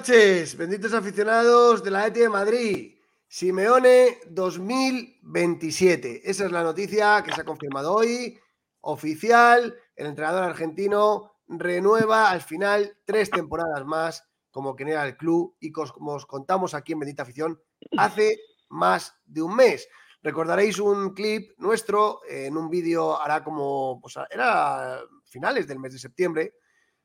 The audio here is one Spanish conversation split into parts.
Noches, benditos aficionados de la ETI de Madrid. Simeone 2027. Esa es la noticia que se ha confirmado hoy. Oficial, el entrenador argentino renueva al final tres temporadas más como que era el club y como os contamos aquí en Bendita Afición hace más de un mes. Recordaréis un clip nuestro en un vídeo, hará como, pues era finales del mes de septiembre,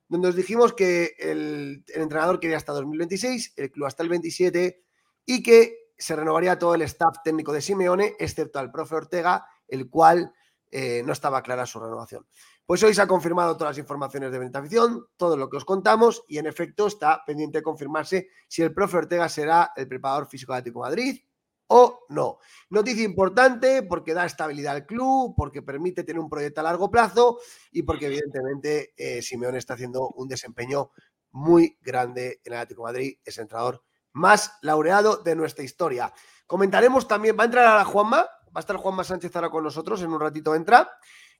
donde os dijimos que el, entrenador quería hasta 2026, el club hasta el 27 y que se renovaría todo el staff técnico de Simeone, excepto al profe Ortega, el cual eh, no estaba clara su renovación. Pues hoy se ha confirmado todas las informaciones de Afición, todo lo que os contamos, y en efecto está pendiente de confirmarse si el profe Ortega será el preparador físico de Atlético Madrid o no. Noticia importante porque da estabilidad al club, porque permite tener un proyecto a largo plazo y porque evidentemente eh, Simeone está haciendo un desempeño muy grande en el Atlético Madrid, es el entrenador más laureado de nuestra historia. Comentaremos también, va a entrar a Juanma, va a estar Juanma Sánchez ahora con nosotros, en un ratito entra.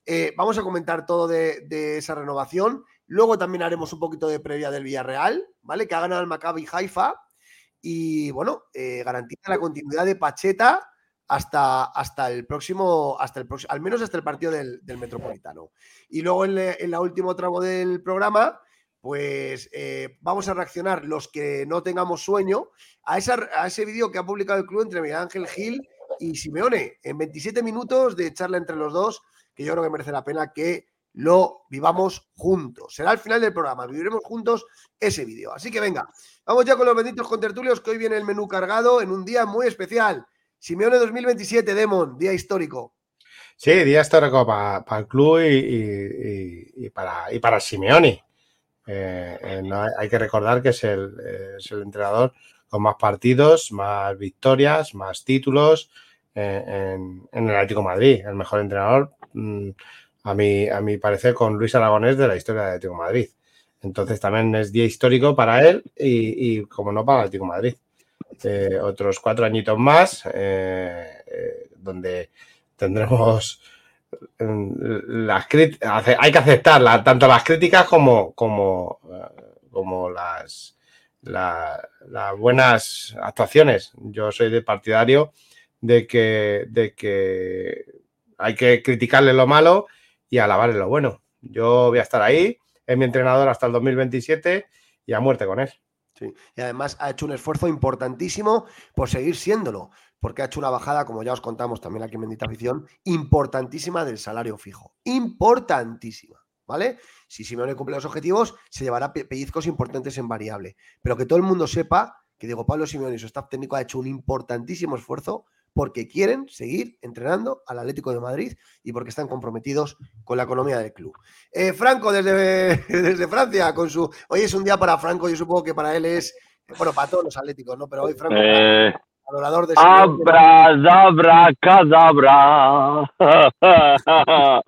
Eh, vamos a comentar todo de, esa renovación. Luego también haremos un poquito de previa del Villarreal, ¿vale? Que ha ganado el Maccabi Haifa y bueno, eh, garantiza la continuidad de Pacheta hasta, hasta el próximo, hasta el próximo, al menos hasta el partido del, Metropolitano. Y luego en, la último tramo del programa, pues eh, vamos a reaccionar los que no tengamos sueño a, a ese vídeo que ha publicado el club entre Miguel Ángel Gil y Simeone, en 27 minutos de charla entre los dos, que yo creo que merece la pena que lo vivamos juntos. Será al final del programa, viviremos juntos ese vídeo. Así que venga, vamos ya con los benditos contertulios, que hoy viene el menú cargado en un día muy especial. Simeone 2027, Demon, día histórico. Sí, día histórico para, el club y, para, y para Simeone. Eh, eh, hay que recordar que es el, entrenador con más partidos, más victorias, más títulos eh, en, en, el Atlético Madrid, el mejor entrenador mm, a mi, a mi parecer, con Luis Aragonés de la historia de Atlético Madrid. Entonces también es día histórico para él y, como no, para Atlético Madrid. Eh, otros cuatro añitos más, eh, eh, donde tendremos mm, las críticas, hay que aceptar tanto las críticas como, como, como las, las buenas actuaciones. Yo soy de partidario de que, de que hay que criticarle lo malo y alabarle lo bueno. Yo voy a estar ahí, es mi entrenador hasta el 2027 y a muerte con él. Sí. Y además ha hecho un esfuerzo importantísimo por seguir siéndolo, porque ha hecho una bajada, como ya os contamos también aquí en Bendita Afición, importantísima del salario fijo. Importantísima. ¿Vale? Si Simeone cumple los objetivos, se llevará pellizcos importantes en variable. Pero que todo el mundo sepa que Diego Pablo Simeone y su staff técnico ha hecho un importantísimo esfuerzo porque quieren seguir entrenando al Atlético de Madrid y porque están comprometidos con la economía del club. Eh, Franco, desde, desde Francia, con su. Hoy es un día para Franco, yo supongo que para él es. Bueno, para todos los atléticos, ¿no? Pero hoy Franco. Eh, adorador de Abra, dabra, cadabra.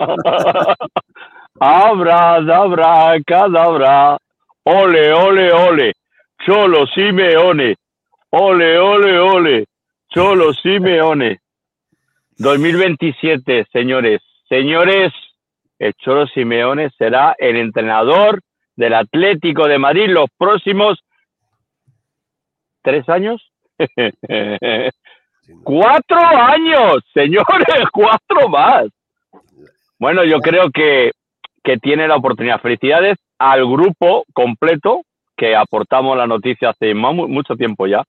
Abra, dabra, cadabra. Ole, ole, ole. Cholo Simeone. Ole, ole, ole. Cholo Simeone. 2027, señores. Señores, el Cholo Simeone será el entrenador del Atlético de Madrid los próximos tres años. cuatro años, señores, cuatro más. Bueno, yo creo que, que tiene la oportunidad. Felicidades al grupo completo que aportamos la noticia hace mucho tiempo ya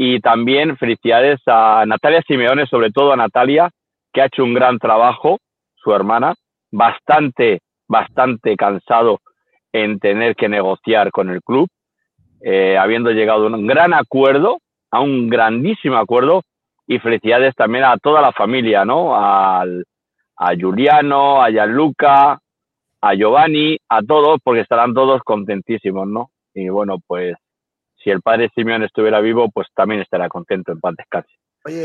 y también felicidades a Natalia Simeone, sobre todo a Natalia, que ha hecho un gran trabajo, su hermana, bastante, bastante cansado en tener que negociar con el club, eh, habiendo llegado a un gran acuerdo, a un grandísimo acuerdo, y felicidades también a toda la familia, ¿no? Al, a Juliano, a Gianluca, a Giovanni, a todos, porque estarán todos contentísimos, ¿no? Y bueno, pues si el padre Simeón estuviera vivo, pues también estará contento en paz descanse.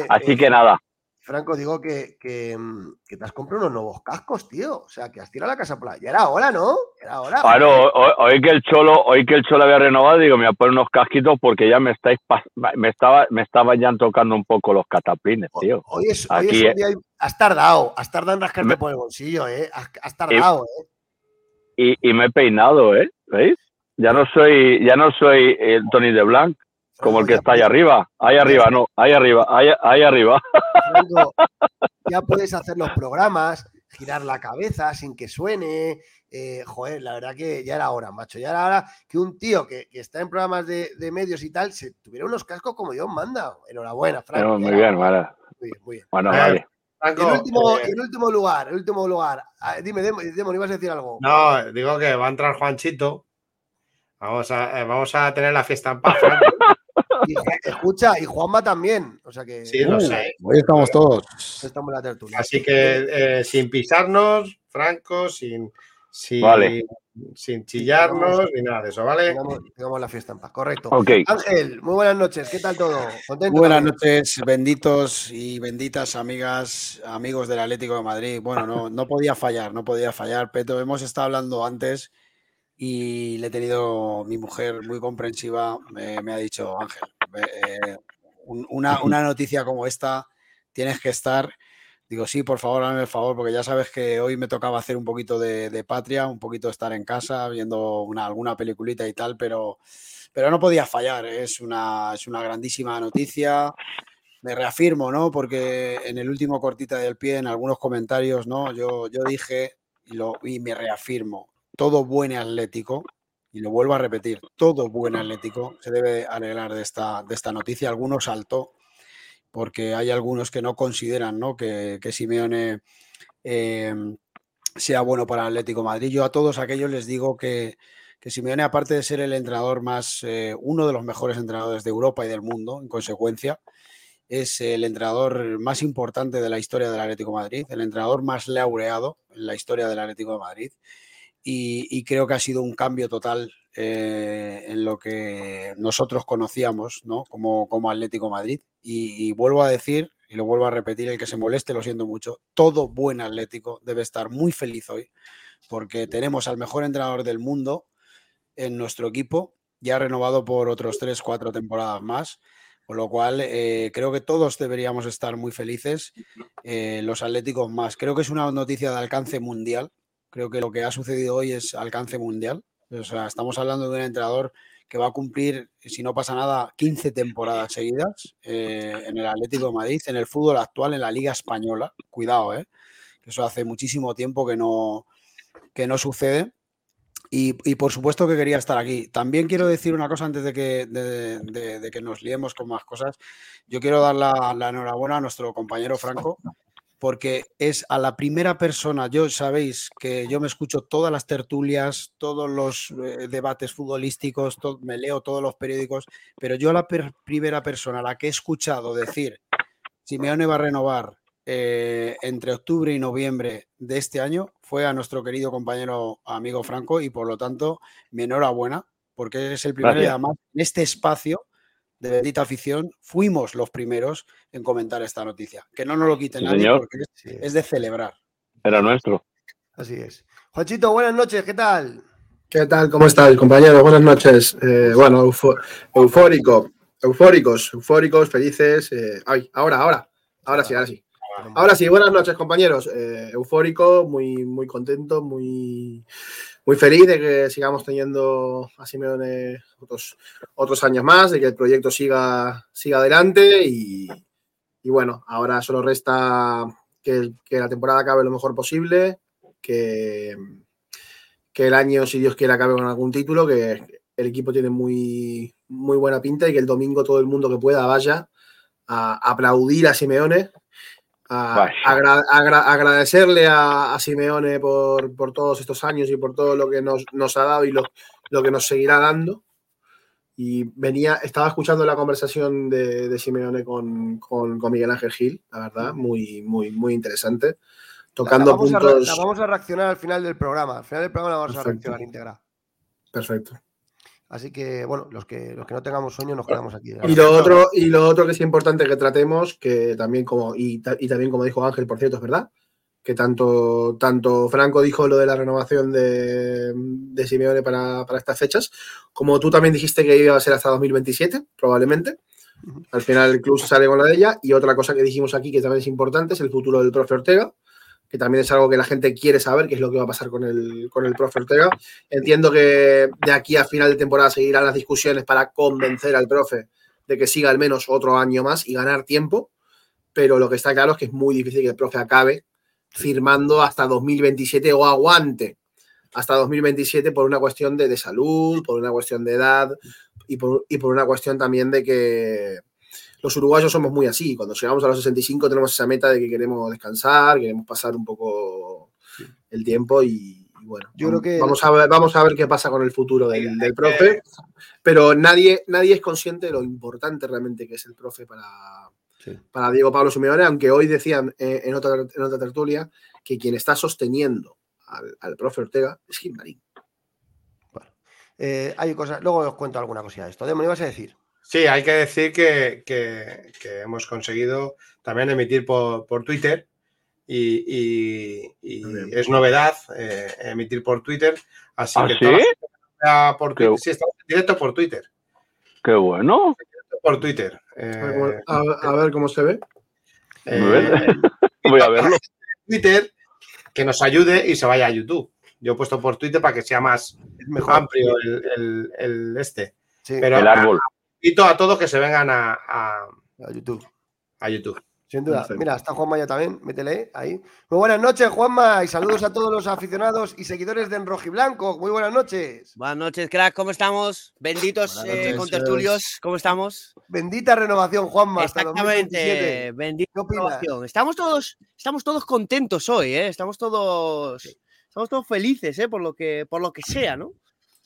Así que eh, nada. Franco, digo que, mm, que, te has comprado unos nuevos cascos, tío. O sea, que has tirado la casa por la. Ya era hora, ¿no? Era hora. Claro, hoy, que el Cholo, hoy que el Cholo había renovado, digo, me voy a poner unos casquitos porque ya me estáis me estaba, me estaban ya tocando un poco los cataplines, tío. Hoy es, hoy es un eh, día. Has tardado, has tardado en rascarte por el bolsillo, eh. Has, tardado, eh. Y, y me he peinado, ¿eh? ¿Veis? Ya no soy, ya no soy el Tony de Blanc, como el que está ahí arriba. Ahí arriba, no, ahí arriba, ahí, ahí arriba. ya puedes hacer los programas, girar la cabeza sin que suene. Eh, joder, la verdad que ya era hora, macho. Ya era hora que un tío que, está en programas de, medios y tal se tuviera unos cascos como Dios manda. Enhorabuena, Frank. muy bien, vale. Muy bien, muy bien. Bueno, vale. En el, último, eh, último, lugar, el último lugar. Ah, dime, Demon, ¿ibas a decir algo? No, digo que va a entrar Juanchito. Vamos a, eh, vamos a tener la fiesta en paz. escucha, y Juanma también. O sea que. Sí, lo sé. Hoy estamos todos. Estamos en la tertulia. Así que eh, sin pisarnos, Franco, sin, sin, sin chillarnos ni nada de eso, ¿vale? Tengamos, la fiesta en paz, correcto. Okay. Ángel, muy buenas noches, ¿qué tal todo? ¿Contento buenas noches, benditos y benditas amigas, amigos del Atlético de Madrid. Bueno, no, no podía fallar, no podía fallar, Peto. Hemos estado hablando antes y le he tenido mi mujer muy comprensiva, me ha dicho, Ángel, eh, una, una, noticia como esta, tienes que estar. Digo, sí, por favor, dame el favor, porque ya sabes que hoy me tocaba hacer un poquito de, patria, un poquito estar en casa, viendo una, alguna peliculita y tal, pero, pero no podía fallar. Es una, es una grandísima noticia. Me reafirmo, ¿no? Porque en el último cortita del pie, en algunos comentarios, ¿no? Yo, yo dije y, lo, y me reafirmo todo buen atlético, y lo vuelvo a repetir, todo buen atlético se debe alegrar de esta, de esta noticia. Algunos saltó, porque hay algunos que no consideran ¿no? Que, que, Simeone em, sea bueno para Atlético Madrid. Yo a todos aquellos les digo que, que Simeone, aparte de ser el entrenador más, eh, uno de los mejores entrenadores de Europa y del mundo, en consecuencia, es el entrenador más importante de la historia del Atlético Madrid, el entrenador más laureado en la historia del Atlético de Madrid y, creo que ha sido un cambio total eh, en lo que nosotros conocíamos ¿no? como, como Atlético Madrid. Y, vuelvo a decir, y lo vuelvo a repetir, el que se moleste, lo siento mucho, todo buen Atlético debe estar muy feliz hoy, porque tenemos al mejor entrenador del mundo en nuestro equipo, ya renovado por otros tres, cuatro temporadas más. Con lo cual, eh, creo que todos deberíamos estar muy felices, eh, los atléticos más. Creo que es una noticia de alcance mundial, Creo que lo que ha sucedido hoy es alcance mundial. O sea, estamos hablando de un entrenador que va a cumplir, si no pasa nada, 15 temporadas seguidas eh, en el Atlético de Madrid, en el fútbol actual, en la Liga Española. Cuidado, ¿eh? Eso hace muchísimo tiempo que no, que no sucede. Y, por supuesto que quería estar aquí. También quiero decir una cosa antes de que, de, que nos liemos con más cosas. Yo quiero dar la, la enhorabuena a nuestro compañero Franco, porque es a la primera persona, yo sabéis que yo me escucho todas las tertulias, todos los eh, debates futbolísticos, me leo todos los periódicos, pero yo la primera persona a la que he escuchado decir Simeone va a renovar eh, entre octubre y noviembre de este año fue a nuestro querido compañero amigo Franco y por lo tanto mi enhorabuena porque es el primero en este espacio de bendita afición, fuimos los primeros en comentar esta noticia. Que no nos lo quiten nadie porque es, de celebrar. Era nuestro. Así es. Juanchito, buenas noches, ¿qué tal? ¿Qué tal? ¿Cómo estás, compañero? Buenas noches. Eh, bueno, eufórico, eufóricos, eufóricos, felices. Eh, ay, ahora, ahora, ahora sí, ahora sí. Ahora sí, buenas noches, compañeros. Eh, eufórico, muy, muy contento, muy muy feliz de que sigamos teniendo a Simeone otros, otros años más, de que el proyecto siga, siga adelante y, bueno, ahora solo resta que, la temporada acabe lo mejor posible, que, que el año, si Dios quiere, acabe con algún título, que el equipo tiene muy, muy buena pinta y que el domingo todo el mundo que pueda vaya a aplaudir a Simeone agradecerle a, Simeone por, todos estos años y por todo lo que nos, ha dado y lo, que nos seguirá dando. Y venía, estaba escuchando la conversación de, Simeone con, Miguel Ángel Gil, la verdad, muy, muy, muy interesante. Tocando puntos. vamos a reaccionar al final del programa. Al final del programa la vamos a reaccionar íntegra. Perfecto. Así que, bueno, los que, los que no tengamos sueño nos quedamos aquí. Y lo, otro, y lo otro que es importante que tratemos, que también como, y, también como dijo Ángel, por cierto, es verdad, que tanto, tanto Franco dijo lo de la renovación de, de Simeone para, estas fechas, como tú también dijiste que iba a ser hasta 2027, probablemente. Al final el club sale con la de ella. Y otra cosa que dijimos aquí que también es importante es el futuro del profe Ortega, que también es algo que la gente quiere saber, qué es lo que va a pasar con el, con el profe Ortega. Entiendo que de aquí a final de temporada seguirán las discusiones para convencer al profe de que siga al menos otro año más y ganar tiempo, pero lo que está claro es que es muy difícil que el profe acabe firmando hasta 2027 o aguante hasta 2027 por una cuestión de, de salud, por una cuestión de edad y por, y por una cuestión también de que los uruguayos somos muy así. Cuando llegamos a los 65 tenemos esa meta de que queremos descansar, queremos pasar un poco el tiempo y, y bueno, Yo creo que- vamos, a ver, vamos a ver qué pasa con el futuro del, del profe, pero nadie, nadie es consciente de lo importante realmente que es el profe para, Sí. para Diego Pablo Simeone, aunque hoy decían eh, en, otra, en otra tertulia que quien está sosteniendo al, al profe Ortega es Gilmarín. Eh, hay cosas, luego os cuento alguna cosilla de esto. Demo, ibas a decir. Sí, hay que decir que, que- que hemos conseguido también emitir por, por Twitter y, y- es novedad eh, emitir por Twitter. Así ¿Ah, que sí? por Qué- sí, estamos en directo por Twitter. Qué bueno. Por Twitter. A ver Eh, cómo- a, ver cómo se ve. eh, Muy bien. Voy a verlo. Twitter que nos ayude y se vaya a YouTube. Yo he puesto por Twitter para que sea más Es mejor. amplio el, el- el este. Sí, Pero El árbol. Invito a todos que se vengan a, a- a YouTube. a YouTube. Sin duda. Mira, está Juan Maya también, métele ahí. Muy buenas noches, Juanma, y saludos a todos los aficionados y seguidores de Enrojiblanco. Muy buenas noches. Buenas noches, crack, ¿cómo estamos? Benditos eh, noches, contertulios, ¿cómo estamos? Bendita renovación, Juanma. Exactamente, 2027. bendita renovación. Estamos todos, estamos todos contentos hoy, ¿eh? Estamos todos, estamos todos felices, ¿eh? Por lo que, por lo que sea, ¿no?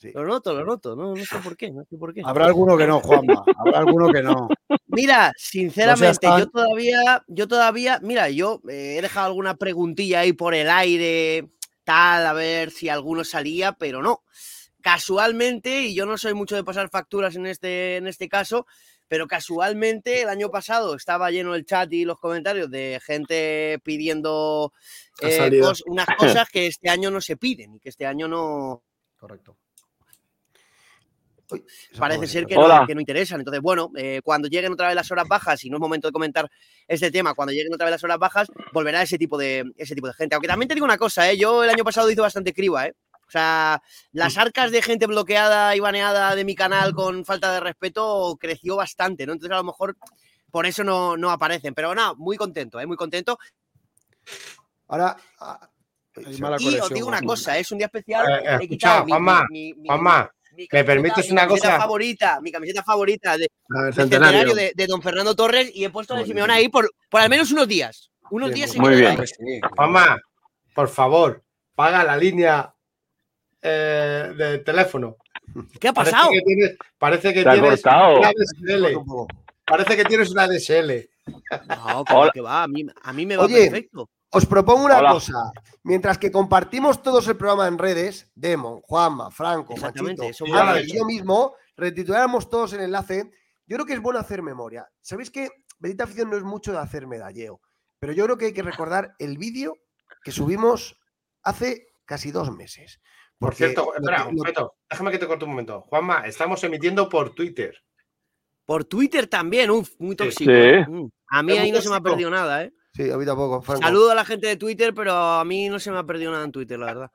Sí. Lo noto, lo noto, no, no sé por qué, no sé por qué. Habrá alguno que no, Juanma. Habrá alguno que no. Mira, sinceramente, yo tan- todavía, yo todavía, mira, yo eh, he dejado alguna preguntilla ahí por el aire, tal, a ver si alguno salía, pero no. Casualmente, y yo no soy mucho de pasar facturas en este, en este caso, pero casualmente el año pasado estaba lleno el chat y los comentarios de gente pidiendo eh, cos- unas cosas que este año no se piden y que este año no, Correcto. Parece ser que no, Hola. que no interesan. Entonces, bueno, eh, cuando lleguen otra vez las horas bajas, y no es momento de comentar este tema, cuando lleguen otra vez las horas bajas, volverá ese tipo de, ese tipo de gente. Aunque también te digo una cosa, ¿eh? yo el año pasado hice bastante criba, ¿eh? O sea, las arcas de gente bloqueada y baneada de mi canal con falta de respeto creció bastante, ¿no? Entonces, a lo mejor por eso no, no aparecen. Pero nada, muy contento, ¿eh? Muy contento. Ahora. ah, Hay mala Y os digo una cosa, es un día especial. Eh, escucha, quitado mi- Juanma, mi- mi- Juanma, mi ¿me camiseta- permites mi una camiseta cosa? favorita, mi camiseta favorita de, ver, centenario. centenario de, de don Fernando Torres y he puesto el bien. ahí por, por al menos unos días. Unos Bien, días muy bien. Juanma, por favor, paga la línea eh, de teléfono. ¿Qué ha Parece pasado? que tienes, parece que tienes una DSL. Parece que tienes una DSL. No, que, va, que va, a mí, a mí me va Oye, perfecto. Os propongo una Hola. cosa. Mientras que compartimos todos el programa en redes, Demon, Juanma, Franco, Machito, lo y yo mismo, retituláramos todos el enlace, yo creo que es bueno hacer memoria. ¿Sabéis que Bendita Afición no es mucho de hacer medalleo? Pero yo creo que hay que recordar el vídeo que subimos hace casi dos meses. Por cierto, lo espera, que- un lo- momento. Déjame que te corte un momento. Juanma, estamos emitiendo por Twitter. Por Twitter también, uf, muy tóxico. Sí. ¿eh? A mí Es ahí no se me ha perdido nada, ¿eh? Sí, a mí tampoco, Franco. Saludo a la gente de Twitter, pero a mí no se me ha perdido nada en Twitter, la verdad.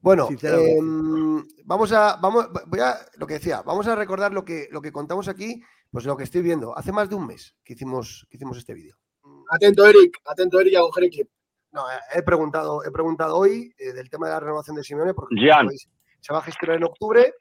Bueno, em, vamos a, vamos, voy a, lo que decía, vamos a recordar lo que, lo que contamos aquí, pues lo que estoy viendo. Hace más de un mes que hicimos, que hicimos este vídeo. Atento, Eric. Atento, Eric, a coger equipo. No, he preguntado, he preguntado hoy eh, del tema de la renovación de Simeone, porque se va a gestionar en octubre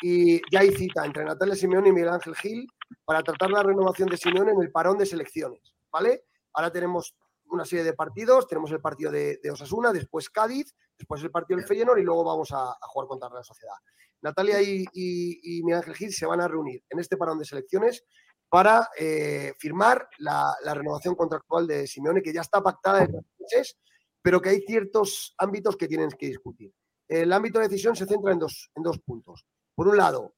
y ya hay cita entre Natalia Simeone y Miguel Ángel Gil para tratar la renovación de Simeone en el parón de selecciones, ¿vale? Ahora tenemos una serie de partidos, tenemos el partido de, de Osasuna, después Cádiz, después el partido del Feyenoord y luego vamos a, a jugar contra la Sociedad. Natalia y, y, y Miguel Ángel Gil se van a reunir en este parón de selecciones para eh, firmar la, la renovación contractual de Simeone, que ya está pactada desde meses, pero que hay ciertos ámbitos que tienen que discutir. El ámbito de decisión se centra en dos, en dos puntos. Por un lado,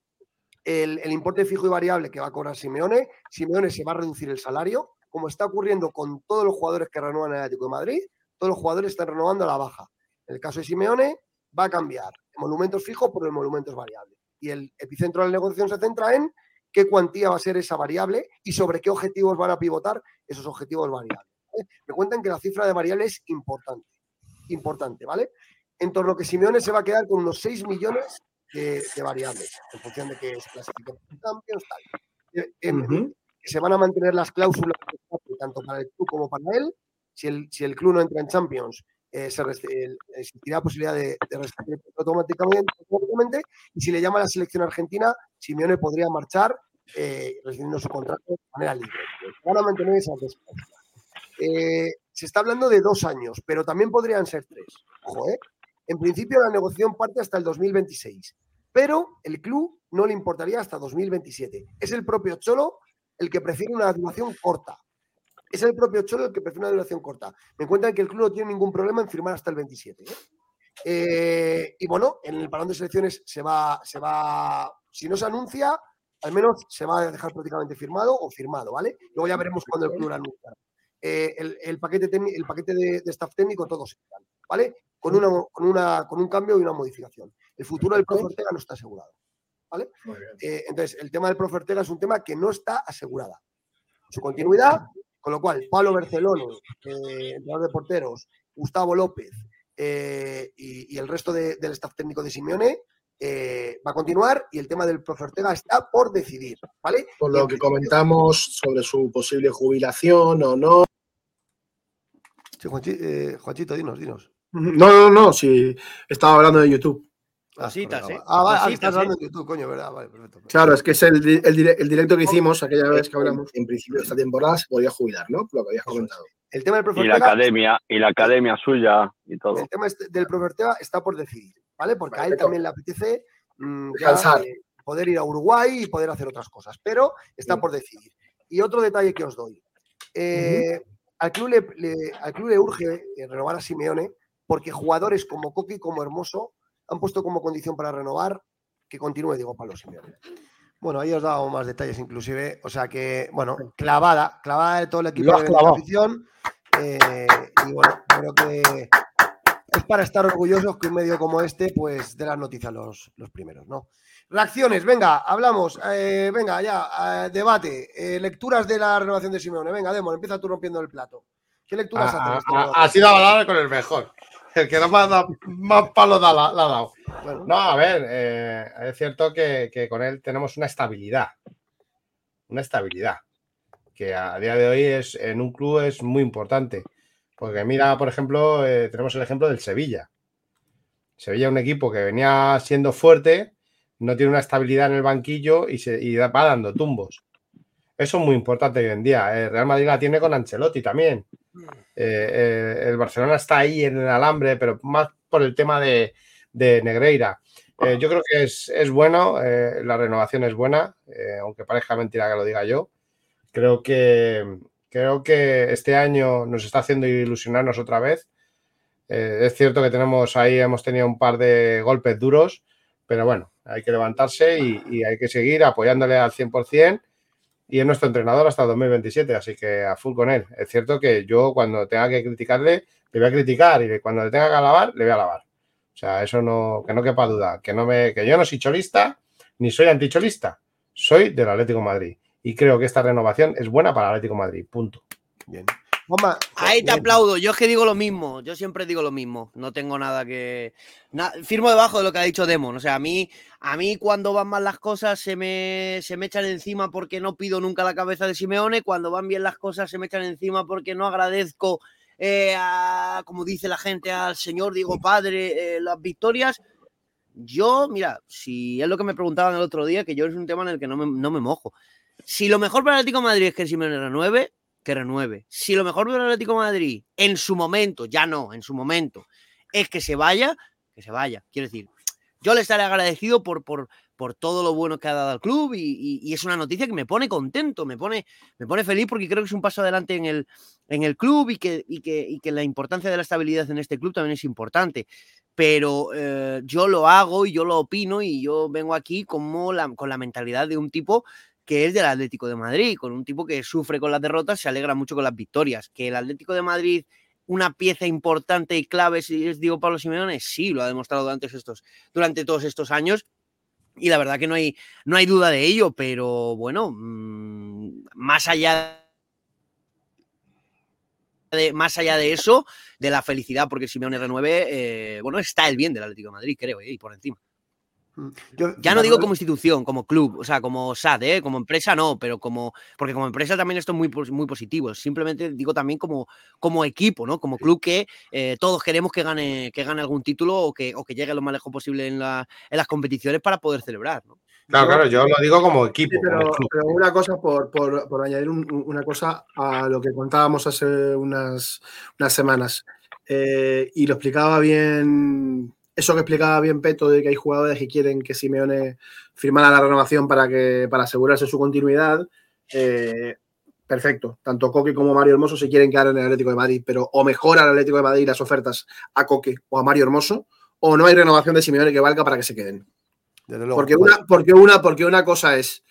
el, el importe fijo y variable que va a cobrar Simeone. Simeone se va a reducir el salario, como está ocurriendo con todos los jugadores que renuevan en el Atlético de Madrid. Todos los jugadores están renovando a la baja. En el caso de Simeone, va a cambiar monumentos fijos por el monumentos variable. Y el epicentro de la negociación se centra en qué cuantía va a ser esa variable y sobre qué objetivos van a pivotar esos objetivos variables. ¿eh? Me cuentan que la cifra de variable es importante. importante, ¿vale? En torno a que Simeone se va a quedar con unos 6 millones de, variables, en función de que se clasifique Champions, tal. Eh, se van a mantener las cláusulas tanto para el club como para él. Si el, si el club no entra en Champions, eh, se existirá posibilidad de, de automáticamente, automáticamente, y si le llama a la selección argentina, Simeone podría marchar eh, recibiendo su contrato de manera libre. Van a mantener esas dos eh, se está hablando de dos años, pero también podrían ser tres. Ojo, ¿eh? En principio la negociación parte hasta el 2026, pero el club no le importaría hasta 2027. Es el propio Cholo el que prefiere una duración corta. Es el propio Cholo el que prefiere una duración corta. Me cuentan que el club no tiene ningún problema en firmar hasta el 27. ¿eh? Eh, y bueno, en el parón de selecciones se va, se va, si no se anuncia, al menos se va a dejar prácticamente firmado o firmado, ¿vale? Luego ya veremos cuando el club lo anuncia. Eh, el, paquete, el paquete de, staff técnico, todos ¿vale? Con, una, con, una, con un cambio y una modificación. El futuro del profe Ortega no está asegurado, ¿vale? Eh, entonces, el tema del profe Ortega es un tema que no está asegurada. Su continuidad, con lo cual, Pablo Barcelona, eh, entrenador de porteros, Gustavo López y, el resto del staff técnico de Simeone eh, va a continuar y el tema del profe Ortega está por decidir, ¿vale? Por lo que comentamos sobre su posible jubilación o no. Sí, eh, Juanchito, dinos, dinos. No, no, no, si estaba hablando de YouTube. Cositas, ¿eh? Ah, vale, ah, estás hablando de YouTube, coño, ¿verdad? Vale, perfecto. Claro, es que es el, el, directo que hicimos aquella vez que hablamos. En principio, de esta temporada se podía jubilar, ¿no? Lo que habías comentado. El tema del profe y la academia, y la academia suya y todo. El tema este del profe Ortega está por decidir. ¿vale? Porque a él también le apetece mm, eh, poder ir a Uruguay y poder hacer otras cosas, pero está por decidir. Y otro detalle que os doy. Eh, al, club le, al club le urge eh, renovar a Simeone porque jugadores como Coqui como Hermoso han puesto como condición para renovar que continúe Diego Pablo Simeone. Bueno, ahí os he dado más detalles inclusive, o sea que, bueno, clavada, clavada de todo el equipo de la afición. y bueno, creo que es para estar orgullosos que un medio como este, pues, dé las noticias los, los primeros, ¿no? Reacciones, venga, hablamos, eh, venga, ya, eh, debate, eh, lecturas de la renovación de Simeone. Venga, Demon, empieza tú rompiendo el plato. ¿Qué lecturas ah, haces? Ha, ha, sido avalado con el mejor. El que no más, da, más palo da, la, ha dado. No, a ver, es cierto que, que, con él tenemos una estabilidad. Una estabilidad. Que a día de hoy es, en un club es muy importante. Porque mira, por ejemplo, eh, tenemos el ejemplo del Sevilla. Sevilla un equipo que venía siendo fuerte, no tiene una estabilidad en el banquillo y, se, va dando tumbos. Eso es muy importante hoy en día. El Real Madrid la tiene con Ancelotti también. Eh, eh, el Barcelona está ahí en el alambre, pero más por el tema de, Negreira. yo creo que es, es bueno, la renovación es buena, aunque parezca mentira que lo diga yo. Creo que, Creo que este año nos está haciendo ilusionarnos otra vez. Eh, es cierto que tenemos ahí, hemos tenido un par de golpes duros, pero bueno, hay que levantarse y, hay que seguir apoyándole al 100% y es nuestro entrenador hasta 2027, así que a full con él. Es cierto que yo cuando tenga que criticarle, le voy a criticar y cuando le tenga que alabar, le voy a alabar. O sea, eso no, que no quepa duda, que, no me, que yo no soy cholista ni soy anticholista, soy del Atlético Madrid y creo que esta renovación es buena para el Atlético Madrid. Punto. Bien. Ahí te aplaudo. Yo es que digo lo mismo. Yo siempre digo lo mismo. No tengo nada que. firmo debajo de lo que ha dicho Demon. O sea, a mí, a mí cuando van mal las cosas se me, se me echan encima porque no pido nunca la cabeza de Simeone. Cuando van bien las cosas se me echan encima porque no agradezco, eh, como dice la gente, al señor Diego Padre eh, las victorias. Yo, mira, si es lo que me preguntaban el otro día, que yo es un tema en el que no me, no me mojo. Si lo mejor para el Atlético de Madrid es que Simeone renueve, que renueve. Si lo mejor para el Atlético Madrid en su momento, ya no, en su momento, es que se vaya, que se vaya. Quiero decir, yo le estaré agradecido por, por, por todo lo bueno que ha dado al club y, es una noticia que me pone contento, me pone, me pone feliz porque creo que es un paso adelante en el, en el club y que, y que, que la importancia de la estabilidad en este club también es importante. Pero eh, yo lo hago y yo lo opino y yo vengo aquí como la, con la mentalidad de un tipo que es del Atlético de Madrid, con un tipo que sufre con las derrotas, se alegra mucho con las victorias. Que el Atlético de Madrid, una pieza importante y clave, si es Diego Pablo Simeone, sí, lo ha demostrado durante, estos, durante todos estos años. Y la verdad que no hay, no hay duda de ello, pero bueno, mm, más allá de, más allá de eso, de la felicidad porque Simeone renueve, eh, bueno, está el bien del Atlético de Madrid, creo, eh, y por encima. Mm. Yo- Ya no digo como institución, como club, o sea, como SAD, ¿eh? como empresa no, pero como. Porque como empresa también esto es muy, muy positivo. Simplemente digo también como, como equipo, ¿no? Como club que eh, todos queremos que gane, que gane algún título o que, o que llegue lo más lejos posible en, la- en las competiciones para poder celebrar, ¿no? Claro, claro, yo lo digo como equipo. Sí, pero, como club. pero una cosa, por, por- por añadir un- un- una cosa a lo que contábamos hace unas, unas semanas. Eh, y lo explicaba bien, eso que explicaba bien Peto, de que hay jugadores que quieren que Simeone firmara la renovación para, que, para asegurarse su continuidad. eh, perfecto. Tanto Coque como Mario Hermoso se quieren quedar en el Atlético de Madrid, pero o mejora el Atlético de Madrid las ofertas a Coque o a Mario Hermoso, o no hay renovación de Simeone que valga para que se queden. Desde luego. Porque una, porque una, porque una cosa es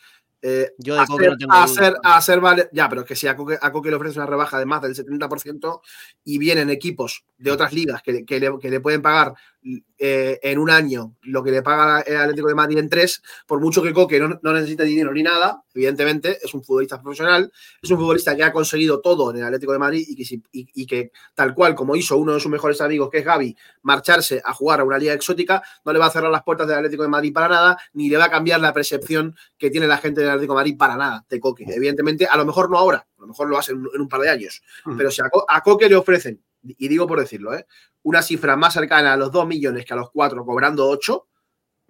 eh, Yo de Coque hacer, no tengo duda. hacer, hacer vale. Ya, pero es que si a Coque, a Coque le ofrece una rebaja de más del 70% y vienen equipos de otras ligas que, que le, que le pueden pagar eh, en un año lo que le paga el Atlético de Madrid en tres, por mucho que Coque no, no necesita dinero ni nada, evidentemente es un futbolista profesional, es un futbolista que ha conseguido todo en el Atlético de Madrid y que, si- y- y que tal cual como hizo uno de sus mejores amigos, que es Gaby, marcharse a jugar a una liga exótica, no le va a cerrar las puertas del Atlético de Madrid para nada, ni le va a cambiar la percepción que tiene la gente del Atlético de Madrid para nada de Coque. Evidentemente, a lo mejor no ahora, a lo mejor lo hace en, en un par de años, Ujú. pero si a Coque le ofrecen, y digo por decirlo, ¿eh? una cifra más cercana a los 2 millones que a los 4, cobrando 8,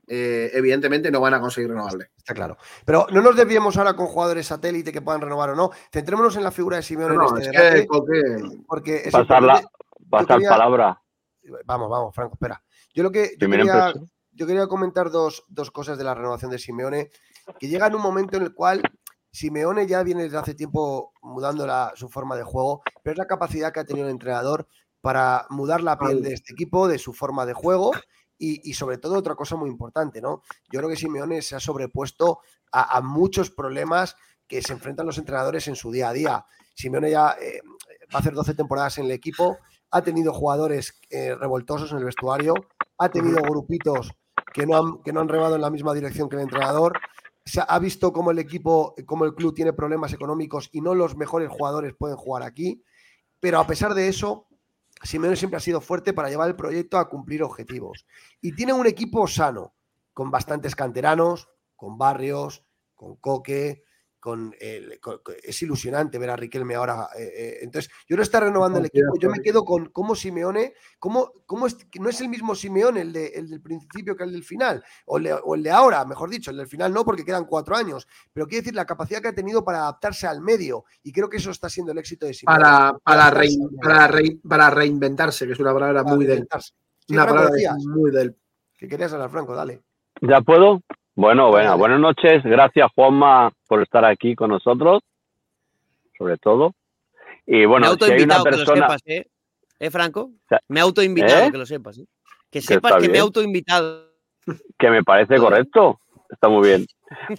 evidentemente no van a conseguir renovarle. Está claro. Pero no nos desviemos ahora con jugadores satélite que puedan renovar o no. Centrémonos en la figura de Simeone No, en es este que debate, porque es Pasar, la, importante- pasar quería- palabra. Vamos, vamos, Franco, espera. Yo lo que yo quería, yo quería comentar dos, dos cosas de la renovación de Simeone, que llega en un momento en el cual Simeone ya viene desde hace tiempo mudando la- su forma de juego, pero es la capacidad que ha tenido el entrenador para mudar la piel de este equipo, de su forma de juego y, y sobre todo otra cosa muy importante, ¿no? Yo creo que Simeone se ha sobrepuesto a, a muchos problemas que se enfrentan los entrenadores en su día a día. Simeone ya eh, va a hacer 12 temporadas en el equipo, ha tenido jugadores eh, revoltosos en el vestuario, ha tenido grupitos que no, han, que no han remado en la misma dirección que el entrenador. Se ha, visto cómo el equipo, cómo el club tiene problemas económicos y no los mejores jugadores pueden jugar aquí. Pero a pesar de eso, Simeone siempre ha sido fuerte para llevar el proyecto a cumplir objetivos. Y tiene un equipo sano, con bastantes canteranos, con Barrios, con Coque, con, el- con- con- es ilusionante ver a Riquelme ahora. eh, eh, entonces, yo no está renovando el equipo, yo me quedo con cómo Simeone, cómo, cómo es, no es el mismo Simeone el, de- el del principio que el del final, o el, de, o el de ahora, mejor dicho, el del final no, porque quedan cuatro años, pero quiere decir la capacidad que ha tenido para adaptarse al medio, y creo que eso está siendo el éxito de Simeone. Para, para, rein- para, rein- para reinventarse, que es una palabra para muy del. Sí, Una palabra muy del. que querías hablar, Franco, dale. ¿Ya puedo? Bueno, bueno, buenas noches. Gracias, Juanma, por estar aquí con nosotros, sobre todo. Y me bueno, si hay una autoinvitado, que lo persona... sepas, ¿eh? ¿Eh, Franco? sea, Me he autoinvitado, ¿eh? que lo sepas. ¿eh? Que sepas que me he autoinvitado. que me parece correcto. Está muy bien.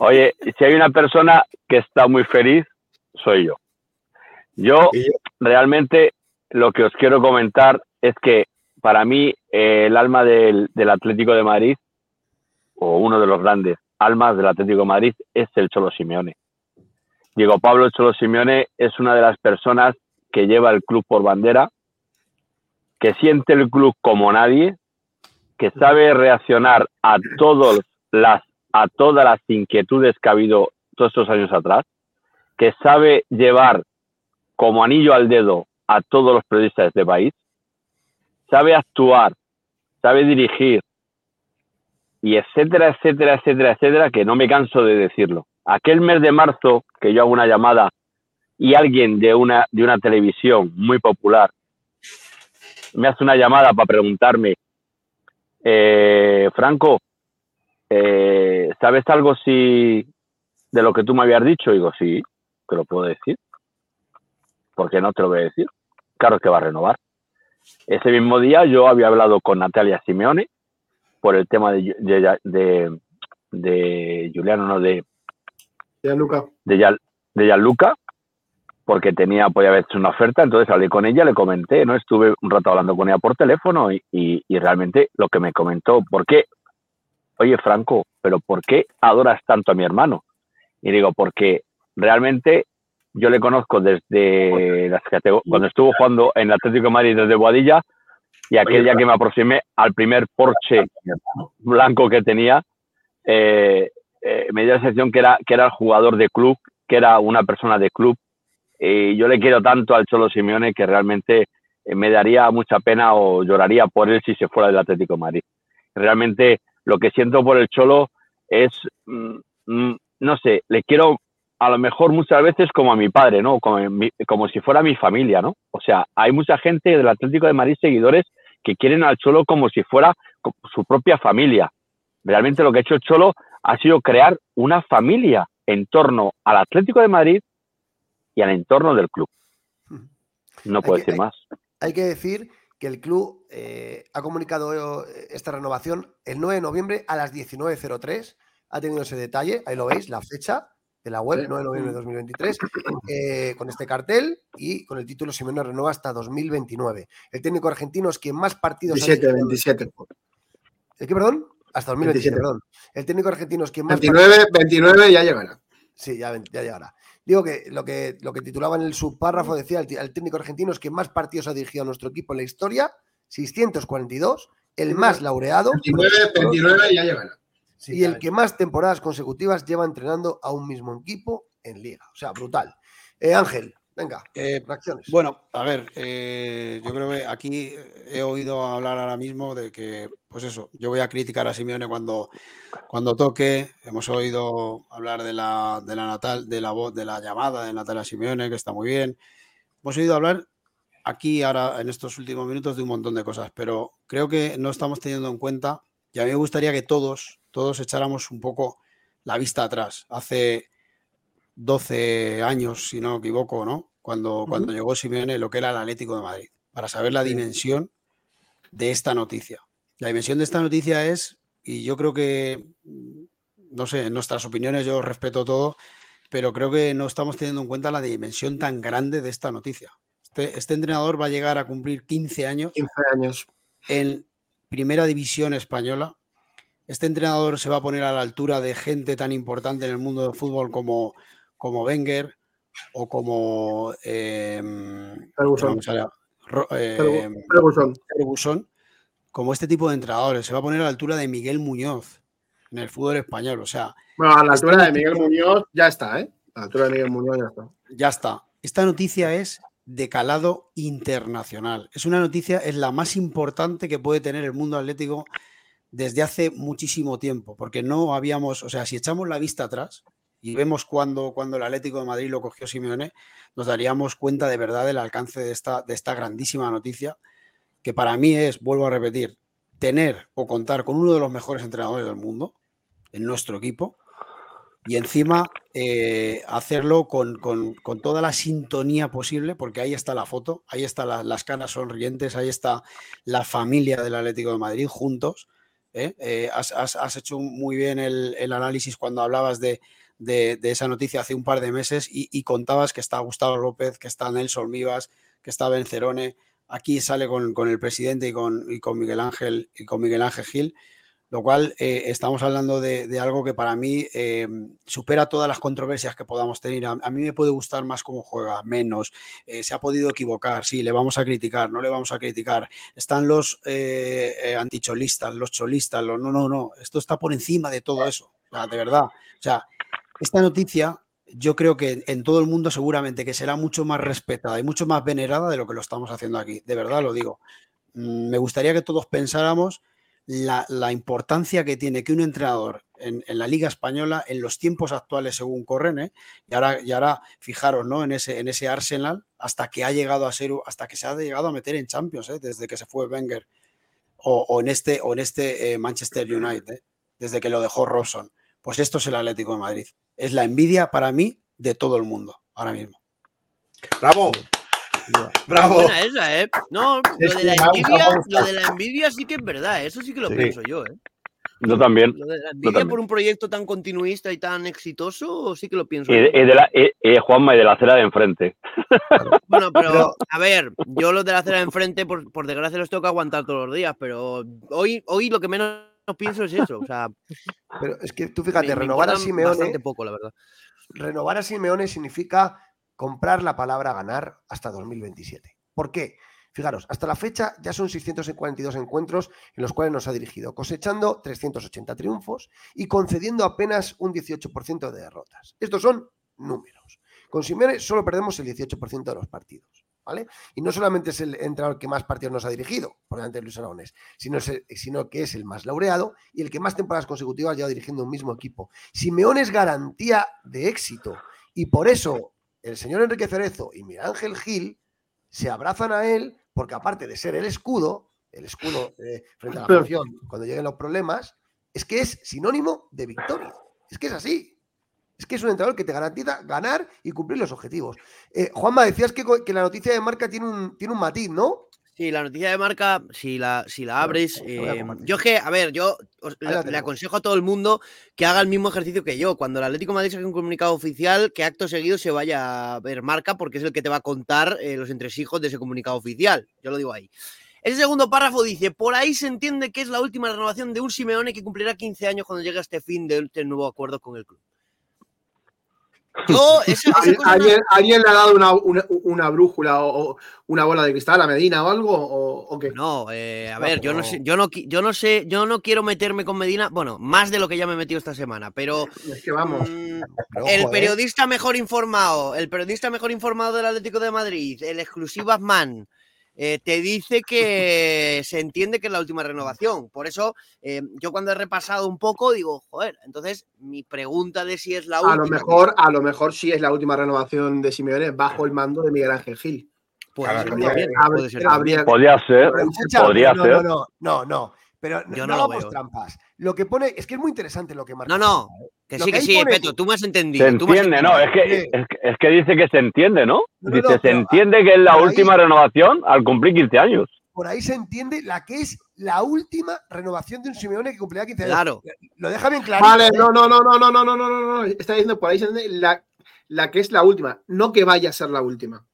Oye, si hay una persona que está muy feliz, soy yo. Yo- realmente lo que os quiero comentar es que para mí eh, el alma del, del Atlético de Madrid, o uno de los grandes almas del Atlético Madrid, es el Cholo Simeone. Diego Pablo Cholo Simeone es una de las personas que lleva el club por bandera, que siente el club como nadie, que sabe reaccionar a todos las a todas las inquietudes que ha habido todos estos años atrás, que sabe llevar como anillo al dedo a todos los periodistas de este país, sabe actuar, sabe dirigir y etcétera, etcétera, etcétera, etcétera, que no me canso de decirlo. Aquel mes de marzo que yo hago una llamada y alguien de una de una televisión muy popular me hace una llamada para preguntarme eh, Franco, eh, ¿sabes algo si de lo que tú me habías dicho? digo, sí, te lo puedo decir. ¿Por qué no te lo voy a decir? Claro que va a renovar. Ese mismo día yo había hablado con Natalia Simeone por el tema de, de, de, de Juliano, no, de, Ya, Luca. de, de Gianluca, porque tenía, podía haber hecho una oferta, entonces hablé con ella, le comenté, ¿no? Estuve un rato hablando con ella por teléfono y, y- y realmente lo que me comentó, ¿por qué? Oye, Franco, pero ¿por qué adoras tanto a mi hermano? Y digo, porque realmente yo le conozco desde las cuando estuvo jugando en Atlético de Madrid desde Boadilla y aquel día que me aproximé al primer Porsche blanco que tenía, eh, eh, me dio la sensación que era, que era el jugador de club, que era una persona de club. Y yo le quiero tanto al Cholo Simeone que realmente eh, me daría mucha pena o lloraría por él si se fuera del Atlético de Madrid. Realmente lo que siento por el Cholo es, mm, mm, no sé, le quiero a lo mejor muchas veces como a mi padre, ¿no? Como, si fuera mi familia, ¿no? O sea, hay mucha gente del Atlético de Madrid, seguidores, que quieren al Cholo como si fuera su propia familia. Realmente lo que ha hecho el Cholo ha sido crear una familia en torno al Atlético de Madrid y al entorno del club. No puedo decir más. Hay que decir que el club eh, ha comunicado eh, esta renovación el 9 de noviembre a las 19.03. Ha tenido ese detalle, ahí lo veis, la fecha de la web, 9 de noviembre de 2023, eh, con este cartel y con el título Simeone renueva hasta 2029. El técnico argentino es quien más partidos 27, 27. ¿El qué, perdón? Hasta 2027, perdón. El técnico argentino es quien más 29, 29 ya llegará. Sí, ya, ya, llegará. Digo que lo, que lo que titulaba en el subpárrafo decía el, técnico argentino es quien más partidos ha dirigido a nuestro equipo en la historia, 642, el más laureado. 29, 29 ya llegará y el que más temporadas consecutivas lleva entrenando a un mismo equipo en liga. O sea, brutal. Eh, Ángel, venga, eh, reacciones. Bueno, a ver, eh, yo creo que aquí he oído hablar ahora mismo de que, pues eso, yo voy a criticar a Simeone cuando, cuando toque. Hemos oído hablar de la, de la natal, de la voz, de la llamada de Natalia Simeone, que está muy bien. Hemos oído hablar aquí ahora en estos últimos minutos de un montón de cosas, pero creo que no estamos teniendo en cuenta y a mí me gustaría que todos, todos echáramos un poco la vista atrás. Hace 12 años, si no me equivoco, ¿no? Cuando, cuando llegó Simeone, lo que era el Atlético de Madrid, para saber la dimensión de esta noticia. La dimensión de esta noticia es, y yo creo que, no sé, en nuestras opiniones yo respeto todo, pero creo que no estamos teniendo en cuenta la dimensión tan grande de esta noticia. Este, este entrenador va a llegar a cumplir 15 años. 15 años. En, primera división española. Este entrenador se va a poner a la altura de gente tan importante en el mundo del fútbol como, como Wenger o como eh, como este tipo de entrenadores. Se va a poner a la altura de Miguel Muñoz en el fútbol español. O sea, bueno, a la altura de Miguel Muñoz ya está, ¿eh? A la altura de Miguel Muñoz ya está. Ya está. Esta noticia es de calado internacional. Es una noticia, es la más importante que puede tener el mundo atlético desde hace muchísimo tiempo, porque no habíamos, o sea, si echamos la vista atrás y vemos cuando, cuando el Atlético de Madrid lo cogió Simeone, nos daríamos cuenta de verdad del alcance de esta, de esta grandísima noticia, que para mí es, vuelvo a repetir, tener o contar con uno de los mejores entrenadores del mundo en nuestro equipo, y encima eh, hacerlo con, toda la sintonía posible, porque ahí está la foto, ahí están las caras sonrientes, ahí está la familia del Atlético de Madrid juntos. ¿Eh? Eh, has, hecho muy bien el, análisis cuando hablabas de, esa noticia hace un par de meses y, contabas que está Gustavo López, que está Nelson Vivas, que está Bencerone. Aquí sale con, el presidente y con, y con Miguel Ángel y con Miguel Ángel Gil lo cual eh, estamos hablando de, algo que para mí eh, supera todas las controversias que podamos tener. A, mí me puede gustar más cómo juega, menos. Eh, se ha podido equivocar, sí, le vamos a criticar, no le vamos a criticar. Están los anticholistas, los cholistas, los, no, no, no. Esto está por encima de todo eso, de verdad. O sea, esta noticia yo creo que en todo el mundo seguramente que será mucho más respetada y mucho más venerada de lo que lo estamos haciendo aquí. De verdad lo digo. Mm, me gustaría que todos pensáramos la, importancia que tiene que un entrenador en, la Liga Española, en los tiempos actuales según corren, ¿eh? y, ahora, y ahora fijaros ¿no? en, ese, en ese Arsenal, hasta que ha llegado a ser, hasta que se ha llegado a meter en Champions, ¿eh? desde que se fue Wenger, o, en este, o en este eh, Manchester United, desde que lo dejó Robson. Pues esto es el Atlético de Madrid. Es la envidia para mí de todo el mundo, ahora mismo. ¡Bravo! Bravo. esa, ¿eh? No, lo de, la envidia, lo de la envidia sí que es verdad, eso sí que lo pienso yo, ¿eh? Yo también. Lo de la envidia por un proyecto tan continuista y tan exitoso, sí que lo pienso. Y, de la, Juanma, y de la acera de enfrente. Bueno, pero a ver, yo los de la acera de enfrente, por, por desgracia, los tengo que aguantar todos los días, pero hoy, hoy lo que menos pienso es eso. O sea, pero es que tú fíjate, renovar a Simeone. Poco, la verdad. Renovar a Simeone significa comprar la palabra ganar hasta 2027. ¿Por qué? Fijaros, hasta la fecha ya son 642 encuentros en los cuales nos ha dirigido, cosechando 380 triunfos y concediendo apenas un 18% de derrotas. Estos son números. Con Simeone solo perdemos el 18% de los partidos. ¿Vale? Y no solamente es el entrenador que más partidos nos ha dirigido, por delante de Luis Aragonés, sino, sino, que es el más laureado y el que más temporadas consecutivas lleva dirigiendo un mismo equipo. Simeone es garantía de éxito y por eso el señor Enrique Cerezo y Miguel Ángel Gil se abrazan a él porque aparte de ser el escudo, el escudo eh, frente a la afición cuando lleguen los problemas, es que es sinónimo de victoria. Es que es así. Es que es un entrenador que te garantiza ganar y cumplir los objetivos. Eh, Juanma, decías que, que, la noticia de marca tiene un, tiene un matiz, ¿no? Sí, la noticia de marca, si la, si la abres, eh, yo que, a ver, yo le, aconsejo a todo el mundo que haga el mismo ejercicio que yo. Cuando el Atlético de Madrid saque un comunicado oficial, que acto seguido se vaya a ver marca, porque es el que te va a contar eh, los entresijos de ese comunicado oficial. Yo lo digo ahí. El segundo párrafo dice, por ahí se entiende que es la última renovación de un Simeone que cumplirá 15 años cuando llegue a este fin de este nuevo acuerdo con el club. ¿Alguien, le ha dado una, brújula o, una bola de cristal a Medina o algo? ¿O, qué? No, eh, a ver, yo no sé, yo no, yo no sé, yo no quiero meterme con Medina, bueno, más de lo que ya me he metido esta semana, pero es que vamos. Mm, el ¿eh? periodista mejor informado, el periodista mejor informado del Atlético de Madrid, el exclusivas man. Eh, te dice que se entiende que es la última renovación. Por eso, eh, yo cuando he repasado un poco, digo, joder, entonces mi pregunta de si es la última. A lo mejor, a lo mejor sí es la última renovación de Simeone bajo el mando de Miguel Ángel Gil. Pues podría ser. podría no, ser. No, no, no, Pero no, no hagamos trampas. Lo que pone, es que es muy interesante lo que marca. No, no. Que sí, que, sí, Peto, tú me has entendido. Se entiende, no, es que, es que, dice que se entiende, ¿no? dice, se entiende que es la última renovación al cumplir 15 años. Por ahí se entiende la que es la última renovación de un Simeone que cumplirá 15 años. Claro. Lo deja bien claro. Vale, no, no, no, no, no, no, no, no, no, Está diciendo por ahí se entiende la, la que es la última, no que vaya a ser la última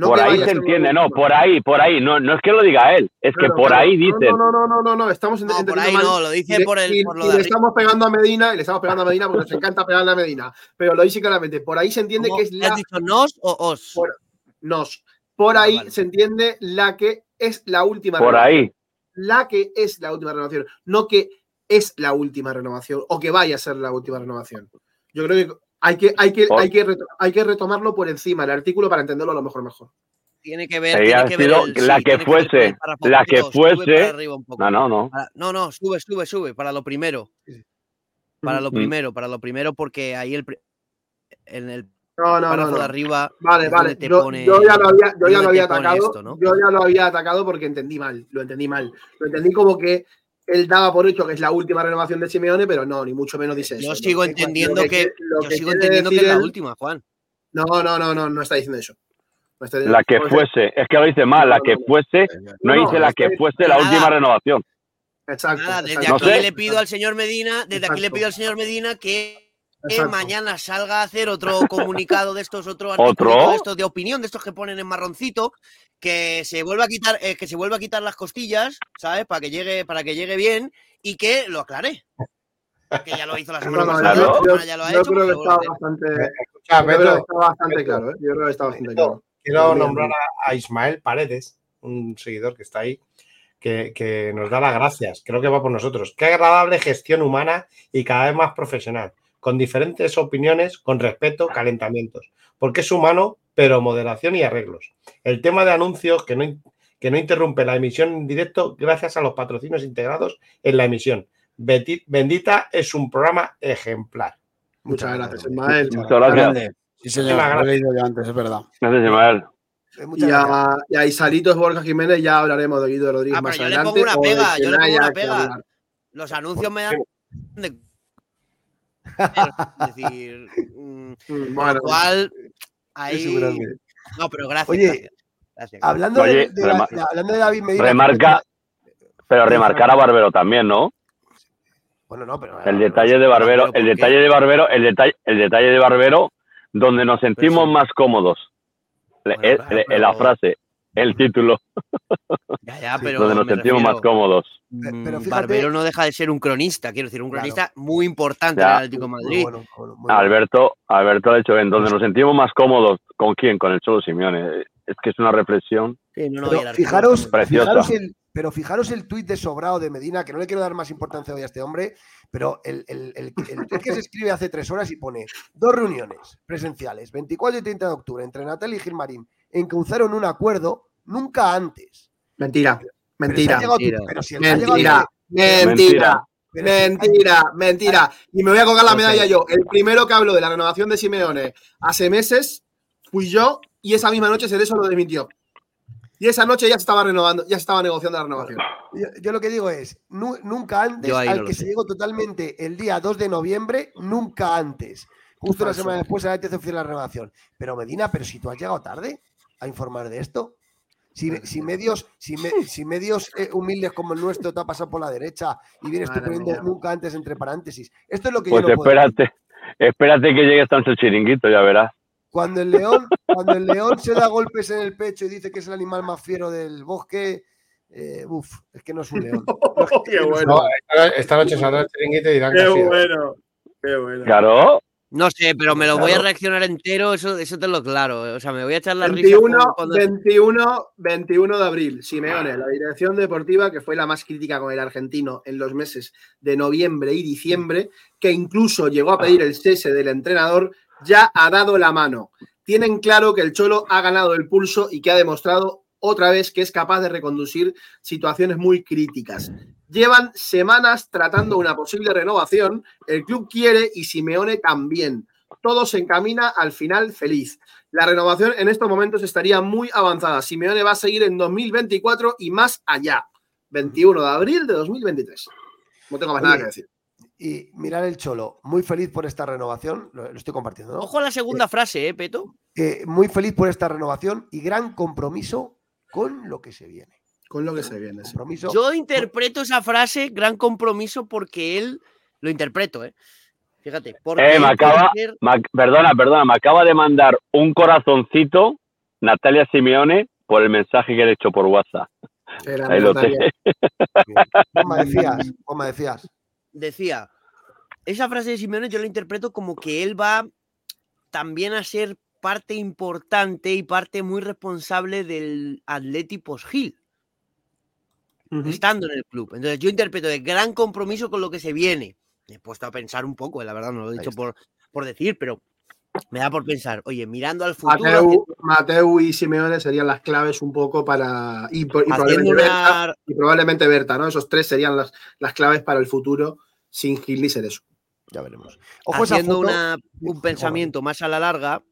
por ahí se entiende, no, por ahí, por ahí, no, no es que lo diga él, es que por ahí dice. No, no, no, no, no, estamos no, por ahí no, lo dice por el. por lo y le estamos pegando a Medina, y le estamos pegando a Medina porque nos encanta pegarle a Medina, pero lo dice claramente, por ahí se entiende que es la. ¿Has dicho nos o os? nos. Por ahí se entiende la que es la última Por ahí. La que es la última renovación, no que es la última renovación o que vaya a ser la última renovación. Yo creo que hay que, hay, que, hay, que hay que retomarlo por encima, el artículo, para entenderlo a lo mejor mejor. Tiene que ver, tiene que ver la que fuese, la que fuese. No, no, no. no, no, sube, sube, sube, para lo primero. Para lo mm. primero, para lo primero, porque ahí el, en el no, no, no, de arriba. Vale, vale. Yo, ya lo había, yo ya lo había atacado. Yo ya lo había atacado porque entendí mal. Lo entendí mal. Lo entendí como que él daba por hecho que es la última renovación de Simeone, pero no, ni mucho menos dice eso. Yo sigo entendiendo que, yo sigo entendiendo que es la última, Juan. No, no, no, no, no está diciendo eso. la que fuese, es que lo dice mal, la que fuese, no, dice la que fuese la última renovación. Exacto. desde aquí le pido al señor Medina, desde aquí le pido al señor Medina que que mañana salga a hacer otro comunicado de estos, otro ¿Otro? de estos de opinión, de estos que ponen en marroncito, que se vuelva a quitar, eh, que se vuelva a quitar las costillas, ¿sabes? Para que llegue, para que llegue bien y que lo aclare. Que ya lo hizo la semana pasada, ya lo ha yo Creo que está bastante, yo creo que está bastante claro, ¿eh? Yo creo que está bastante claro. Quiero nombrar a, Ismael Paredes, un seguidor que está ahí, que, que, nos da las gracias. Creo que va por nosotros. Qué agradable gestión humana y cada vez más profesional, con diferentes opiniones, con respeto, calentamientos. Porque es humano, pero moderación y arreglos. El tema de anuncios que no, que no interrumpe la emisión en directo gracias a los patrocinios integrados en la emisión. Bendita es un programa ejemplar. Muchas gracias, Ismael. Muchas gracias. Sí, señor, lo he leído ya antes, es verdad. Gracias, Ismael. Y a, y a Isalitos Borja Jiménez ya hablaremos de Guido Rodríguez ah, más yo adelante. Le pongo una pega, yo le pongo una pega. Los anuncios me dan es decir, mm, mm, bueno, cual ahí... No, pero gracias. Oye, Hablando, de, hablando de David Medina. Remarca, pero remarcar a Barbero también, ¿no? Bueno, no, pero. El detalle de Barbero, el detalle de Barbero, el detalle, el detalle de Barbero, donde nos sentimos más cómodos. en la frase, el título. Ya, ya, pero. donde nos sentimos refiero, más cómodos. mm, pero fíjate- Barbero no deja de ser un cronista, quiero decir, un Claro. cronista muy importante Ya. en el Atlético de Muy Madrid. bueno, muy bueno, muy bueno. Alberto, Alberto ha dicho, en donde nos sentimos más cómodos, ¿con quién? Con el Cholo Simeone. Es que es una reflexión. Sí, no, no, Pero fijaros, fijaros el, pero fijaros el tuit de Sobrado de Medina, que no le quiero dar más importancia hoy a este hombre, pero el, el, el, el tuit que se escribe hace tres horas y pone dos reuniones presenciales, 24 y 30 de octubre, entre Natal y Gilmarín, en que usaron un acuerdo nunca antes. Mentira, mentira, Mentira. mentira, mentira, Mentira. Y me voy a colgar la medalla yo. El primero que habló de la renovación de Simeone hace meses fui yo y esa misma noche Cerezo lo desmintió. Y esa noche ya se estaba renovando, ya se estaba negociando la renovación. Yo, yo lo que digo es, nu- nunca antes, al no que sé. se llegó totalmente el día 2 de noviembre, nunca antes. Justo una semana después se oficial la renovación. Pero Medina, pero si tú has llegado tarde a informar de esto. Si, si medios, si, me- si medios eh, humildes como el nuestro te ha pasado por la derecha y vienes tú poniendo nunca antes entre paréntesis. Esto es lo que Pues yo no puedo decir. espérate, espérate que llegue hasta el chiringuito, ya verás. Cuando el león, cuando el león se da golpes en el pecho y dice que es el animal más fiero del bosque, eh, uf, es que no es un león. No, es que Qué bueno. No, esta, noche saldrá el chiringuito y dirán que Qué bueno, qué bueno. Claro, No sé, pero me lo voy a reaccionar entero, eso, eso te lo claro. O sea, me voy a echar la risa 21, con- cuando- 21, 21 de abril, Simeone, la dirección deportiva, que fue la más crítica con el argentino en los meses de noviembre y diciembre, que incluso llegó a pedir el cese del entrenador, ya ha dado la mano. Tienen claro que el Cholo ha ganado el pulso y que ha demostrado otra vez que es capaz de reconducir situaciones muy críticas. Llevan semanas tratando una posible renovación, el club quiere y Simeone también. Todo se encamina al final feliz. La renovación en estos momentos estaría muy avanzada. Simeone va a seguir en 2024 y más allá. 21 de abril de 2023. No tengo más nada que decir. Y mirar el Cholo, muy feliz por esta renovación, lo, lo estoy compartiendo, ¿no? Ojo a la segunda frase, ¿eh, Peto? Eh, muy feliz por esta renovación y gran compromiso con lo que se viene. Con lo que se viene. sí. Compromiso. Yo interpreto esa frase, gran compromiso, porque él lo interpreto, ¿eh? Fíjate. Porque Eh, me acaba- ser- perdona, perdona, me acaba de mandar un corazoncito Natalia Simeone por el mensaje que le he hecho por WhatsApp. Era Ahí lo Natalia. Como decías, como decías. decía, esa frase de Simeone yo la interpreto como que él va también a ser parte importante y parte muy responsable del Atleti post-Gil, Ujú. estando en el club. Entonces yo interpreto de gran compromiso con lo que se viene. Me he puesto a pensar un poco, la verdad no lo he dicho por, por decir, pero me da por pensar, oye, mirando al futuro, Mateu, Mateu y Simeone serían las claves un poco para. Y, probablemente Berta, una... y probablemente Berta, ¿no? Esos tres serían las, las claves para el futuro sin Gil ni Cerezo. Ya veremos. Ojo haciendo foto. una- un pensamiento más a la larga,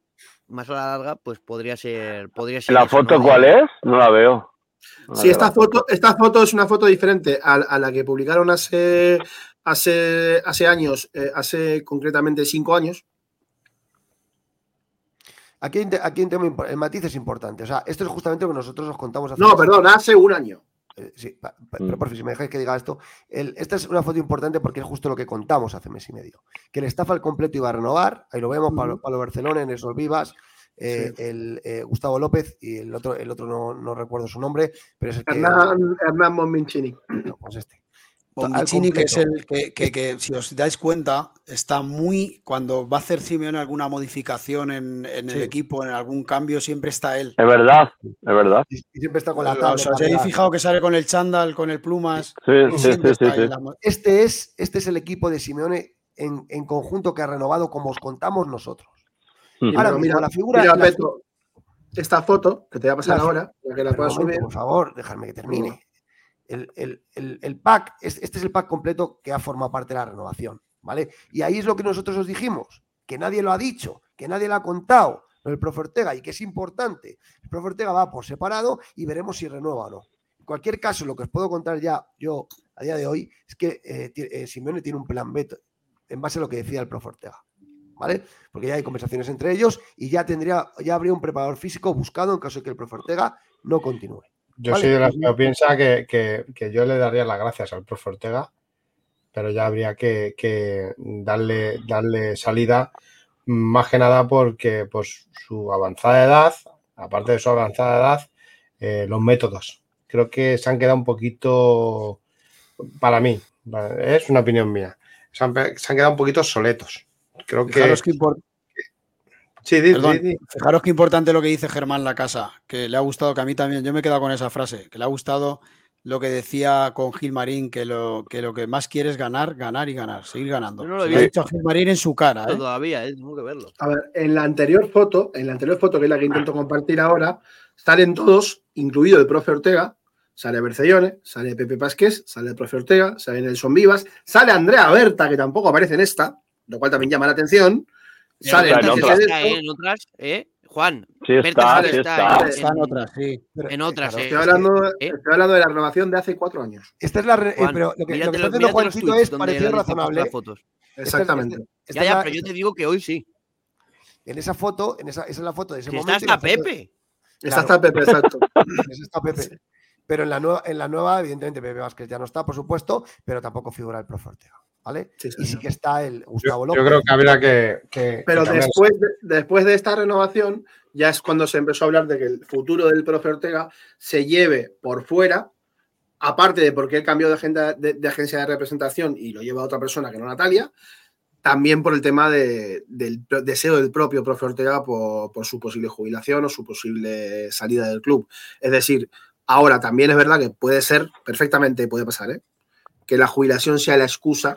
más a la larga, pues podría ser, podría ser ¿La eso, foto cuál es? No la veo. La Sí, esta foto, esta foto es una foto diferente a, a la que publicaron hace, hace, hace años, eh, hace concretamente cinco años. Aquí, hay aquí hay un tema impo- el matiz es importante. O sea, esto es justamente lo que nosotros os contamos hace No, perdón, hace un año. Eh, sí, pa- pa- pero Mm. por fin, si me dejáis que diga esto, el- esta es una foto importante porque es justo lo que contamos hace mes y medio. Que el staff al completo iba a renovar, ahí lo vemos, Pablo, Ujú. Pablo Barcelona, Enesol Vivas, eh, el, eh, Gustavo López y el otro, el otro no, no recuerdo su nombre, pero es el que. Hernán, no, pues este. Que es el que, que- que, si os dais cuenta, está muy. Cuando va a hacer Simeone alguna modificación en, en el equipo, en algún cambio, siempre está él. Es verdad, es verdad. Y, y siempre está con la ¿Os tabla. os habéis fijado que sale con el chándal, con el plumas? Sí, Y sí, siempre sí, sí, ahí la Este es, este es el equipo de Simeone en, en conjunto que ha renovado, como os contamos nosotros. Mm. Ahora mira, la figura. mira, la- esta foto que te voy a pasar La- ahora, para que la puedas subir. por favor, dejadme que termine. El, el- el- el pack, es- este es el pack completo que ha formado parte de la renovación, ¿vale? Y ahí es lo que nosotros os dijimos, que nadie lo ha dicho, que nadie lo ha contado, lo del profe Ortega, y que es importante. El profe Ortega va por separado y veremos si renueva o no. En cualquier caso, lo que os puedo contar ya yo a día de hoy es que eh, eh, Simeone tiene un plan B en base a lo que decía el profe Ortega. ¿Vale? Porque ya hay conversaciones entre ellos y ya tendría, ya habría un preparador físico buscado en caso de que el profe Ortega no continúe. Yo Vale. soy de los que piensa que, que- que yo le daría las gracias al profe Ortega, pero ya habría que, que darle, darle salida, más que nada porque pues, su avanzada edad, aparte de su avanzada edad, eh, los métodos. Creo que se han quedado un poquito, para mí, es una opinión mía, se han, se han quedado un poquito soletos. Creo que... Fijaros que, impor- Sí, di- perdón, di- di. fijaros qué importante lo que dice Germán La Casa, que le ha gustado, que a mí también, yo me he quedado con esa frase, que le ha gustado lo que decía con Gil Marín, que lo que, lo que más quiere es ganar, ganar y ganar, seguir ganando. Yo no lo he Se lo ha visto. dicho a Gil Marín en su cara. ¿eh? Todavía, ¿eh? tengo que verlo. A ver, en la anterior foto, en la anterior foto que es la que intento compartir ahora, salen todos, incluido el profe Ortega, sale Bercellone, sale Pepe Pasqués, sale el profe Ortega, sale Nelson Vivas, sale Andrea Berta, que tampoco aparece en esta, lo cual también llama la atención. Sale está en Berta otra. sí Enrique está, ¿eh? En otras, ¿eh? Juan, Sí está, sí está, está. ¿eh? Está en en- otras, sí. Pero, En otras, claro, eh. Estoy hablando, ¿Eh? estoy hablando de la renovación de hace cuatro años. Esta es la. re- eh, Juan, pero lo que, lo que está haciendo tweets es dice razonable. fotos. Esta- Exactamente. esta Ya, es ya, la- pero yo te digo que hoy sí. En esa foto, en esa, esa es la foto de ese Si está momento. y hasta Pepe. Esta Claro. está Pepe, exacto. Esa está Pepe. Pero en la, nueva, en la nueva, evidentemente, Pepe Vázquez ya no está, por supuesto, pero tampoco figura el profe Ortega. ¿Vale? Sí, y sí que está el Gustavo Yo, López. yo creo que habría que. que- Pero que después de, después de esta renovación, ya es cuando se empezó a hablar de que el futuro del profe Ortega se lleve por fuera, aparte de porque él cambió de, agenda- de- de agencia de representación y lo lleva a otra persona que no Natalia, también por el tema de- del deseo del propio profe Ortega por, por su posible jubilación o su posible salida del club. Es decir, ahora también es verdad que puede ser, perfectamente puede pasar, ¿eh? Que la jubilación sea la excusa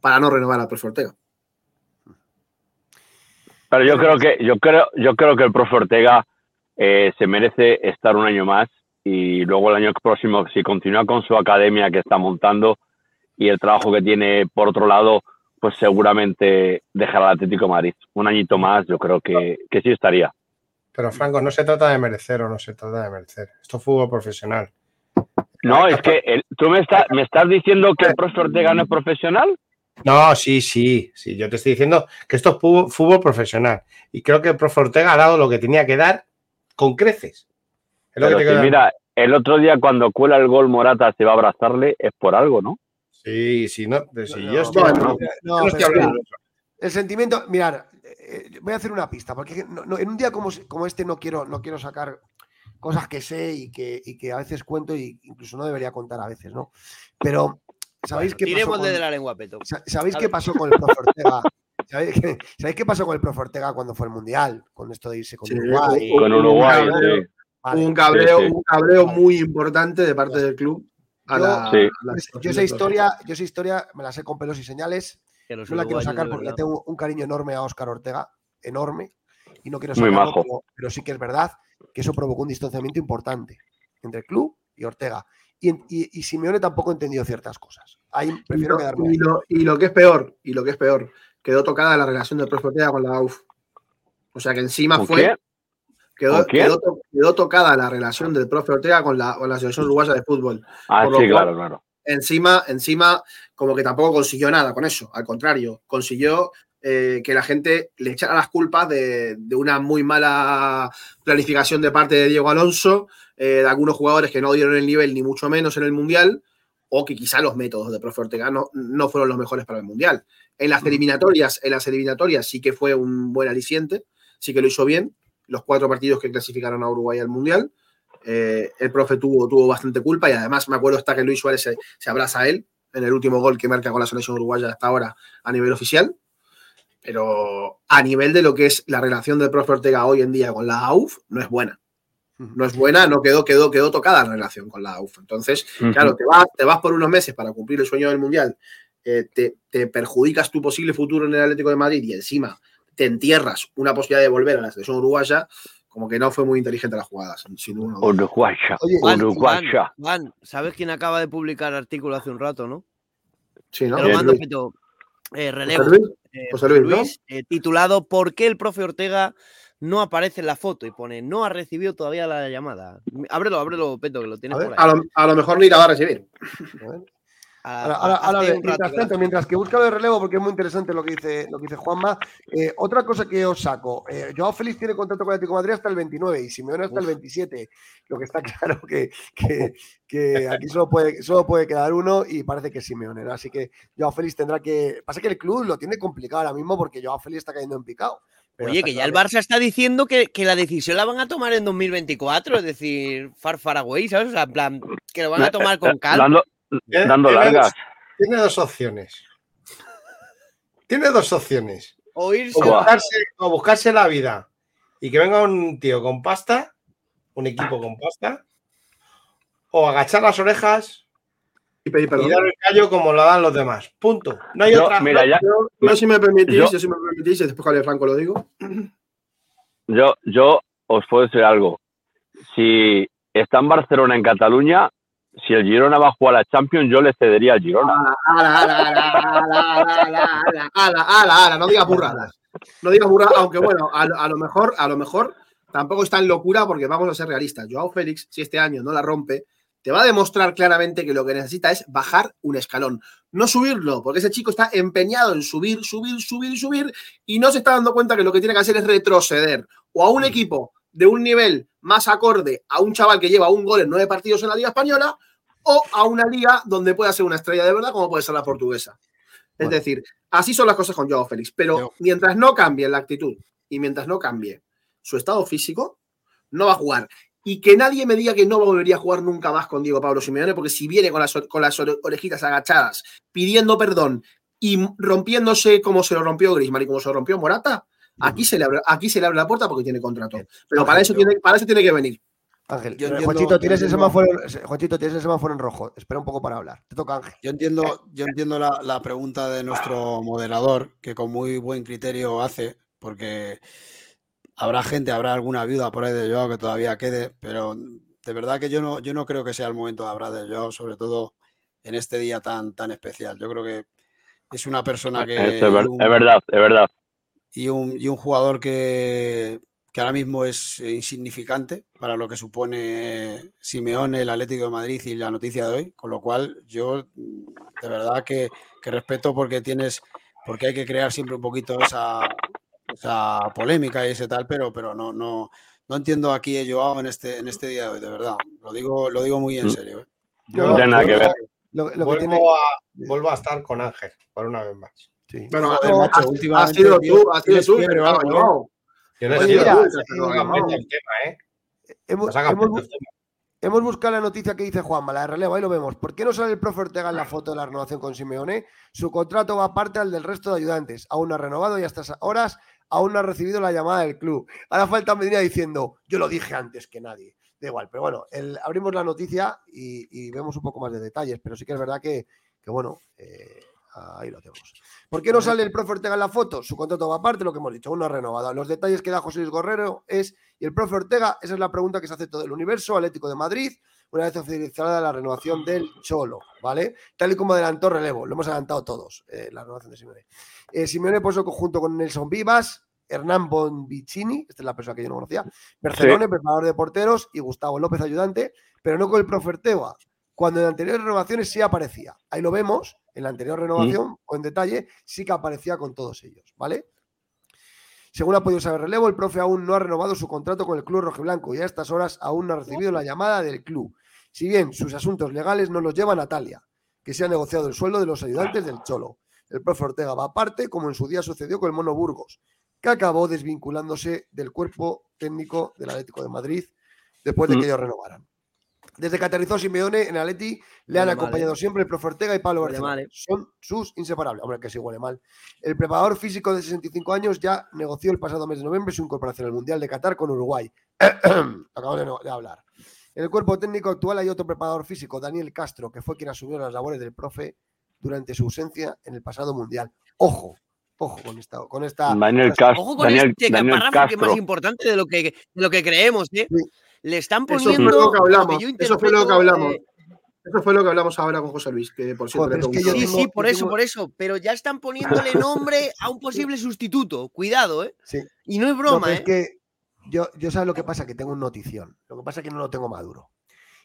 para no renovar al profe Ortega. Pero yo creo que, yo creo, yo creo que el profe Ortega eh, se merece estar un año más y luego el año próximo, si continúa con su academia que está montando y el trabajo que tiene por otro lado, pues seguramente dejará al Atlético de Madrid. Un añito más, yo creo que, que sí estaría. Pero Franco, no se trata de merecer o no se trata de merecer. Esto es fútbol profesional. No, es que el- tú me, estás me estás diciendo que el profe Ortega no es profesional. No, sí, sí, sí. Yo te estoy diciendo que esto es fútbol, fútbol profesional. Y creo que el profe Ortega ha dado lo que tenía que dar con creces. Es lo que Pero te si quiero- mira, el otro día cuando cuela el gol Morata se va a abrazarle, es por algo, ¿no? Sí, sí, no. pero si No, yo estoy, bueno, no, no, yo no estoy pero hablando. El sentimiento, mirar, eh, voy a hacer una pista, porque no- no- en un día como, como este no quiero, no quiero sacar cosas que sé y que, y que a veces cuento y incluso no debería contar a veces, ¿no? Pero, ¿sabéis qué pasó? Con- de la lengua, Peto. sa- ¿Sabéis qué pasó con el profe Ortega? ¿Sabéis qué, ¿Sabéis qué pasó con el profe Ortega cuando fue el Mundial? Con esto de irse con Sí, Uruguay. Con Uruguay, Un sí. Vale. un cabreo, Sí, sí. un cabreo muy importante de parte del club. A Yo- la, Sí. a la Yo, situación yo esa historia, yo esa historia me la sé con pelos y señales. Que No la quiero sacar porque tengo un cariño enorme a Óscar Ortega, enorme, y no quiero Muy sacarlo, majo. pero, pero sí que es verdad que eso provocó un distanciamiento importante entre el club y Ortega. Y, y- y Simeone tampoco entendió ciertas cosas. Ahí Y prefiero lo, quedarme y lo- y lo que es peor, y lo que es peor, quedó tocada la relación del profe Ortega con la AUF. O sea que encima ¿Con fue. Quedó, quedó to- quedó tocada la relación del profe Ortega con la, con la selección uruguaya de fútbol. Ah, sí, cual- claro, claro. Encima, encima, como que tampoco consiguió nada con eso. Al contrario, consiguió eh, que la gente le echara las culpas de, de una muy mala planificación de parte de Diego Alonso, eh, de algunos jugadores que no dieron el nivel ni mucho menos en el Mundial, o que quizá los métodos de profe Ortega no, no fueron los mejores para el Mundial. En las eliminatorias, en las eliminatorias sí que fue un buen aliciente, sí que lo hizo bien. Los cuatro partidos que clasificaron a Uruguay al Mundial. Eh, el profe tuvo, tuvo bastante culpa y además me acuerdo hasta que Luis Suárez se, se abraza a él en el último gol que marca con la selección uruguaya hasta ahora a nivel oficial. Pero a nivel de lo que es la relación del profe Ortega hoy en día con la AUF, no es buena. No es buena, no quedó, quedó, quedó tocada la relación con la AUF. Entonces, claro, te vas, te vas por unos meses para cumplir el sueño del Mundial, eh, te, te perjudicas tu posible futuro en el Atlético de Madrid y encima te entierras una posibilidad de volver a la selección uruguaya, como que no fue muy inteligente la jugada, sin, duda. Uruguaya, Oye, Juan, uruguaya. Juan, Juan, ¿sabes quién acaba de publicar artículo hace un rato, no? Sí, ¿no? Te lo mando. Eh, José relevo. Luis, eh, José José Luis, ¿no? Luis, eh, titulado ¿Por qué el profe Ortega no aparece en la foto? Y pone, no ha recibido todavía la llamada. Ábrelo, ábrelo, Peto, que lo tienes A ver, por ahí. A lo, a lo mejor ni la va a recibir. Ahora, ahora- un mientras que tanto, mientras que busca de relevo, porque es muy interesante lo que dice, lo que dice Juanma. eh, otra cosa que os saco: eh, Joao Félix tiene contrato con el Atlético de Madrid hasta el 29 y Simeone hasta el 27. Lo que está claro que, que, que aquí solo puede, solo puede quedar uno y parece que es Simeone. ¿no? Así que Joao Félix tendrá que. Pasa que el club lo tiene complicado ahora mismo porque Joao Félix está cayendo en picado. Pero Oye, que ya el. Barça está diciendo que, que la decisión la van a tomar en 2024, es decir, far far away, ¿sabes? O sea, en plan, que lo van a tomar con calma. Dando, Tiene- dando tiene largas. dos- Tiene dos opciones. Tiene dos opciones. O irse O buscarse, o buscarse la vida y que venga un tío con pasta, un equipo con pasta, o agachar las orejas Y pedir y perdón. dar el callo como lo dan los demás. Punto. No hay Yo, otra. mira, ya, Yo, yo, si me permitís, Yo- yo, si me permitís, después Javier Franco lo digo. yo, yo os puedo decir algo. Si está en Barcelona, en Cataluña, si el Girona va a jugar a la Champions, yo le cedería al Girona. Ala, ala, ala, ala, ala, no digas burradas. No digas burradas, aunque bueno, a, lo mejor, a lo mejor tampoco está en locura porque vamos a ser realistas. Joao Félix, si este año no la rompe, te va a demostrar claramente que lo que necesita es bajar un escalón, no subirlo, porque ese chico está empeñado en subir, subir, subir, subir y no se está dando cuenta que lo que tiene que hacer es retroceder o a un mm. equipo de un nivel más acorde a un chaval que lleva un gol en nueve partidos en la Liga Española o a una liga donde pueda ser una estrella de verdad como puede ser la portuguesa. Es decir, así son las cosas con Joao Félix, pero mientras no cambie la actitud y mientras no cambie su estado físico, no va a jugar. Y que nadie me diga que no volvería a jugar nunca más con Diego Pablo Simeone, porque si viene con las, con las ore- orejitas agachadas, pidiendo perdón y rompiéndose como se lo rompió Griezmann y como se lo rompió Morata, aquí se le abre, aquí se le abre la puerta porque tiene contrato. Pero para eso, tiene, para eso tiene que venir. Ángel, Yo entiendo- Juanchito, tienes yo el semáforo, Juanchito, tienes el semáforo en rojo. Espera un poco para hablar. Te toca Ángel. Yo entiendo, yo entiendo la, la pregunta de nuestro moderador, que con muy buen criterio hace, porque habrá gente, habrá alguna viuda por ahí de Joao que todavía quede, pero de verdad que yo no, yo no creo que sea el momento de hablar de Joao, sobre todo en este día tan, tan especial. Yo creo que es una persona que... Eso es, ver- y un- es verdad, es verdad. y un, y un jugador que, que ahora mismo es insignificante para lo que supone Simeone, el Atlético de Madrid y la noticia de hoy, con lo cual yo mm, de verdad que, que respeto porque tienes, porque hay que crear siempre un poquito esa, esa polémica y ese tal, pero, pero no, no, no entiendo aquí a Joao en este, en este día de hoy, de verdad. Lo digo, lo digo muy en serio. ¿eh? No tiene nada que ver. Lo, lo que vuelvo, tiene. a, vuelvo a estar con Ángel, por una vez más. sí. Bueno, Joder, no, macho, has- has últimamente, sido tú, has sido tú, pero no. Mira, el tema, ¿eh? Hemos, buscado la noticia que dice Juanma, la de relevo, ahí lo vemos. ¿Por qué no sale el profe Ortega en la foto de la renovación con Simeone? Su contrato va aparte al del resto de ayudantes. Aún no ha renovado y hasta estas horas aún no ha recibido la llamada del club. Ahora falta Medina diciendo, yo lo dije antes que nadie. Da igual, pero bueno, el- abrimos la noticia y, y vemos un poco más de detalles, pero sí que es verdad que, que bueno, eh, ahí lo tenemos. ¿Por qué no sale el profe Ortega en la foto? Su contrato va aparte, lo que hemos dicho, aún no ha renovado. Los detalles que da José Luis Gorrero es, ¿y el profe Ortega? Esa es la pregunta que se hace todo el universo Atlético de Madrid, una vez oficializada la renovación del Cholo, ¿vale? Tal y como adelantó Relevo, lo hemos adelantado todos, eh, la renovación de Simeone. Eh, Simeone puso conjunto con Nelson Vivas, Hernán Bonvicini, esta es la persona que yo no conocía, Barcelona, preparador de porteros, y Gustavo López, ayudante, pero no con el profe Ortega, cuando en anteriores renovaciones sí aparecía. Ahí lo vemos, en la anterior renovación, o en detalle, sí que aparecía con todos ellos, ¿vale? Según ha podido saber relevo, el profe aún no ha renovado su contrato con el club rojiblanco y a estas horas aún no ha recibido la llamada del club. Si bien sus asuntos legales no los lleva Natalia, que se ha negociado el sueldo de los ayudantes del Cholo. El profe Ortega va aparte, como en su día sucedió con el Mono Burgos, que acabó desvinculándose del cuerpo técnico del Atlético de Madrid después de que Mm. ellos renovaran. Desde que aterrizó Simeone en Atleti, le han mal, acompañado ¿eh? siempre el profe Ortega y Pablo Barcelona. mal, ¿eh? Son sus inseparables. Hombre, que sí huele mal. El preparador físico de 65 años ya negoció el pasado mes de noviembre su incorporación al Mundial de Qatar con Uruguay. Acabamos de, no- de hablar. En el cuerpo técnico actual hay otro preparador físico, Daniel Castro, que fue quien asumió las labores del profe durante su ausencia en el pasado Mundial. Ojo, ojo con esta. Con esta Daniel, frase. Cas- Ojo con Daniel, este Daniel párrafo que es Castro. más importante de lo que, de lo que creemos, ¿eh? Sí. Le están Eso poniendo. fue lo que hablamos. Eso fue lo que hablamos. eh, Eso fue lo que hablamos ahora con José Luis, que por cierto Joder, le pero es que. Sí, tengo- sí, por eso, tengo- por eso. Pero ya están poniéndole nombre a un posible sustituto. Cuidado, ¿eh? Sí. Y no es broma, ¿eh? es que yo, yo sabes lo que pasa, que tengo un notición. Lo que pasa es que no lo tengo maduro.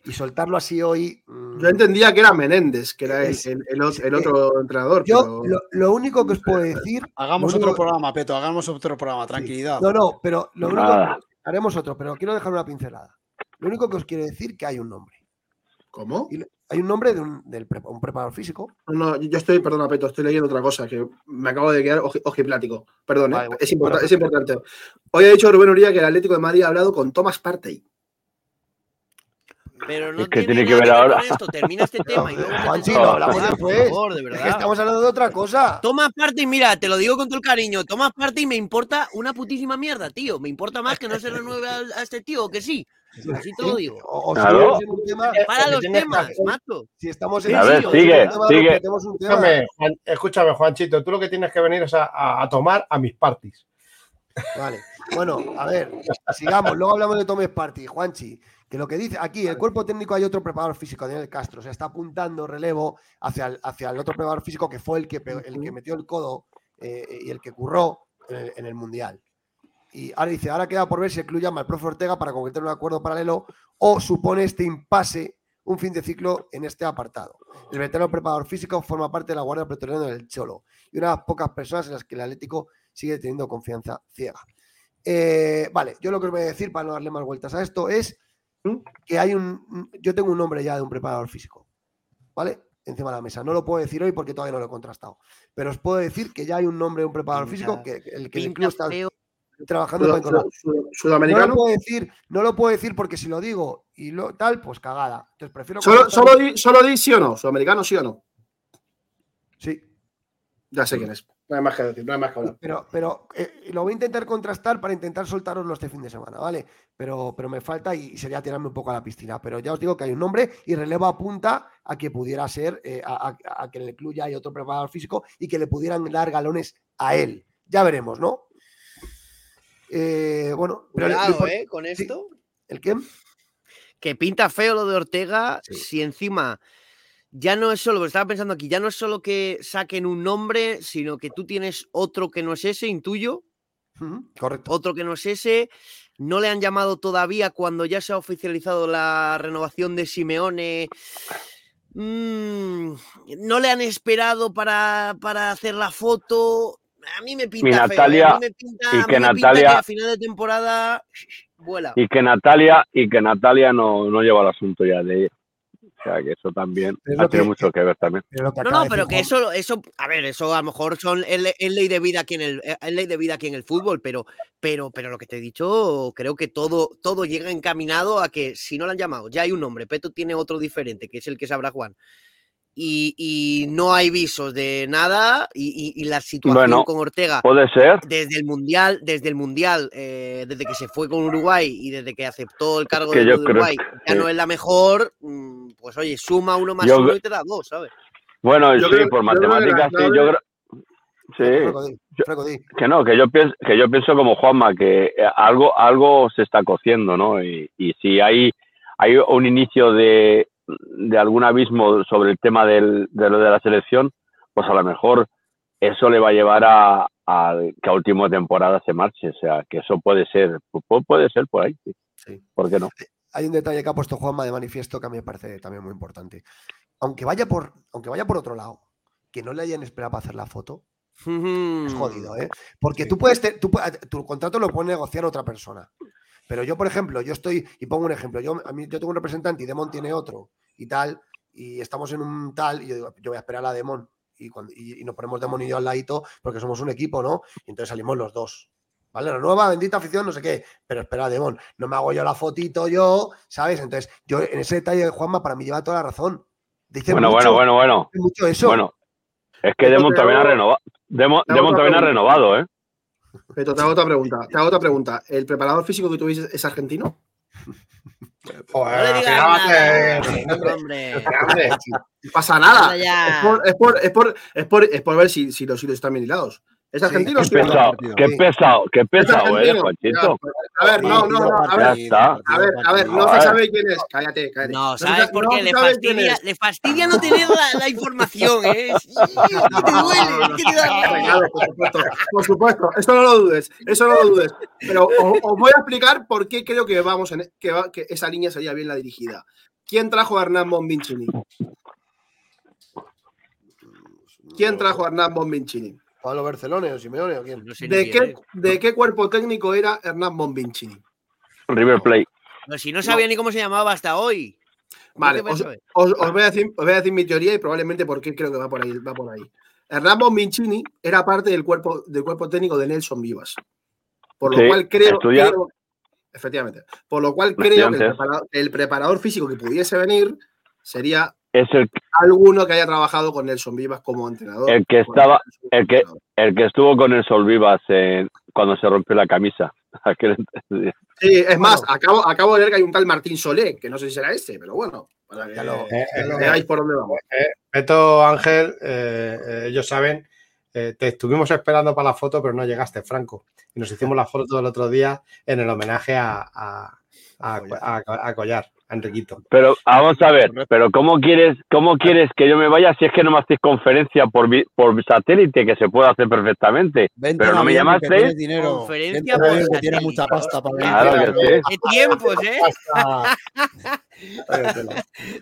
Y soltarlo así hoy. mm, Yo entendía que era Menéndez, que era el, Es- el- el ot- el otro entrenador. Yo pero- lo, lo único que os puedo decir. Hagamos otro único- programa, Peto, hagamos otro programa, tranquilidad. No, no, pero lo único. Haremos otro, pero quiero dejar una pincelada. Lo único que os quiero decir que hay un nombre. ¿Cómo? Hay un nombre de un, del un preparador físico. No, yo estoy, perdona, Peto, estoy leyendo otra cosa que me acabo de quedar oji- ojiplático. Perdón, ¿eh? Vale, es, importa- bueno. es importante. Hoy ha dicho Rubén Uría que el Atlético de Madrid ha hablado con Thomas Partey. Pero no Es que tiene, tiene que ver ahora. con esto. Termina este tema y luego lo a hablamos hablar, después. Por favor, de Es verdad. que estamos hablando de otra cosa. Tomas parte y mira, te lo digo con todo el cariño. Tomas parte y me importa una putísima mierda, tío. Me importa más que no se renueve a, a este tío, que sí. Así te lo digo. O, o si Claro. un tema- Para que los temas, razón. macho. Si estamos Sí, en A ver, si sigue, estamos en un tema, sigue. Escúchame, Juan- escúchame, Juanchito, tú lo que tienes que venir es a, a- a tomar a mis parties. Vale. Bueno, a ver, sigamos. Luego hablamos de Thomas Party, Juanchi. Que lo que dice aquí, el cuerpo técnico hay otro preparador físico, Daniel Castro. Se está apuntando relevo hacia el, hacia el otro preparador físico que fue el que, el que metió el codo eh, y el que curró en el, en el Mundial. Y ahora dice, ahora queda por ver si el club llama al profe Ortega para concretar un acuerdo paralelo o supone este impasse un fin de ciclo en este apartado. El veterano preparador físico forma parte de la Guardia Pretoriana del Cholo y una de las pocas personas en las que el Atlético sigue teniendo confianza ciega. Eh, vale, yo lo que os voy a decir para no darle más vueltas a esto es que hay un. Yo tengo un nombre ya de un preparador físico, ¿vale? Encima de la mesa. No lo puedo decir hoy porque todavía no lo he contrastado. Pero os puedo decir que ya hay un nombre de un preparador físico que, que el que club está feo. trabajando para Sud- encontrar. sud- sud- No lo Sudamericano. puedo decir, no lo puedo decir porque si lo digo y lo tal, pues cagada. Entonces prefiero. Solo, solo, di, solo di sí o no. Sudamericano sí o no. Sí, Ya sé quién es. No hay más que decir, no hay más que hablar. pero, pero eh, lo voy a intentar contrastar para intentar soltaroslo este fin de semana, ¿vale? Pero, pero me falta y sería tirarme un poco a la piscina. Pero ya os digo que hay un nombre y relevo apunta a que pudiera ser, eh, a, a- a que en el club ya hay otro preparador físico y que le pudieran dar galones a él. Ya veremos, ¿no? Eh, bueno, pero Cuidado, ¿eh? Con esto. ¿El qué? Que pinta feo lo de Ortega Sí. si encima ya no es solo, porque estaba pensando aquí, ya no es solo que saquen un nombre, sino que tú tienes otro que no es ese, intuyo, Correcto. otro que no es ese. No le han llamado todavía cuando ya se ha oficializado la renovación de Simeone. Mm, no le han esperado para, para hacer la foto. A mí me pinta Y feo, ¿eh? Natalia- a mí me pinta, y a mí que Natalia- que a final de temporada vuela. Y que Natalia, y que Natalia no, no lleva el asunto ya de ella. O sea que eso también Es ha tenido que- mucho que ver también. No, no, pero que eso, eso, a ver, eso a lo mejor son es, le- es ley de vida aquí en el, es ley de vida aquí en el fútbol, pero, pero, pero lo que te he dicho, creo que todo, todo llega encaminado a que si no lo han llamado, ya hay un nombre, Peto tiene otro diferente, que es el que sabrá Juan. Y, y no hay visos de nada, y, y- y la situación Bueno, con Ortega Puede ser. desde el mundial, desde el mundial, eh, desde que se fue con Uruguay y desde que aceptó el cargo que de, Uruguay, ya no es la mejor, mm, pues oye, suma uno más Yo uno y te da dos, ¿sabes? Bueno, Yo sí, creo- por matemáticas sí, yo creo. Sí, que no, que yo pienso, que yo pienso como Juanma, que eh, algo, algo se está cociendo, ¿no? Y, y si hay, hay un inicio de, de algún abismo sobre el tema del, de lo de la selección, pues a lo mejor eso le va a llevar a, a que a última temporada se marche. O sea, que eso puede ser, pu- puede ser por ahí, sí. Sí. ¿Por qué no? hay un detalle que ha puesto Juanma de manifiesto que a mí me parece también muy importante. Aunque vaya por, aunque vaya por otro lado, que no le hayan esperado para hacer la foto, es jodido, ¿eh? Porque Sí. tú puedes, te- tú tu contrato lo puede negociar otra persona. Pero yo, por ejemplo, yo estoy, y pongo un ejemplo, yo, a mí, yo tengo un representante y Demon tiene otro y tal, y estamos en un tal, y yo digo, yo voy a esperar a Demon. Y, cuando, y, y nos ponemos Demon y yo al ladito porque somos un equipo, ¿no? Y entonces salimos los dos. ¿Vale? La nueva bendita afición, no sé qué. Pero espera, Demon, no me hago yo la fotito yo, ¿sabes? Entonces, yo en ese detalle de Juanma, para mí lleva toda la razón. Dice Bueno, mucho, bueno, bueno, bueno. dice mucho eso. Bueno, es que Demon también ha renovado. Demon, también ha renovado, ¿eh? Te hago otra pregunta. Te hago otra pregunta. ¿El preparador físico que tuviste es argentino? Joder, No pasa nada. Es por, es, por, es, por, es, por- es por ver si, si los hilos están bien hilados. ¿Es Sí, argentino Qué sí o no? pesado, qué pesado, qué ¿Es pesado, ¿eh? Ya, A ver, no, no, no. A Ya ver, está. a ver, a ver, no se sabe quién es. Cállate, cállate. No, ¿sabes sa- por qué? Le fastidia, le fastidia no tener la, la información, ¿eh? Sí, que te duele, que te. Claro, por supuesto, por supuesto, eso no lo dudes, eso no lo dudes. Pero os, os voy a explicar por qué creo que vamos en, que, va- que esa línea sería bien la dirigida. ¿Quién trajo a Hernán Bombincini? ¿Quién trajo a Hernán Bombincini? Pablo Barcelona o Simeone o quién. No sé ni ¿De qué, es. ¿De qué cuerpo técnico era Hernán Bombincini? River Plate. No, si no sabía ni cómo se llamaba hasta hoy. Vale, ¿Qué os, saber? os- os voy a decir, os voy a decir mi teoría y probablemente por qué creo que va por ahí. Va por ahí. Hernán Mincini era parte del cuerpo, del cuerpo técnico de Nelson Vivas. Por lo Sí, cual creo, creo- Efectivamente. Por lo cual creo que el Estudiantes. preparador, el preparador físico que pudiese venir sería Es el, alguno que haya trabajado con Nelson Vivas como entrenador. El que estaba- el que- el que estuvo con el Sol Vivas en- cuando se rompió la camisa. Aquel- Sí, es más, acabo, acabo de ver que hay un tal Martín Solé, que no sé si será ese, pero bueno, para que Ya lo- Eh, lo- veáis por dónde vamos. Beto Ángel, eh, eh, ellos saben, eh, te estuvimos esperando para la foto, pero no llegaste, Franco. Y nos hicimos la foto el otro día en el homenaje a, a, a- a- a Collar, Enriquito. Pero vamos a ver, pero ¿cómo quieres, cómo quieres que yo me vaya si es que no me hacéis conferencia por, por satélite, que se puede hacer perfectamente? Vente Pero no me llamasteis. tienes dinero. Conferencia Vente por que tiene satélite. mucha pasta para. Claro que sí. ¡Qué tiempos, eh!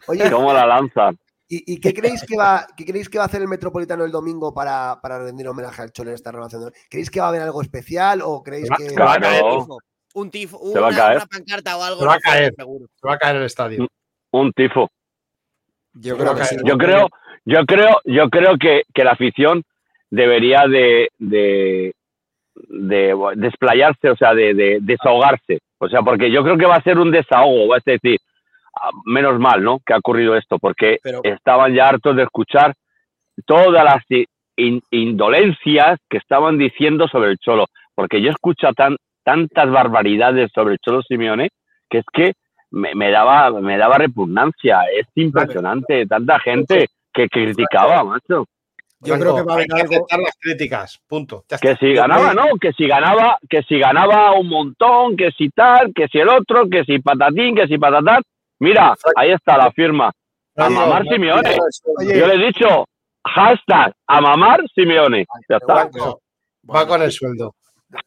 Oye, ¿Cómo la lanzan? ¿y, y qué creéis que va, qué creéis que va a hacer el Metropolitano el domingo para, para rendir homenaje al Cholo en esta relación? ¿Creéis que va a haber algo especial o creéis que se va a Claro. Tifo. Un tifo, Se va a una, caer. una pancarta o algo. Se va a caer. seguro. se va a caer el estadio. Un tifo. Yo creo que sí. Yo creo, yo creo, yo creo que, que la afición debería de, de, de desplayarse, o sea, de, de desahogarse. O sea, porque yo creo que va a ser un desahogo, va a decir, ah, menos mal, ¿no? Que ha ocurrido esto, porque Pero- estaban ya hartos de escuchar todas las in- indolencias que estaban diciendo sobre el Cholo. Porque yo escucho tan, tantas barbaridades sobre Cholo Simeone que es que me, me daba, me daba repugnancia. Es impresionante, tanta gente que criticaba, macho. Yo creo que va a haber que algo. aceptar las críticas, punto. Que si ganaba, ¿no? Que si ganaba, que si ganaba un montón, que si tal, que si el otro, que si patatín, que si patatán. Mira, ahí está la firma. A mamar Simeone. Yo le he dicho, hashtag, a mamar Simeone. Ya está. Va con el sueldo.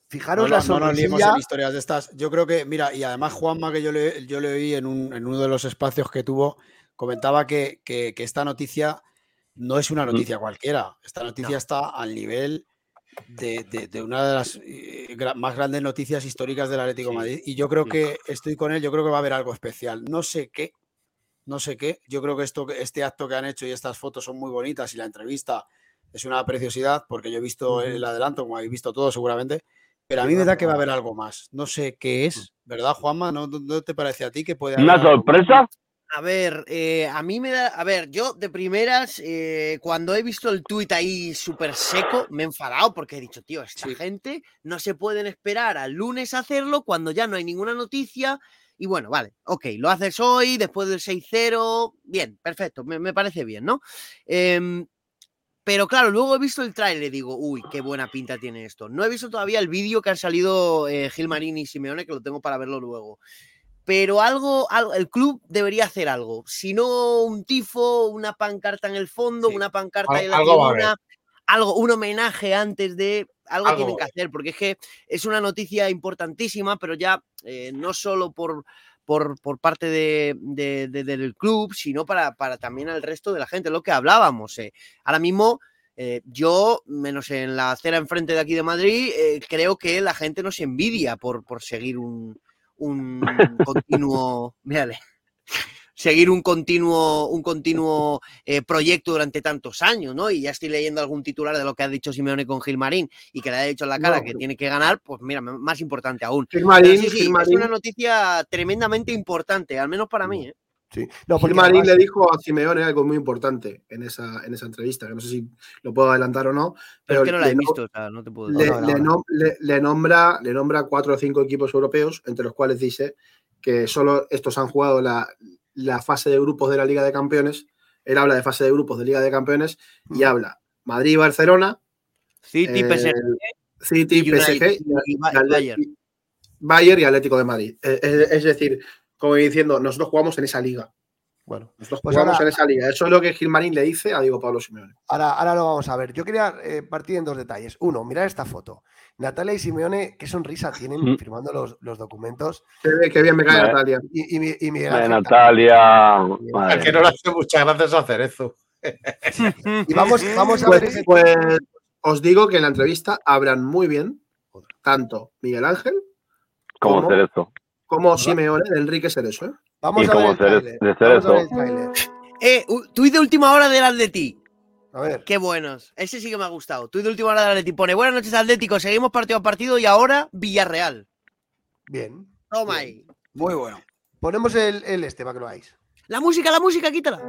Fijaros no, la no nos liemos sonrisilla. en historias de estas. Yo creo que, mira, y además Juanma, que yo le, yo le oí en, un- en uno de los espacios que tuvo, comentaba que, que- que esta noticia no es una noticia cualquiera. Esta noticia está al nivel de, de- de una de las eh, gra- más grandes noticias históricas del Atlético de. Madrid. Y yo creo Sí. que estoy con él, yo creo que va a haber algo especial. No sé qué, no sé qué. Yo creo que esto, este acto que han hecho y estas fotos son muy bonitas y la entrevista es una preciosidad porque yo he visto el adelanto, como habéis visto todos seguramente. Pero a mí me da que va a haber algo más. No sé qué es, ¿verdad, Juanma? ¿No, no- te parece a ti que puede haber Una algo más? sorpresa. A ver, eh, a mí me da. A ver, yo de primeras, eh, cuando he visto el tuit ahí súper seco, me he enfadado porque he dicho, tío, esta Sí. gente no se pueden esperar al lunes a hacerlo cuando ya no hay ninguna noticia. Y bueno, vale, ok, lo haces hoy, después del 6-0, bien, perfecto, me, me parece bien, ¿no? Em, pero claro, luego he visto el tráiler y digo, uy, qué buena pinta tiene esto. No he visto todavía el vídeo que han salido eh, Gilmarín y Simeone, que lo tengo para verlo luego pero algo, algo, el club debería hacer algo. Si no un tifo, una pancarta en el fondo, Sí. una pancarta Al- en la algo tribuna, algo, un homenaje antes de. Algo, Algo tienen que hacer, porque es que es una noticia importantísima, pero ya eh, no solo por, por, por parte de, de- de- del club, sino para, para también al resto de la gente, lo que hablábamos. eh. Ahora mismo, eh, yo, menos en la acera enfrente de aquí de Madrid, eh, creo que la gente nos envidia por, por seguir un, un continuo. Mírale. Seguir un continuo, un continuo eh, proyecto durante tantos años, ¿no? Y ya estoy leyendo algún titular de lo que ha dicho Simeone con Gilmarín y que le ha dicho en la cara No, que tiene que ganar, pues mira, más importante aún. Gilmarín, sí, sí, Gilmarín- es una noticia tremendamente importante, al menos para mí. ¿eh? Sí. No, Gilmarín le dijo a Simeone algo muy importante en esa, en esa entrevista, que no sé si lo puedo adelantar o no, Pero pero es que no la he visto, o sea, no te puedo le- no, no, le no. nom- le- le nombra, le nombra cuatro o cinco equipos europeos, entre los cuales dice que solo estos han jugado la, la fase de grupos de la Liga de Campeones. Él habla de fase de grupos de Liga de Campeones y Mm. habla Madrid y Barcelona, City, eh, PSG, City, United PSG y y Bayern. Bayern y Atlético de Madrid. Eh, Es, es decir, como diciendo, nosotros jugamos en esa liga. Bueno, Nosotros Pues jugamos ahora- en esa liga. Eso es lo que Gilmarín le dice a Diego Pablo Simeone. ahora, ahora lo vamos a ver. Yo quería eh, partir en dos detalles. Uno, mirar esta foto. Natalia y Simeone, qué sonrisa tienen firmando los, los documentos. Qué, bien- qué bien me cae Vale. Natalia. Y, y, mi- y Miguel Ángel Natalia. Que no le hace muchas gracias a Cerezo. Y vamos, vamos a ver Pues, ese- pues, os digo que en la entrevista hablan muy bien tanto Miguel Ángel ¿Cómo ¿Cómo? hacer eso? como Simeone de Enrique Cerezo. ¿eh? Vamos Y a ver como el Cerezo- Vamos a ver Cerezo. el tráiler. Eh, tuit de última hora del Atleti. A ver. Qué buenos. Ese sí que me ha gustado. Tuit de última hora del Atleti. Pone, buenas noches Atlético, seguimos partido a partido y ahora Villarreal. Bien. Toma ahí. Muy bueno. Ponemos el, el este para que lo veáis. La música, la música, quítala.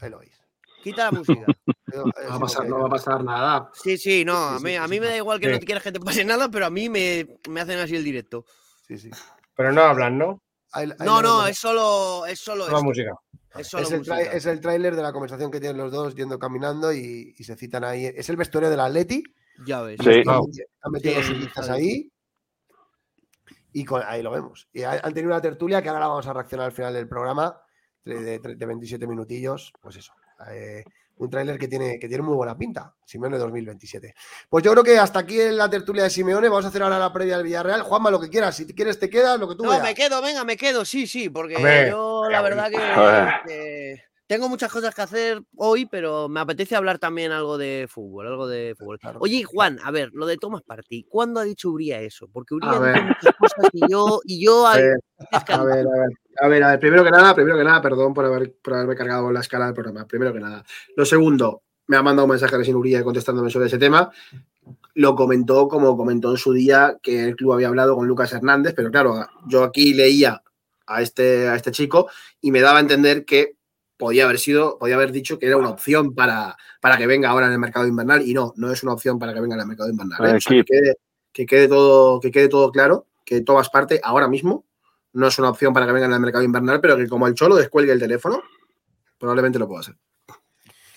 Ahí lo veis. Quita la música. Eh, No va, a pasar, porque- no va a pasar nada. Sí, sí, no. A mí, a me da igual que Sí. no te quieras que te pase nada, pero a mí me, me hacen así el directo. Sí, sí. Pero no hablan, ¿no? Ahí- ahí No, no, vemos. es solo, es solo Solo esto. música. Es el, es el tráiler de la conversación que tienen los dos yendo caminando y, y se citan ahí. Es el vestuario del Atleti. Ya ves. Sí. Han meti- han metido Sí, sí. ahí. Y con- ahí lo vemos. Y ha- han tenido una tertulia que ahora la vamos a reaccionar al final del programa. De, de- de 27 minutillos. Pues eso. eh, un tráiler que tiene, que tiene muy buena pinta. Simeone 2027. Pues yo creo que hasta aquí en la tertulia de Simeone. Vamos a hacer ahora la previa del Villarreal. Juanma, lo que quieras. Si quieres, te quedas, lo que tú No, veas. me quedo, venga, me quedo, sí, sí, porque yo la verdad que. Tengo muchas cosas que hacer hoy, pero me apetece hablar también algo de fútbol, algo de fútbol. Claro. Oye, Juan, a ver, lo de Thomas Partey, ¿cuándo ha dicho Uría eso? Porque Uría dice muchas cosas y yo, y yo A ver, A ver, a ver, a ver, a ver, primero que nada, primero que nada, perdón por, haber, por haberme cargado la escala del programa. Primero que nada. Lo segundo, me ha mandado un mensaje de Uría contestándome sobre ese tema. Lo comentó como comentó en su día que el club había hablado con Lucas Hernández, pero claro, yo aquí leía a este, a este chico y me daba a entender que podía haber sido, podía haber dicho que era una opción para, para que venga ahora en el mercado invernal y no, no es una opción para que venga en el mercado invernal. ¿eh? O sea, que, quede, que quede todo, que quede todo claro, que tomas parte ahora mismo no es una opción para que venga en el mercado invernal, pero que como el Cholo descuelgue el teléfono, probablemente lo pueda hacer.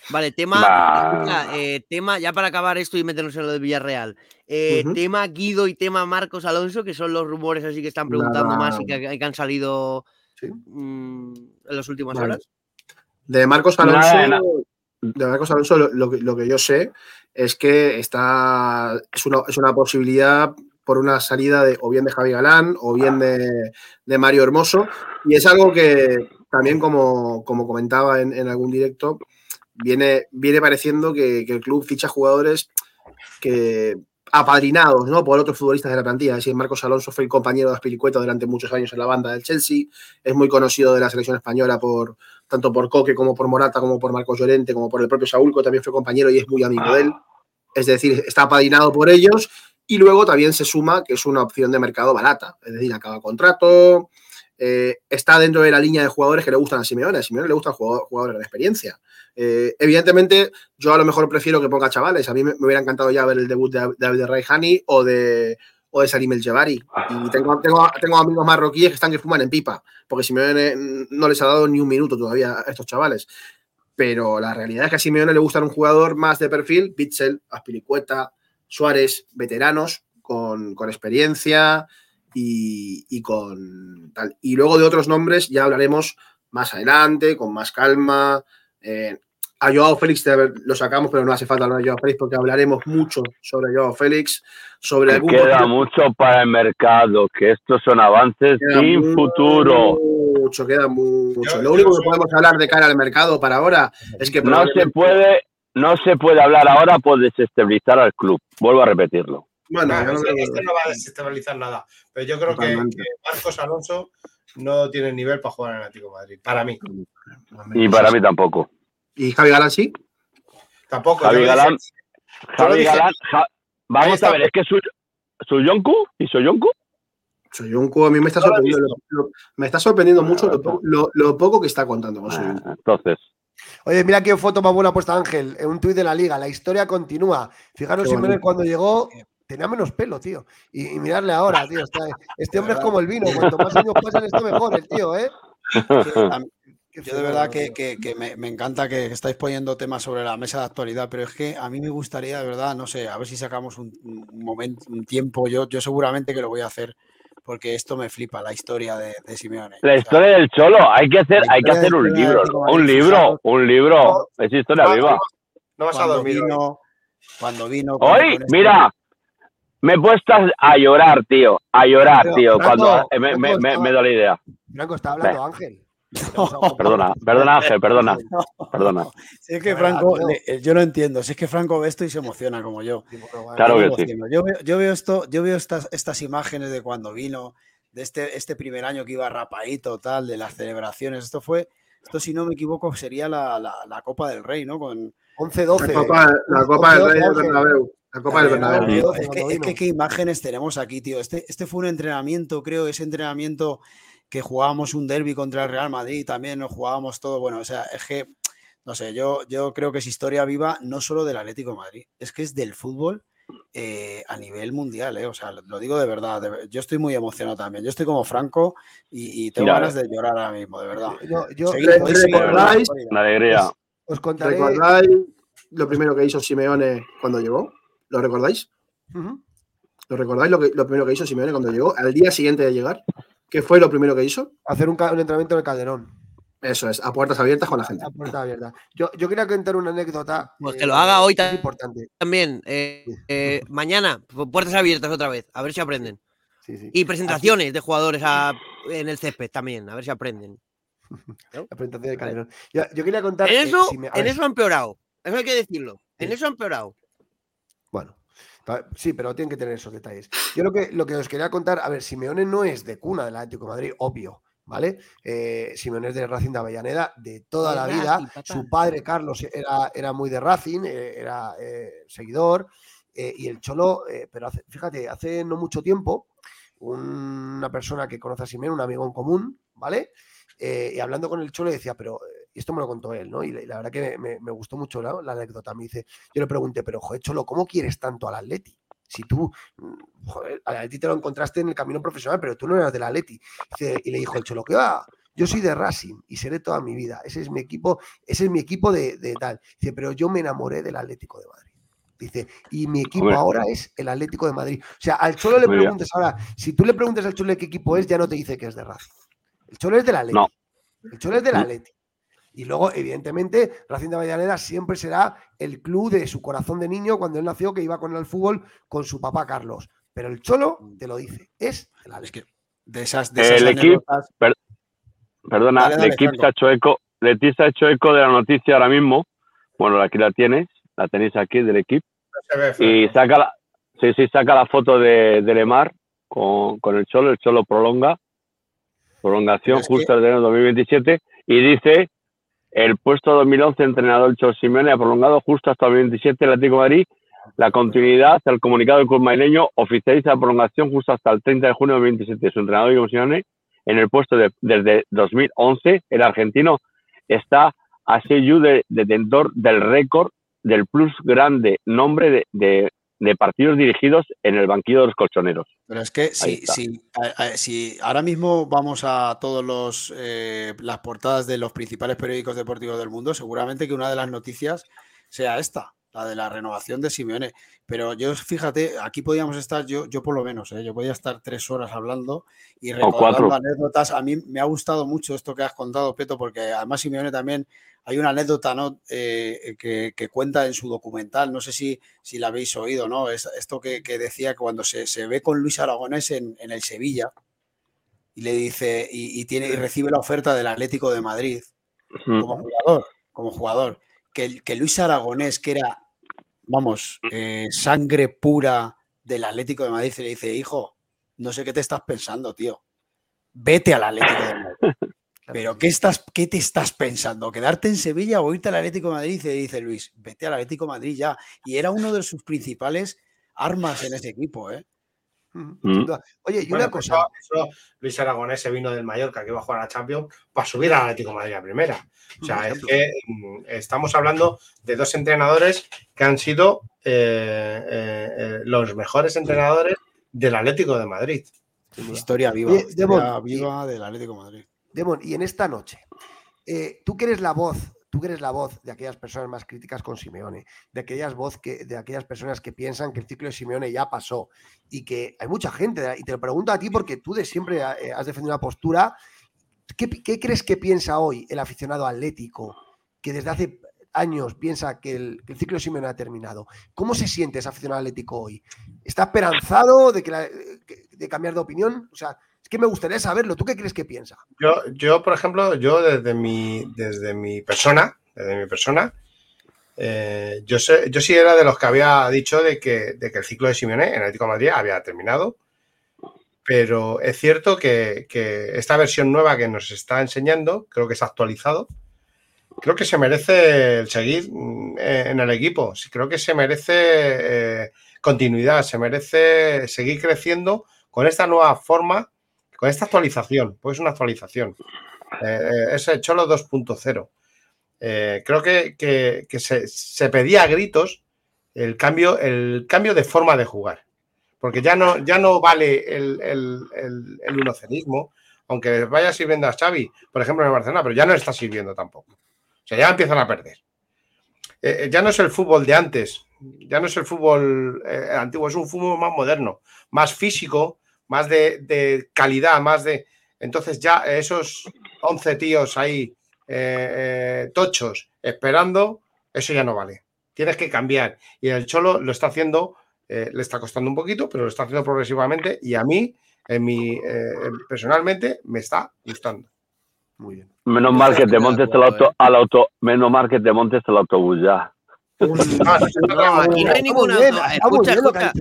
Vale, tema, Bah. eh, tema, ya para acabar esto y meternos en lo del Villarreal. eh. Tema Guido y tema Marcos Alonso, que son los rumores así que están preguntando Nada. más y que, que han salido Sí. mm, en las últimas Vale. horas. De Marcos Alonso, nada. de Marcos Alonso lo, lo que, lo que yo sé es que está es una, es una posibilidad por una salida de o bien de Javi Galán o bien de, de Mario Hermoso y es algo que también como, como comentaba en, en algún directo viene, viene pareciendo que, que el club ficha jugadores que apadrinados ¿no? por otros futbolistas de la plantilla. Es decir, Marcos Alonso fue el compañero de Aspilicueta durante muchos años en la banda del Chelsea, es muy conocido de la selección española por tanto por Coque como por Morata, como por Marcos Llorente, como por el propio Saúl, que también fue compañero y es muy amigo de él. Es decir, está apadrinado por ellos y luego también se suma que es una opción de mercado barata, es decir, acaba contrato, eh, está dentro de la línea de jugadores que le gustan a Simeone. A Simeone le gustan jugadores, con experiencia. Eh, evidentemente, yo a lo mejor prefiero que ponga chavales. A mí me, hubiera encantado ya ver el debut de David Raihani o de, o de Salim El Jebari. Y tengo, tengo, amigos marroquíes que están que fuman en pipa, porque Simeone no les ha dado ni un minuto todavía a estos chavales. Pero la realidad es que a Simeone le gustan un jugador más de perfil, Pitzel, Aspilicueta, Suárez, veteranos, con, con experiencia y, y con tal. Y luego de otros nombres ya hablaremos más adelante, con más calma. Eh, a Joao Félix lo sacamos, pero no hace falta hablar de Joao Félix porque hablaremos mucho sobre Joao Félix, sobre algún Queda posible- mucho para el mercado, que estos son avances Queda sin futuro. Mucho, queda mucho. Yo- Lo yo único que podemos hablar de cara al mercado para ahora es que No se puede, no se puede hablar ahora por desestabilizar al club. Vuelvo a repetirlo. Bueno, No, yo no va a desestabilizar nada. Pero yo creo que, Marcos Alonso no tiene nivel para jugar en el Atlético de Madrid. Para mí. Y para mí tampoco. ¿Y Javi Galán sí? Tampoco. Javi Galán, dije- Javi Galán, Ja- vamos está. a ver, es que su, Suyonku y Soyonku, Soyuncu a mí me está sorprendiendo, lo- lo- me está sorprendiendo mucho lo, lo poco que está contando con. Ah, entonces, Oye, mira qué foto más buena puesta Ángel. En un tuit de la liga. La historia continúa. Fijaros, bonito. cuando llegó tenía menos pelo, tío. Y, y mirarle ahora, tío. está- este hombre es como el vino. Cuanto más años pasan, está mejor el tío, ¿eh? Yo de verdad que, tío. que- que me, me encanta que estáis poniendo temas sobre la mesa de actualidad, pero es que a mí me gustaría, de verdad, no sé, a ver si sacamos un, un momento, un tiempo. Yo, yo seguramente que lo voy a hacer, porque esto me flipa, la historia de, de Simeone. la O sea, historia del Cholo, hay que hacer, hay que hacer un libro, ¿no? un libro, un libro, es historia No, viva. No vas a dormir vino, cuando vino. Hoy, este- mira, me he puesto a llorar, tío, a llorar, Pero, tío, Franco, cuando me, me, me, estaba- me da la idea. Franco, está hablando Ángel. Perdona, perdona Ángel, perdona, perdona. Si es que Franco, yo lo entiendo, si es que Franco ve esto y se emociona como yo. Claro Yo que sí. Yo veo, yo veo esto, yo veo estas, estas imágenes de cuando vino, de este, este primer año que iba rapadito, tal, de las celebraciones. Esto fue, esto si no me equivoco, sería la, la, la Copa del Rey, ¿no? Con 11-12. La Copa, la Copa del Rey del Bernabéu. La Copa del Eh, Bernabéu. Es que, es que qué imágenes tenemos aquí, tío. Este, este fue un entrenamiento, creo, ese entrenamiento que jugábamos un derby contra el Real Madrid, también nos jugábamos todo. Bueno, o sea, es que, no sé, yo, yo creo que es historia viva no solo del Atlético de Madrid, es que es del fútbol eh, a nivel mundial, eh. O sea, lo, digo de verdad. de yo estoy muy emocionado también. Yo estoy como Franco y, y tengo ganas de llorar ahora mismo, de verdad. Yo, yo- Seguid, recordáis-. Una alegría. os contaré. ¿Recordáis lo primero que hizo Simeone cuando llegó? ¿Lo recordáis? ¿Lo recordáis lo, que, lo primero que hizo Simeone cuando llegó? Al día siguiente de llegar. ¿Qué fue lo primero que hizo? Hacer un, entrenamiento en el Calderón. Eso es, a puertas abiertas con la gente. A puerta abierta. Yo, yo quería contar una anécdota. Pues que lo haga hoy también. importante. También, eh, eh, mañana, pu- puertas abiertas otra vez, a ver si aprenden. Sí, sí. Y presentaciones de jugadores a- en el césped también, a ver si aprenden. La presentación del Calderón. Yo, yo quería contar. En eh, eso, si me- en eso ha empeorado. Eso hay que decirlo. En Sí. eso ha empeorado. Bueno, sí, pero tienen que tener esos detalles. Yo lo que, lo que os quería contar, a ver, Simeone no es de cuna del Atlético de Madrid, obvio, ¿vale? Eh, Simeone es de Racing de Avellaneda de toda De la vida. Racing. Su padre, Carlos, era, era muy de Racing, eh, era eh, seguidor. eh, y el Cholo, pero hace- fíjate, hace no mucho tiempo, una persona que conoce a Simeone, un amigo en común, ¿vale? Y hablando con el Cholo decía, pero, y esto me lo contó él, ¿no? Y la, y la verdad que me, gustó mucho la, la anécdota. Me dice, yo le pregunté, pero joder, Cholo, ¿cómo quieres tanto al Atleti? Si tú, mm, joder, al Atleti te lo encontraste en el camino profesional, pero tú no eras del Atleti. Y le dijo el Cholo, que va, yo soy de Racing y seré toda mi vida. Ese es mi equipo, ese es mi equipo de, de tal. Dice, pero yo me enamoré del Atlético de Madrid. Dice, y mi equipo Hombre. ahora es el Atlético de Madrid. O sea, al Cholo le Muy bien. preguntas ahora, si tú le preguntas al Cholo qué equipo es, ya no te dice que es de Racing. El Cholo es del Atleti. No. El Cholo es del. Atleti. Y luego, evidentemente, Racing de Avellaneda siempre será el club de su corazón de niño cuando él nació, que iba con él al fútbol con su papá Carlos. Pero el Cholo te lo dice, es el que de esas, de esas El equipo- Perdona, Dale, dale, Lequip se ha hecho eco, Leti se ha hecho eco de la noticia ahora mismo. Bueno, aquí la tienes, la tenéis aquí del equipo. Y saca la, sí, sí, saca la foto de, de Lemar con, con el Cholo, el Cholo prolonga, prolongación es que- justo el año 2027, y dice, el puesto 2011 entrenador el Cholo Simeone ha prolongado justo hasta 2027 el Atlético de Madrid, la continuidad, el comunicado del club madrileño oficializa la prolongación justo hasta el 30 de junio de 2027. Su entrenador Diego Simeone, en el puesto de- desde 2011, el argentino está a sello de detentor del récord del plus grande nombre de- de partidos dirigidos en el banquillo de los colchoneros. Pero es que si, si, si ahora mismo vamos a todos los eh, las portadas de los principales periódicos deportivos del mundo, seguramente que una de las noticias sea esta, la de la renovación de Simeone. Pero yo, fíjate, aquí podíamos estar, yo, yo por lo menos, ¿eh? yo podía estar tres horas hablando y recordando anécdotas. A mí me ha gustado mucho esto que has contado, Peto, porque además Simeone también hay una anécdota ¿no? Eh, que, que cuenta en su documental, no sé si, si la habéis oído, ¿no? Es, esto que, que decía que cuando se, se ve con Luis Aragonés en, en el Sevilla y le dice, y, y tiene, y recibe la oferta del Atlético de Madrid como jugador, como jugador, que, Luis Aragonés, que era, vamos, eh, sangre pura del Atlético de Madrid, le dice, hijo, no sé qué te estás pensando, tío. Vete al Atlético de Madrid. Pero ¿qué, estás, ¿qué te estás pensando? ¿Quedarte en Sevilla o irte al Atlético de Madrid? Y dice Luis, vete al Atlético de Madrid ya. Y era uno de sus principales armas en ese equipo, ¿eh? Mm. Oye, y Bueno, una pues cosa, eso- eso Luis Aragonés se vino del Mallorca que iba a jugar a Champions para subir al Atlético de Madrid a primera. O sea, es que mm, estamos hablando de dos entrenadores que han sido eh, eh, eh, los mejores entrenadores del Atlético de Madrid. Historia viva. Historia Demon, y- viva del Atlético de Madrid. Demon, y en esta noche, eh, tú que eres la voz, tú eres la voz de aquellas personas más críticas con Simeone, de aquellas voz que, de aquellas personas que piensan que el ciclo de Simeone ya pasó y que hay mucha gente, y te lo pregunto a ti porque tú de siempre eh, has defendido una postura. ¿Qué, crees que piensa hoy el aficionado atlético que desde hace años piensa que el, ciclo de Simeone ha terminado? ¿Cómo se siente ese aficionado atlético hoy? ¿Está esperanzado de, que que- de cambiar de opinión? O sea, que me gustaría saberlo. ¿Tú qué crees que piensa? Yo, yo, por ejemplo, yo desde mi, desde mi persona, desde mi persona, eh, yo, yo sí era de los que había dicho de que, de que el ciclo de Simeone en Atlético de Madrid había terminado pero es cierto que, que esta versión nueva que nos está enseñando, creo que es actualizado, creo que se merece el seguir mm, en el equipo. Creo que se merece eh, continuidad, se merece seguir creciendo con esta nueva forma, con esta actualización, pues es una actualización. Eh, eh, es el Cholo 2.0. Eh, creo que, se, pedía a gritos el cambio, el cambio de forma de jugar. Porque ya no, ya no vale el, el, el, el unocerismo, aunque vaya sirviendo a Xavi, por ejemplo, en el Barcelona, pero ya no está sirviendo tampoco. O sea, ya empiezan a perder. Ya no es el fútbol de antes, ya no es el fútbol antiguo, es un fútbol más moderno, más físico, más de, de calidad, más de... Entonces ya esos 11 tíos ahí eh, eh, tochos esperando, eso ya no vale. Tienes que cambiar. Y el Cholo lo está haciendo, eh, le está costando un poquito, pero lo está haciendo progresivamente y a mí, en mi, eh, personalmente, me está gustando. Muy bien. Menos mal que te montes el acuerdo, auto, al auto, menos mal que te montes el autobús ya. No, aquí no hay ningún auto. Escucha, escucha.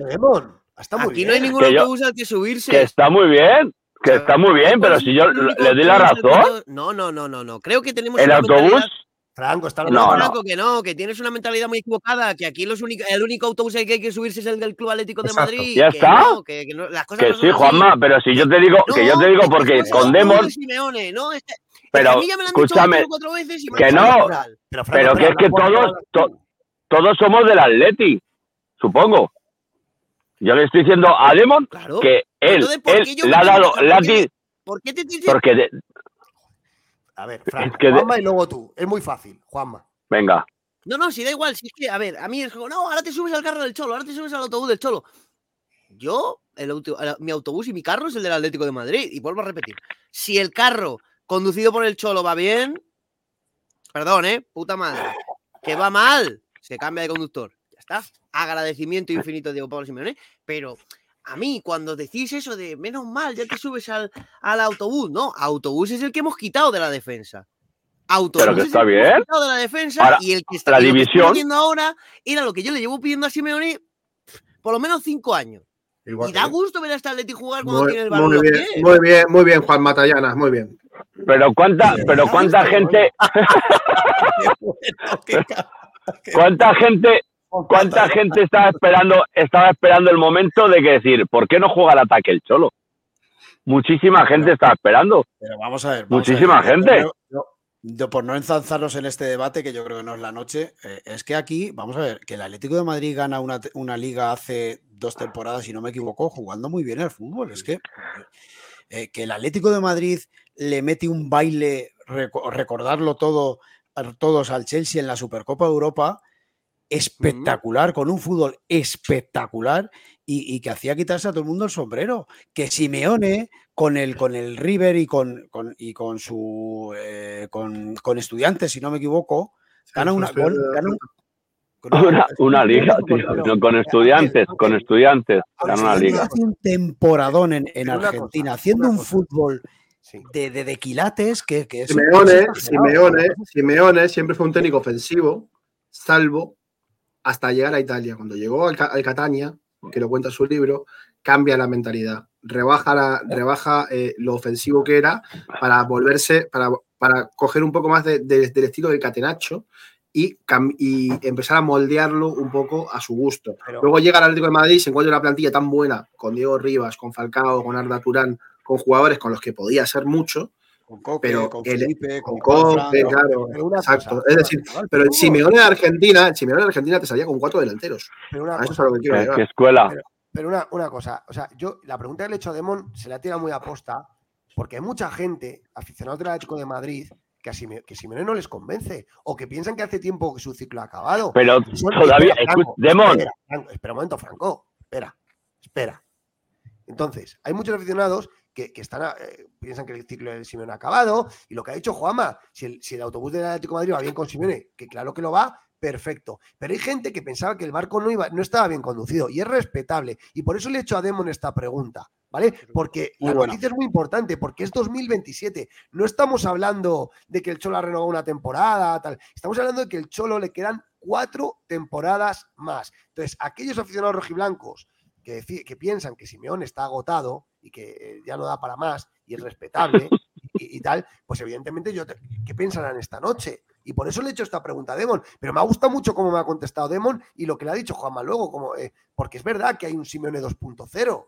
Está muy Aquí no hay ningún Que yo- autobús al que subirse. Que está muy bien, que está muy bien, pero si yo le doy la razón, No, no, no, no, no. Creo que tenemos el autobús, Franco, está No, No, no. Franco, que no, que tienes una mentalidad muy equivocada, que aquí los único, el único autobús al que hay que subirse es el del Club Atlético de. Madrid. Ya que está. no, que, que no, las cosas que no sí, así. Juanma, pero si yo te digo, que yo te digo porque es que con no, Demon, no, Simeone, no, pero a mí ya me lo han dicho escúchame, tres o cuatro veces y me que no. Pero, Franco, pero que es que todos, to- todos somos del Atleti, supongo. Yo le estoy diciendo a Demon Claro. que él, Entonces, ¿por él le ha dado que- por qué látiz me- ¿Por qué te que- porque, de- A ver, Franco, que de- Juanma y luego tú. Es muy fácil, Juanma. venga, No, no, si da igual, si es que, a ver, a mí es como, no, ahora te subes al carro del Cholo, ahora te subes al autobús del Cholo. Yo, el auto- el- mi autobús y mi carro es el del Atlético de Madrid. Y vuelvo a repetir, si el carro conducido por el Cholo va bien, perdón, ¿eh? Puta madre. Que va mal, se cambia de conductor. Ya está. Agradecimiento infinito a Diego Pablo Simeone. Pero a mí, cuando decís eso de menos mal, ya te subes al, al autobús, no, autobús es el que hemos quitado de la defensa. Autobús Pero que es está el hemos bien. quitado de la defensa Ahora, y el que está la que división- haciendo ahora era lo que yo le llevo pidiendo a Simeone por lo menos cinco años. Igual Y que da gusto ver a este Atleti jugar cuando Muy, tiene el balón. muy bien, muy bien, muy bien, Juan Matallana, muy bien. pero cuánta, pero cuánta gente, cuánta gente, cuánta gente estaba esperando, estaba esperando el momento de que decir, ¿por qué no juega al ataque el Cholo? Muchísima gente estaba esperando. Pero vamos a ver. vamos a Muchísima ver, gente. yo- yo por no enzanzarnos en este debate, que yo creo que no es la noche, eh, es que aquí, vamos a ver, que el Atlético de Madrid gana una, una liga hace dos temporadas, si no me equivoco, jugando muy bien al fútbol. Es que, eh, que el Atlético de Madrid le mete un baile, reco- recordarlo todo, a todos al Chelsea en la Supercopa de Europa, espectacular, con un fútbol espectacular y, y que hacía quitarse a todo el mundo el sombrero. Que Simeone, con el, con el River y con, con- y con su eh, con, con estudiantes, si no me equivoco, gana una, pues, gol- gana un- con Una, una liga, tío, con estudiantes, con estudiantes, gana una liga. hace un temporadón en, en Argentina, cosa, haciendo un fútbol Sí. de, de, de quilates que, que es Simeone. Simeone, Simeone siempre fue un técnico ofensivo, salvo hasta llegar a Italia. Cuando llegó al, al Catania, que lo cuenta en su libro, cambia la mentalidad, rebaja, la- rebaja eh, lo ofensivo que era para volverse, para, para coger un poco más de- de- del estilo del Catenacho y, y empezar a moldearlo un poco a su gusto. Pero- Luego llega al Atlético de Madrid, se encuentra una plantilla tan buena con Diego Rivas, con Falcao, con Arda Turán, con jugadores con los que podía hacer mucho, Con Coque, pero con el- Felipe, con con Coque, claro, exacto. cosa, es decir, pero el Simeone de Argentina, el Simeone de Argentina te salía con cuatro delanteros. pero una A eso cosa, es a lo que quiero ¿Qué, llegar. qué escuela? Pero una, una cosa, o sea, yo la pregunta que le he hecho a Demon se la tira muy a posta, porque hay mucha gente, aficionados del Atlético de Madrid, que a Sime- que Simeone no les convence, o que piensan que hace tiempo que su ciclo ha acabado. Pero Son- todavía, espera, Franco, escu- Demon, Espera, Franco, espera un momento, Franco. Espera, espera. Entonces, hay muchos aficionados que, que están a- eh, piensan que el ciclo de Simeone ha acabado. Y lo que ha dicho Juanma, si el, si el autobús del Atlético de Madrid va bien con Simeone, que claro que lo va, perfecto. Pero hay gente que pensaba que el barco no, iba, no estaba bien conducido y es respetable. Y por eso le he hecho a Demon esta pregunta, ¿vale? Porque Muy la buena. noticia es muy importante, porque es 2027. No estamos hablando de que el Cholo ha renovado una temporada, tal. Estamos hablando de que el Cholo le quedan cuatro temporadas más. Entonces, aquellos aficionados rojiblancos que, que piensan que Simeone está agotado, y que ya no da para más y es respetable y, y tal, pues evidentemente yo, te- ¿qué pensarán esta noche? Y por eso le he hecho esta pregunta a Demon. Pero me ha gustado mucho cómo me ha contestado Demon y lo que le ha dicho Juanma luego, como, eh, porque es verdad que hay un Simeone 2.0.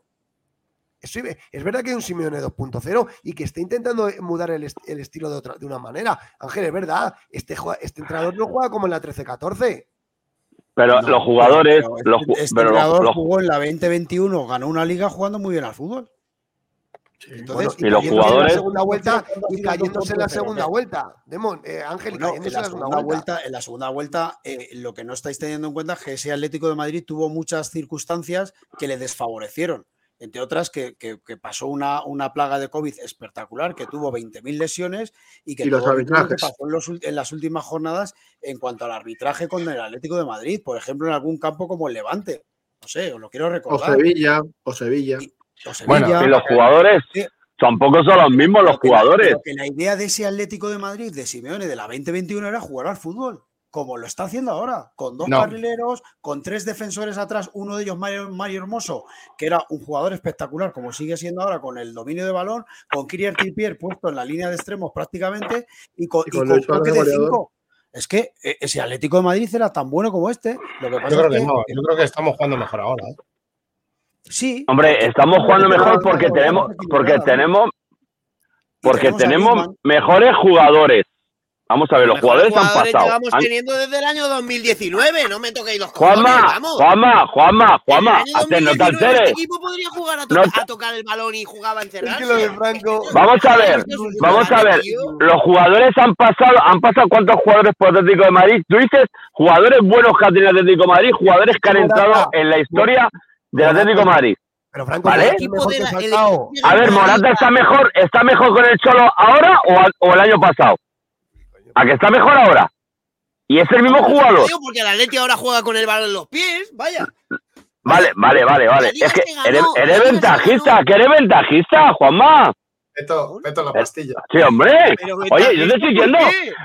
Eso iba- Es verdad que hay un Simeone 2.0 y que está intentando mudar el, est- el estilo de, otra, de una manera. Ángel, es verdad, este, este entrenador no juega como en la 13-14. Pero No, los jugadores, pero este- los, este pero entrenador los- jugó en la 2021, ganó una liga jugando muy bien al fútbol. Entonces, Bueno, y los cayéndose en jugadores- la segunda vuelta ¿Cuándo ha y sido el cayéndose en la 2.0? segunda vuelta. Demon, eh, Ángel, y Bueno, en cayéndose la en la segunda segunda vuelta. vuelta, en la segunda vuelta eh, lo que no estáis teniendo en cuenta es que ese Atlético de Madrid tuvo muchas circunstancias que le desfavorecieron. Entre otras, que, que- que pasó una, una plaga de COVID espectacular, que tuvo 20.000 lesiones y que Y los que arbitrajes. pasó en, los ul- en las últimas jornadas en cuanto al arbitraje con el Atlético de Madrid, por ejemplo, en algún campo como el Levante. No sé, os lo quiero O recordar. Sevilla, o Sevilla. O bueno, y los jugadores tampoco son los mismos los jugadores. que la idea de ese Atlético de Madrid, de Simeone, de la 2021 era jugar al fútbol, como lo está haciendo ahora, con dos No. carrileros, con tres defensores atrás, uno de ellos Mario, Mario Hermoso, que era un jugador espectacular, como sigue siendo ahora, con el dominio de balón, con Kylian Trippier puesto en la línea de extremos prácticamente, y con, Y y con toque de cinco. Es que eh, ese Atlético de Madrid era tan bueno como este. Lo que pasa Yo creo es que no, yo creo que estamos jugando mejor ahora. ¿eh? Sí. Hombre, estamos jugando mejor porque tenemos, porque tenemos, porque tenemos mejores jugadores. Vamos a ver, los Mejores jugadores han jugadores pasado. llevamos Han- teniendo desde el año 2019. No me toquéis los cojones, Juanma, vamos. Juanma, Juanma, Juanma, En hazte, no te 2019 alteres. Este equipo podría jugar a, to- No te- a tocar el balón y jugaba a Es encerrarse. que lo de Franco. Vamos a ver, es vamos a ver. Los jugadores han pasado, han pasado cuántos jugadores por Atlético de Madrid. Tú dices jugadores buenos que ha tenido Atlético de Madrid, jugadores que han entrado en la historia del Atlético Madrid. Pero Franco, ¿Vale? Es Equipo de la- el Falcao. equipo de A ver, Morata está mejor, está mejor con el Cholo ahora o, a- o el año pasado. ¿A que está mejor ahora? Y es el mismo jugador. Porque el Atleti ahora juega con el balón en los pies. Vaya. Vale, vale, vale, vale. Es que ganó, eres, ventajista, que eres ventajista, Juanma. Meto, meto la pastilla. Sí, hombre. Oye, yo te estoy ¿por diciendo.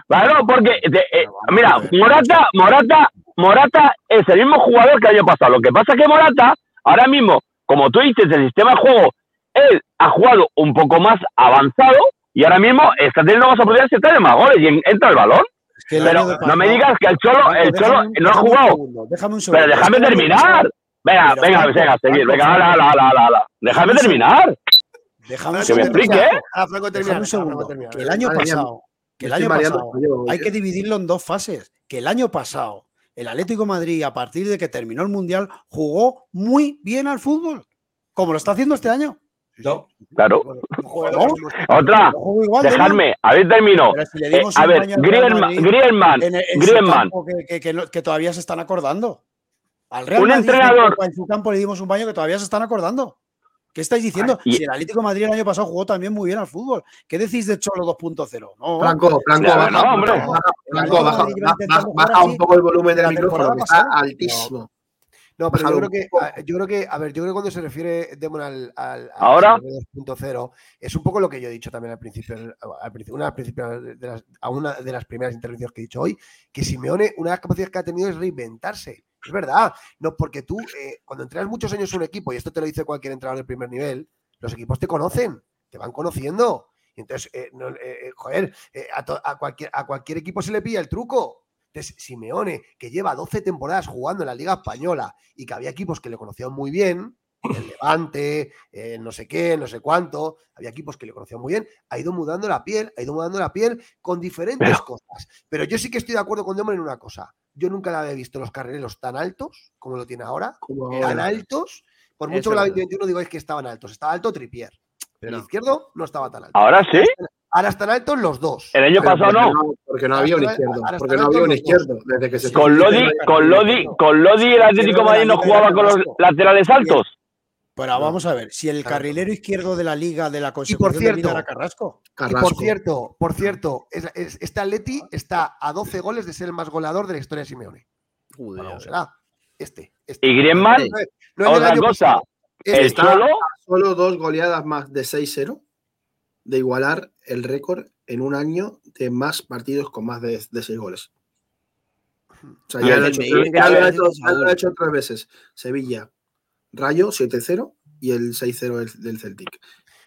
Claro, porque, te- eh, mira, Morata, Morata, Morata es el mismo jugador que el año pasado. Lo que pasa es que Morata, ahora mismo, como tú dices, el sistema de juego, él ha jugado un poco más avanzado y ahora mismo está teniendo más oportunidades de estar en más goles y en- entra el balón. Es que el Pero año de no me digas que el Cholo, Franco, el Cholo no ha jugado. segundo, déjame un segundo. Pero déjame terminar. Venga, Pero, venga, Franco, venga, seguir. Venga, la, la, la, la, la. Déjame terminar. Déjame Que me explique, ¿eh? Ah, Franco, termina. Déjame un segundo. termina. Que el año pasado, que el año pasado, hay que dividirlo en dos fases. Que el año pasado, el Atlético de Madrid, a partir de que terminó el Mundial, jugó muy bien al fútbol, como lo está haciendo este año. No. Claro. Otra. Demon. Dejadme, a ver, termino. Si Eh, a ver, Griezmann, Griezmann, en, en su Griezmann. que, que- que no- que todavía se están acordando. Al Real Un Madrid entrenador- en su campo le dimos un baño que todavía se están acordando. ¿Qué estáis diciendo? y- Si el Atlético de Madrid el año pasado jugó también muy bien al fútbol. ¿Qué decís de Cholo 2.0? No, Franco, Franco, Claro, baja, no, hombre. baja, Franco, un poco el volumen del la micrófono, que está altísimo. No, pero yo creo que, yo creo que, a ver, yo creo que cuando se refiere Demon al, al, al ¿Ahora? Simeone 2.0, es un poco lo que yo he dicho también al principio, al principio, una, principio de las, a una de las primeras intervenciones que he dicho hoy, que Simeone, una de las capacidades que ha tenido es reinventarse. Es verdad, no porque tú, eh, cuando entrenas muchos años en un equipo, y esto te lo dice cualquier entrenador de primer nivel, los equipos te conocen, te van conociendo. Y entonces, eh, no, eh, joder, a, to- a cualquier, a cualquier equipo se le pilla el truco. Entonces, Simeone, que lleva 12 temporadas jugando en la Liga Española y que había equipos que le conocían muy bien, el Levante, eh, no sé qué, no sé cuánto, había equipos que le conocían muy bien, ha ido mudando la piel, ha ido mudando la piel con diferentes Pero- cosas. Pero yo sí que estoy de acuerdo con Demon en una cosa. Yo nunca la había visto los carrileros tan altos como lo tiene ahora, Como tan ahora. altos. Por mucho es que la verdad. 21 digáis que estaban altos. Estaba alto Tripier, pero el No. izquierdo no estaba tan alto. Ahora sí. Ahora están altos los dos. El año Pero pasado porque no. Porque no Ahora había un izquierdo. Porque no había un izquierdo. Desde que se Con Lodi, con Lodi, con Lodi el Atlético Madrid no jugaba con los laterales altos. Pero vamos a ver, si el carrilero izquierdo de la liga de la consecución de cierto, Liga era Carrasco. Y Carrasco. por cierto, por cierto, es- es- este Atleti está a 12 goles de ser el más goleador de la historia de Simeone. Joder, Bueno, será este. este. Y Griezmann, No, no otra cosa, pasado. Este Solo dos goleadas más de 6-0 de igualar el récord en un año de más partidos con más de, de 6 goles. O sea, Y ya el- lo ha hecho, y- ya lo ha y- hecho- ya lo ha hecho tres veces. Sevilla, Rayo 7-0 y el 6-0 del, del Celtic.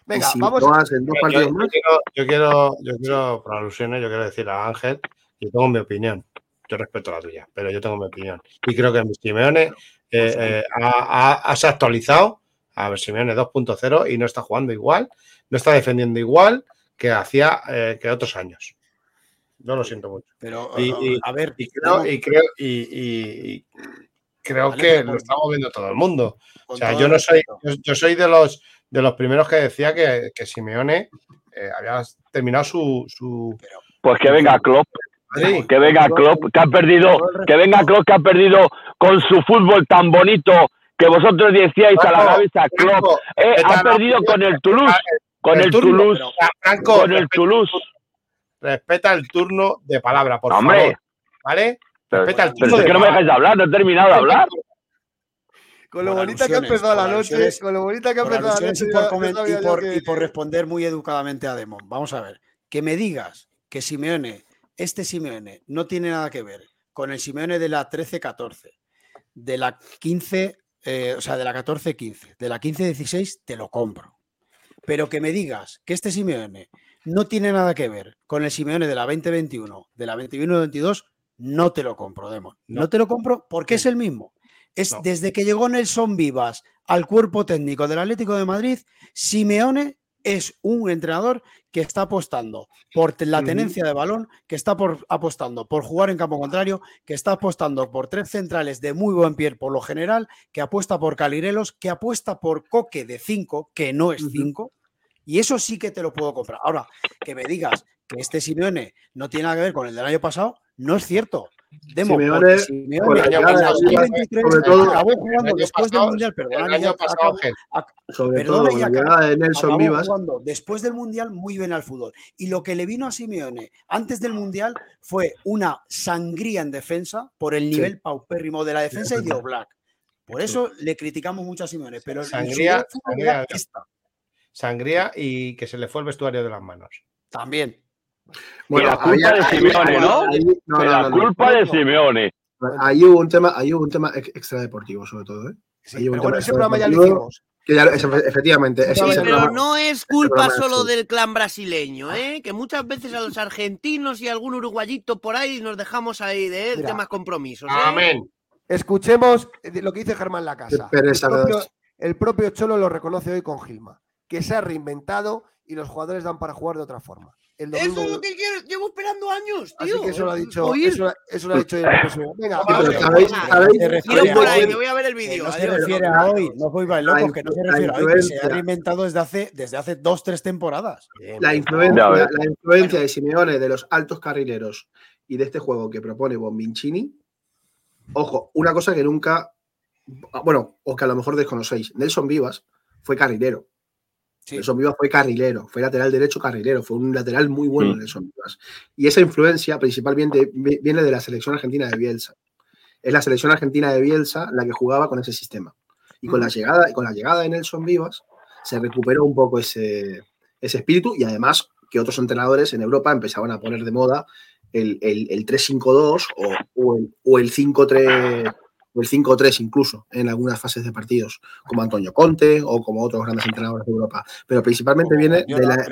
Venga, si vamos. no dos Yo, partidos yo más, quiero, yo quiero, yo quiero, por alusiones, yo quiero decir a Ángel que tengo mi opinión. Yo respeto la tuya, pero yo tengo mi opinión. Y creo que Simeone eh, eh, ha, ha- se ha actualizado a ver, Simeone 2.0 y no está jugando igual, no está defendiendo igual que hacía eh, que otros años. Yo lo siento mucho. Pero, Y- y- a ver, Y creo, no, y creo, y, y- y creo Vale, que lo estamos viendo todo el mundo. con O sea, yo el no soy, yo, yo soy de los de los primeros que decía que, que Simeone eh, había terminado su, su Pues que venga Klopp, que venga Klopp, que ha perdido, que venga Klopp, que ha perdido con su fútbol tan bonito que vosotros decíais a la cabeza, Klopp, Franco, eh, ha perdido con el Toulouse, con el turno, Toulouse, Franco, con el respeta, Toulouse. respeta el turno de palabra, por Hombre, favor. ¿Vale? Pero, Respeta el pero es que no me dejáis de hablar, no he terminado de hablar. Con lo bonita que ha empezado la noche, con lo bonita que ha empezado la noche. y por, y por responder muy educadamente a Demon. Vamos a ver, que me digas que Simeone, este Simeone, no tiene nada que ver con el Simeone de la 13-14, de la 15, eh, o sea, de la 14-15, de la 15-16, te lo compro. Pero que me digas que este Simeone no tiene nada que ver con el Simeone de la 2021, de la 21-22, no te lo compro, Demon. No, No. te lo compro porque es el mismo. Es No. desde que llegó Nelson Vivas al cuerpo técnico del Atlético de Madrid, Simeone es un entrenador que está apostando por la tenencia de balón, que está por, apostando por jugar en campo contrario, que está apostando por tres centrales de muy buen pie por lo general, que apuesta por Calirelos, que apuesta por Coque de 5, que no es Ujú. 5, y eso sí que te lo puedo comprar. Ahora, que me digas que este Simeone no tiene nada que ver con el del año pasado, no es cierto. Demo, Simeone, Simeone en llegada de 2023 sobre todo- acabó El jugando año después del pasado- Mundial, perdona, El año pasado, Ángel, sobre Perdona, todo llegada de Nelson acabó Vivas, jugando después del Mundial muy bien al fútbol. Y lo que le vino a Simeone antes del Mundial fue una sangría en defensa por el nivel paupérrimo de la defensa y de Oblak. Por eso le criticamos mucho a Simeone, pero el- Sangría- fútbol sangría esta, sangría y que se le fue el vestuario de las manos. también. bueno, la culpa de Simeone, ¿no? ahí- no, Que no, la culpa de. Simeone. Ahí hubo un tema, ahí hubo un tema ex- extradeportivo, sobre todo, ¿eh? Sí, pero bueno, tema ese programa ya lo hicimos. Que ya es- efectivamente, ese Pero programa- no es culpa solo del clan brasileño, ¿eh? Que muchas veces a los argentinos y algún uruguayito por ahí nos dejamos ahí de Mira. temas compromisos. ¿eh? Amén. Escuchemos eh, lo que dice Germán Lacasa. El, propio, el propio Cholo lo reconoce hoy con Gilma, que se ha reinventado y los jugadores dan para jugar de otra forma. El domingo, Eso es lo que quiero. Llevo esperando años, así tío. que eso lo ha dicho, eso, eso lo ha dicho. Venga, Sí, pero vamos. sabéis- Ah, sabéis- se refiere Tiro por a ahí, que voy a ver el vídeo. no se refiere a hoy, no os vais La locos, que no se refiere a hoy, que se ha reinventado desde hace, desde hace dos, tres temporadas. la influencia, la influencia de Simeone de los altos carrileros y de este juego que propone Bombincini, ojo, una cosa que nunca, bueno, o que a lo mejor desconocéis, Nelson Vivas fue carrilero. Sí. Nelson Vivas fue carrilero, fue lateral derecho carrilero, fue un lateral muy bueno Mm. Nelson Vivas. Y esa influencia principalmente vi- viene de la selección argentina de Bielsa. Es la selección argentina de Bielsa la que jugaba con ese sistema. Y con la llegada, y con la llegada de Nelson Vivas se recuperó un poco ese, ese espíritu y además que otros entrenadores en Europa empezaban a poner de moda el, el, el 3-5-2 o, o el, o el 5-3 o el 5-3 incluso en algunas fases de partidos, como Antonio Conte o como otros grandes entrenadores de Europa. Pero principalmente viene de la,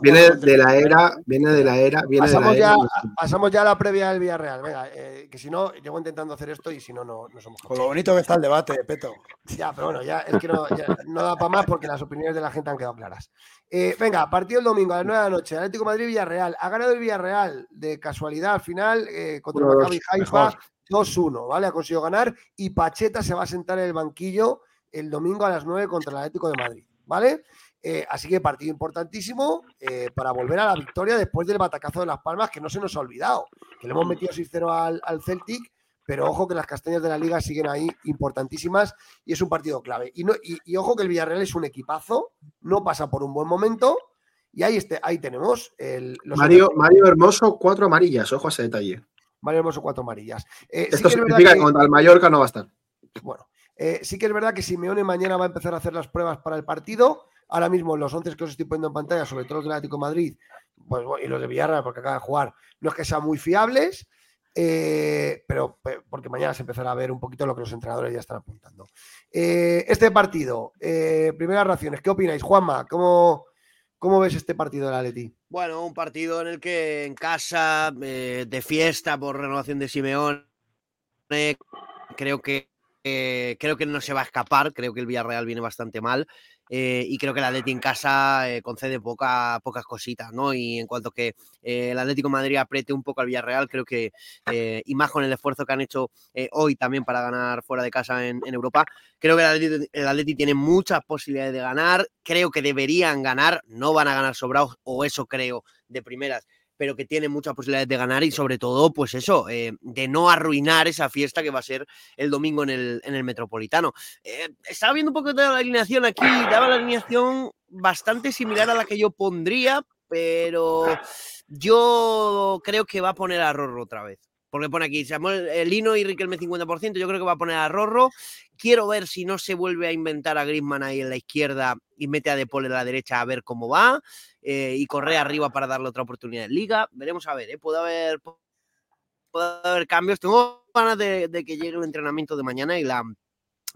viene de la era, viene de la era, viene de la Pasamos era. ya, pasamos ya a la previa del Villarreal. Venga, eh, que si no, llevo intentando hacer esto y si no, no, no somos Con lo bonito que está el debate, Peto. Ya, pero bueno, ya es que no, ya no da para más porque las opiniones de la gente han quedado claras. Eh, venga, partido el domingo a las 9 de la noche. Atlético Madrid-Villarreal. Ha ganado el Villarreal de casualidad al final eh, contra el 1-2, Maccabi Haifa 2-1, ¿vale? Ha conseguido ganar y Pacheta se va a sentar en el banquillo el domingo a las 9 contra el Atlético de Madrid, ¿vale? Eh, así que partido importantísimo eh, para volver a la victoria después del batacazo de Las Palmas, que no se nos ha olvidado, que le hemos metido 6-0 al, al Celtic, pero ojo que las castañas de la liga siguen ahí importantísimas y es un partido clave. Y, no, y, y ojo que el Villarreal es un equipazo, no pasa por un buen momento y ahí, este, ahí tenemos el, los Mario, Mario Hermoso, cuatro amarillas, ojo a ese detalle. Mario Hermoso, cuatro amarillas. Eh, sí Esto que es verdad significa que que- contra el Mallorca no va a estar. bueno, eh, sí que es verdad que Simeone mañana va a empezar a hacer las pruebas para el partido. Ahora mismo los 11 que os estoy poniendo en pantalla, sobre todo los del Atlético de Madrid pues, y los de Villarreal, porque acaba de jugar, no es que sean muy fiables, eh, pero pe- porque mañana se empezará a ver un poquito lo que los entrenadores ya están apuntando. Este partido, primeras reacciones, ¿qué opináis? Juanma, ¿cómo, ¿cómo ves este partido del Atleti? Bueno, un partido en el que en casa, eh, de fiesta por renovación de Simeón, creo que eh, creo que no se va a escapar, creo que el Villarreal viene bastante mal eh, y creo que el Atleti en casa eh, concede poca, pocas cositas, ¿no? Y en cuanto que el Atlético Madrid apriete un poco al Villarreal, creo que, y más con el esfuerzo que han hecho hoy también para ganar fuera de casa en, en Europa, creo que el Atleti, el Atleti, tiene muchas posibilidades de ganar, creo que deberían ganar, no van a ganar sobrados, o eso creo de primeras pero que tiene muchas posibilidades de ganar y sobre todo, pues eso, eh, de no arruinar esa fiesta que va a ser el domingo en el, en el Metropolitano. Eh, estaba viendo un poco de la alineación aquí, daba la alineación bastante similar a la que yo pondría, pero yo creo que va a poner a Rorro otra vez. Porque pone aquí Samuel eh, Lino y Riquelme 50%. Yo creo que va a poner a Rorro. Quiero ver si no se vuelve a inventar a Griezmann ahí en la izquierda y mete a De Paul en la derecha a ver cómo va. Eh, y corre arriba para darle otra oportunidad en Liga. Veremos a ver, ¿eh? puede, haber, puede haber cambios. Tengo ganas de, que llegue el entrenamiento de mañana y la,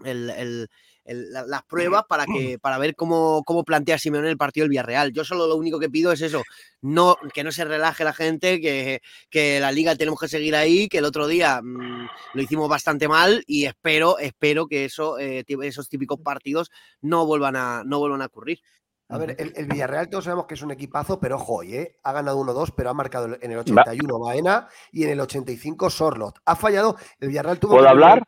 el, el, las pruebas para, que, para ver cómo, cómo plantea Simeone el partido del Villarreal. Yo solo lo único que pido es eso, no, que no se relaje la gente, que, que la liga tenemos que seguir ahí, que el otro día mmm, lo hicimos bastante mal y espero, espero que eso, eh, esos típicos partidos no vuelvan a, no vuelvan a ocurrir. A ver, el, el, Villarreal todos sabemos que es un equipazo, pero ojo, ¿eh? ha ganado 1-2, pero ha marcado en el 81 Baena y en el 85 Sorlot. Ha fallado, el Villarreal tuvo ¿Puedo que hablar?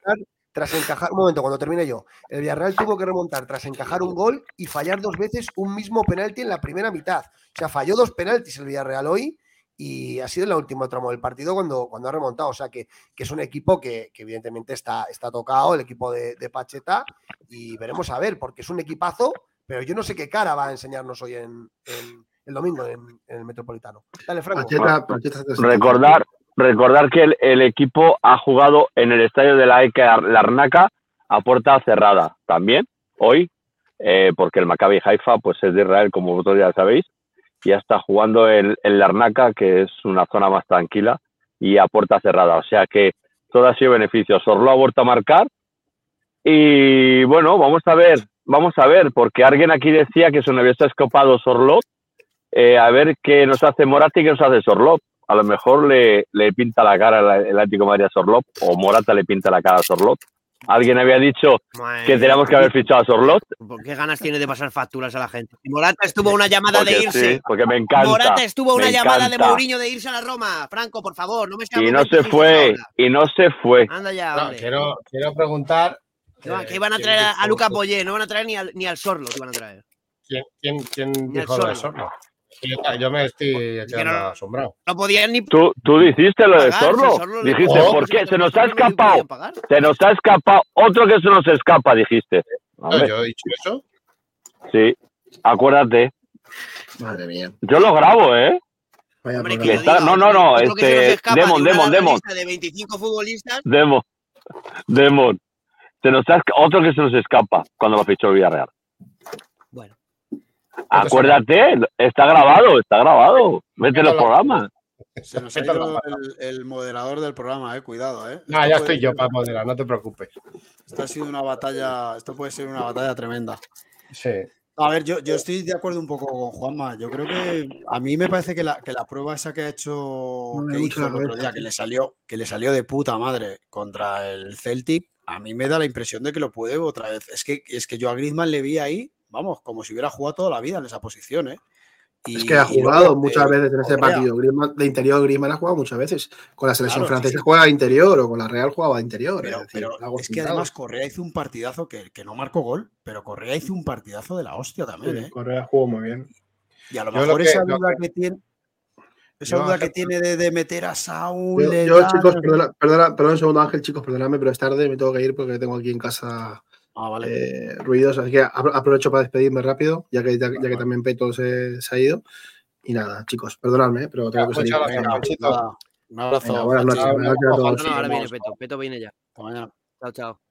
Tras encajar, un momento, cuando termine yo, el Villarreal tuvo que remontar tras encajar un gol y fallar dos veces un mismo penalti en la primera mitad. O sea, falló dos penaltis el Villarreal hoy y ha sido en el último tramo del partido cuando, cuando ha remontado. O sea, que, que es un equipo que, que, evidentemente está, está tocado, el equipo de, de Pacheta, y veremos a ver, porque es un equipazo, pero yo no sé qué cara va a enseñarnos hoy en, en el domingo en, en, el Metropolitano. Dale, Franco. Pacheta, Pacheta, recordar, recordar que el, equipo ha jugado en el estadio de la ECA Larnaca a puerta cerrada también hoy, eh, porque el Maccabi Haifa pues es de Israel, como vosotros ya sabéis, y ya está jugando en, en Larnaca, que es una zona más tranquila, y a puerta cerrada. O sea que todo ha sido beneficio. Sorlo ha vuelto a marcar. Y bueno, vamos a ver, vamos a ver, porque alguien aquí decía que se nos había escapado Sorlot. Eh, a ver qué nos hace Morata y qué nos hace Sorlot. A lo mejor le, le pinta la cara el Atlético de Madrid a Sorlot, o Morata le pinta la cara a Sorlot. Alguien había dicho Madre que teníamos que haber fichado a Sorlot. ¿Por qué ganas tiene de pasar facturas a la gente? Morata estuvo una llamada porque de irse. Sí, porque me encanta. Morata estuvo una llamada encanta. de Mourinho de irse a la Roma. Franco, por favor, no me Y no se fue, y no se fue. Anda ya, no, quiero, quiero preguntar. Que, que iban a traer a, a Lucas Boyé, no van a traer ni al, ni al Sorlo, que iban a traer. ¿Quién, quién, quién dijo lo de Sorlo? Yo, me estoy quedando no, asombrado. No podían ni. Tú, tú dijiste lo de Sorlo. Dijiste, oh, ¿por qué? Se nos ha escapado. Se nos ha escapado. Otro que se nos escapa, dijiste. No, ¿Yo he dicho eso? Sí. Acuérdate. Madre mía. Yo lo grabo, ¿eh? Hombre, está, no, no, no. Este, Demon, Demon, Demon. De 25 futbolistas. Demon. Demon. Se nos ha, otro que se nos escapa cuando lo fichó Villarreal. Bueno. Acuérdate, está grabado, está grabado. Vete los programas. Se nos ha ido el, el, moderador del programa, eh. Cuidado, eh. No, ya estoy yo para moderar, no te preocupes. Esto ha sido una batalla, esto puede ser una batalla tremenda. Sí. A ver, yo, yo estoy de acuerdo un poco con Juanma. Yo creo que a mí me parece que la, que la prueba esa que ha hecho, que hizo el otro día, que le salió, que le salió de puta madre contra el Celtic, a mí me da la impresión de que lo puede otra vez. Es que, es que yo a Griezmann le vi ahí, vamos, como si hubiera jugado toda la vida en esa posición, ¿eh? Y, es que ha jugado muchas eh, veces en ese partido. Griezmann, de interior, Griezmann ha jugado muchas veces. Con la selección claro, francesa sí. juega de interior o con la Real jugaba de interior. Pero, es, decir, pero es que además Correa hizo un partidazo que, que, no marcó gol, pero Correa hizo un partidazo de la hostia también. Sí, ¿eh? Correa jugó muy bien. Y a lo mejor lo que, esa duda que, que tiene. Esa duda que tiene de, de, meter a Saúl. Yo, yo chicos, perdona, perdona, perdona un segundo, Ángel, chicos, perdonadme, pero es tarde, me tengo que ir porque tengo aquí en casa Ah, vale. eh, ruidos, así que aprovecho para despedirme rápido, ya que, ya, ya que también Peto se, se, ha ido. Y nada, chicos, perdonadme, pero tengo que salir. Un abrazo. Venga, buenas noches. No, no, no, ahora viene Peto. Peto viene ya. Hasta mañana. Chao, chao.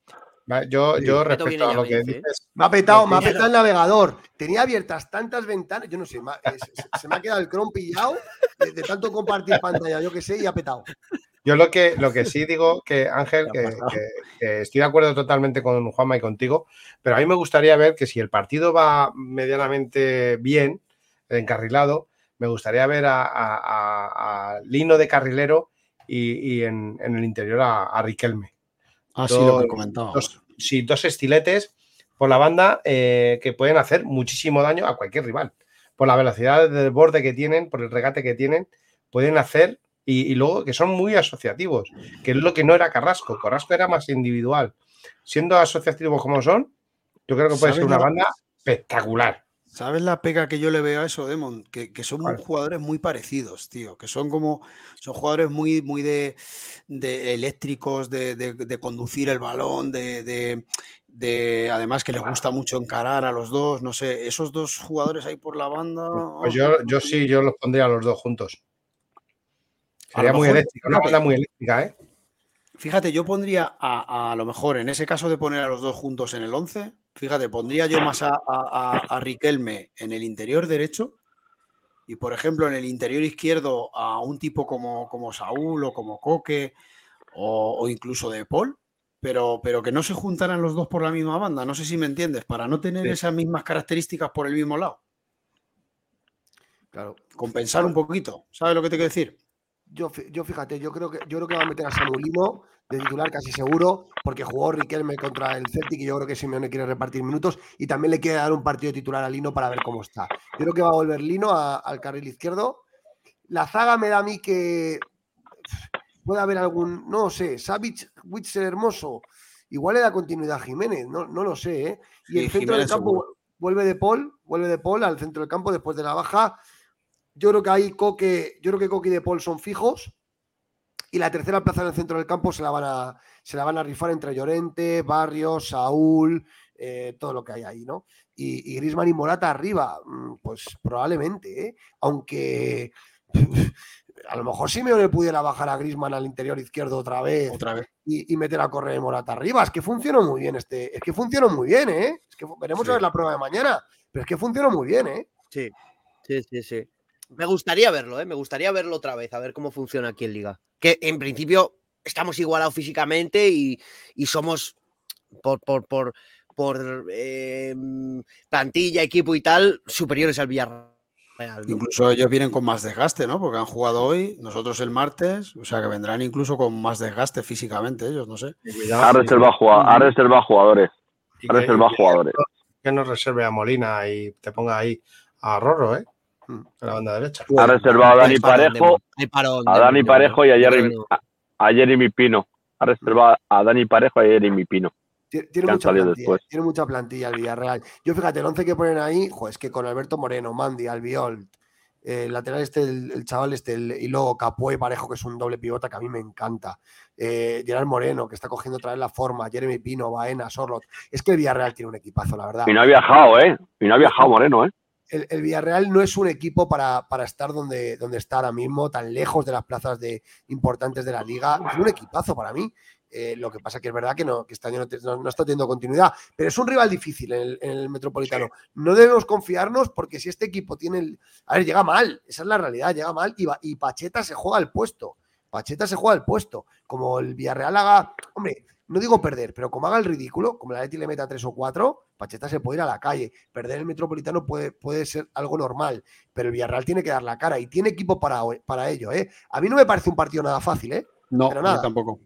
Yo, yo respecto a lo que dices. ¿eh? Me ha petado, me ha petado el navegador. Tenía abiertas tantas ventanas, yo no sé, se, se me ha quedado el cron pillado de, de tanto compartir pantalla, yo que sé, y ha petado. Yo lo que, lo que sí digo, que Ángel, que, estoy de acuerdo totalmente con Juanma y contigo, pero a mí me gustaría ver que si el partido va medianamente bien, encarrilado, me gustaría ver a, Lino de carrilero y, en, el interior a, Riquelme. Ah, sí, lo que comentaba. Dos, sí, dos estiletes por la banda eh, que pueden hacer muchísimo daño a cualquier rival. Por la velocidad del borde que tienen, por el regate que tienen, pueden hacer y, luego que son muy asociativos, que es lo que no era Carrasco. Carrasco era más individual. Siendo asociativos como son, yo creo que puede ser una banda espectacular. ¿Sabes la pega que yo le veo a eso, Demon? Que, son jugadores muy parecidos, tío. Que son como. Son jugadores muy, muy de, eléctricos, de, conducir el balón, de, Además que les gusta mucho encarar a los dos. No sé, esos dos jugadores ahí por la banda. Pues yo, yo sí, yo los pondría a los dos juntos. Sería muy eléctrica, una banda muy eléctrica, ¿eh? Fíjate, yo pondría a, lo mejor, en ese caso de poner a los dos juntos en el 11, fíjate, pondría yo más a, Riquelme en el interior derecho y, por ejemplo, en el interior izquierdo a un tipo como, como Saúl o como Coque o, incluso de Paul, pero, pero, que no se juntaran los dos por la misma banda. No sé si me entiendes, para no tener esas mismas características por el mismo lado. Claro. Compensar un poquito. ¿Sabes lo que te quiero decir? Yo, yo fíjate, yo creo que yo creo que va a meter a Samuelino de titular casi seguro, porque jugó Riquelme contra el Celtic y yo creo que Simeone quiere repartir minutos y también le quiere dar un partido titular a Lino para ver cómo está. Yo creo que va a volver Lino al carril izquierdo. La zaga me da a mí que puede haber algún, no sé, Savic, Witzer Hermoso, igual le da continuidad a Jiménez, no, no lo sé, ¿eh? Y el centro del campo vuelve de Paul, vuelve de Paul al centro del campo después de la baja yo creo que ahí Coque, yo creo que Coque y De Paul son fijos. Y la tercera plaza en el centro del campo se la van a, se la van a rifar entre Llorente, Barrios, Saúl, eh, todo lo que hay ahí, ¿no? Y, y Grisman y Morata arriba, mm, pues probablemente, ¿eh? aunque a lo mejor Simeone pudiera bajar a Grisman al interior izquierdo otra vez, otra vez. Y, meter a correr Morata arriba. Es que funcionó muy bien este, es que funcionó muy bien, ¿eh? Es que veremos a ver la prueba de mañana, pero es que funcionó muy bien, ¿eh? Sí, sí, sí, sí. Me gustaría verlo, ¿eh? Me gustaría verlo otra vez, a ver cómo funciona aquí en Liga. Que en principio estamos igualados físicamente y, somos por, por, por, por em, plantilla, equipo y tal, superiores al Villarreal. Incluso ellos vienen con más desgaste, ¿no? Porque han jugado hoy, nosotros el martes, o sea que vendrán incluso con más desgaste físicamente ellos, no sé. Ha reservado, jugadores. Ha reservado jugadores. Que nos reserve a Molina y te ponga ahí a Rorro, ¿eh? Mm, la banda derecha. Ha reservado a Dani Parejo, a Dani Parejo y a Jeremy, Pino. Ha reservado a Dani Parejo y a Jeremy Pino. Tiene, mucha plantilla, tiene mucha plantilla el Villarreal. Yo fíjate, el 11 que ponen ahí, es que con Alberto Moreno, Mandi, Albiol, el lateral este, el, chaval este, y luego Capué y Parejo, que es un doble pivota que a mí me encanta. Eh, Gerard Moreno, que está cogiendo otra vez la forma, Jeremy Pino, Baena, Sorlot. Es que el Villarreal tiene un equipazo, la verdad. Y no ha viajado, ¿eh? Y no ha viajado Moreno, ¿eh? El, Villarreal no es un equipo para, estar donde, donde está ahora mismo, tan lejos de las plazas de, importantes de la liga. Es un equipazo para mí. Eh, lo que pasa que es verdad que, no, que este año no, está teniendo continuidad, pero es un rival difícil en el, Metropolitano. No debemos confiarnos porque si este equipo tiene el... A ver, llega mal, esa es la realidad, llega mal y, y Pacheta se juega el puesto. Pacheta se juega el puesto. Como el Villarreal haga... Hombre, no digo perder, pero como haga el ridículo, como la Leti le meta tres o cuatro, Pacheta se puede ir a la calle. Perder el Metropolitano puede, puede ser algo normal, pero el Villarreal tiene que dar la cara y tiene equipo para, para ello. ¿eh? A mí no me parece un partido nada fácil, ¿eh? No, nada. tampoco.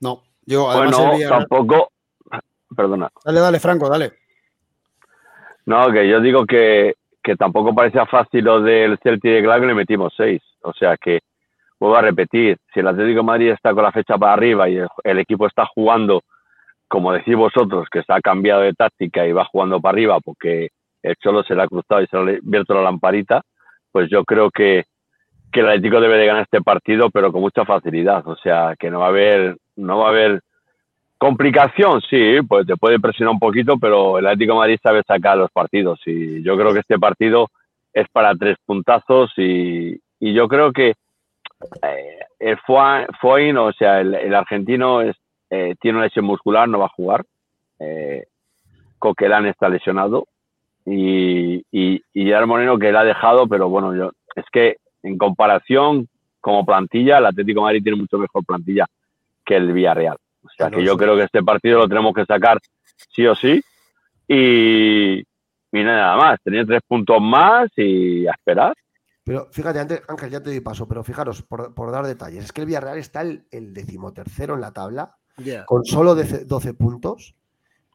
No, yo además bueno, tampoco. Perdona. Dale, dale, Franco, dale. No, que yo digo que, que tampoco parecía fácil lo del Celtic de Glasgow le metimos seis. O sea que vuelvo a repetir, si el Atlético de Madrid está con la fecha para arriba y el, equipo está jugando, como decís vosotros, que ha cambiado de táctica y va jugando para arriba porque el Cholo se le ha cruzado y se le ha abierto la lamparita, pues yo creo que, que el Atlético debe de ganar este partido, pero con mucha facilidad. O sea, que no va a haber, no va a haber complicación, sí, pues te puede presionar un poquito, pero el Atlético de Madrid sabe sacar los partidos y yo creo que este partido es para tres puntazos y, y yo creo que el Foin, o sea, el, argentino es, eh, tiene una lesión muscular, no va a jugar. Eh, Coquelán está lesionado. Y, y, y Moreno que la ha dejado, pero bueno, yo es que en comparación como plantilla, el Atlético de Madrid tiene mucho mejor plantilla que el Villarreal. O sea que yo creo que este partido lo tenemos que sacar sí o sí. Y, y nada más, tenía tres puntos más y a esperar. Pero fíjate, antes, Ángel, ya te doy paso, pero fijaros, por, por dar detalles, es que el Villarreal está el, el decimotercero en la tabla, con solo 12 12 puntos,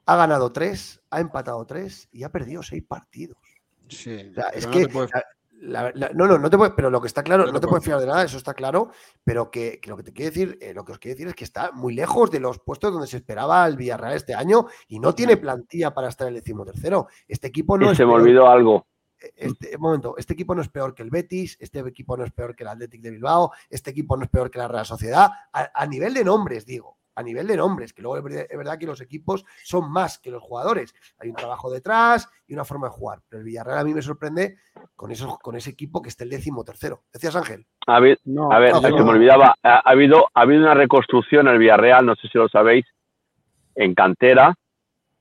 ha ganado 3, ha empatado 3 y ha perdido 6 partidos. Sí, O sea, es no que. te puedes- la- la- no, no, no te puedes, pero lo que está claro, No no, te puedes fiar de nada, eso está claro, pero que, que lo que te quiero decir, eh, lo que os quiero decir es que está muy lejos de los puestos donde se esperaba el Villarreal este año y no tiene plantilla para estar en el decimotercero. Este equipo no y es se me olvidó algo. Este un momento, este equipo no es peor que el Betis, este equipo no es peor que el Athletic de Bilbao, este equipo no es peor que la Real Sociedad, a, a nivel de nombres, digo, a nivel de nombres, que luego es verdad, que los equipos son más que los jugadores. Hay un trabajo detrás y una forma de jugar. Pero el Villarreal a mí me sorprende con, eso, con ese equipo que está el décimo tercero. ¿Decías Ángel? A ver, No, a ver, no, se me olvidaba, ha, ha habido, ha habido una reconstrucción en el Villarreal, no sé si lo sabéis, en cantera.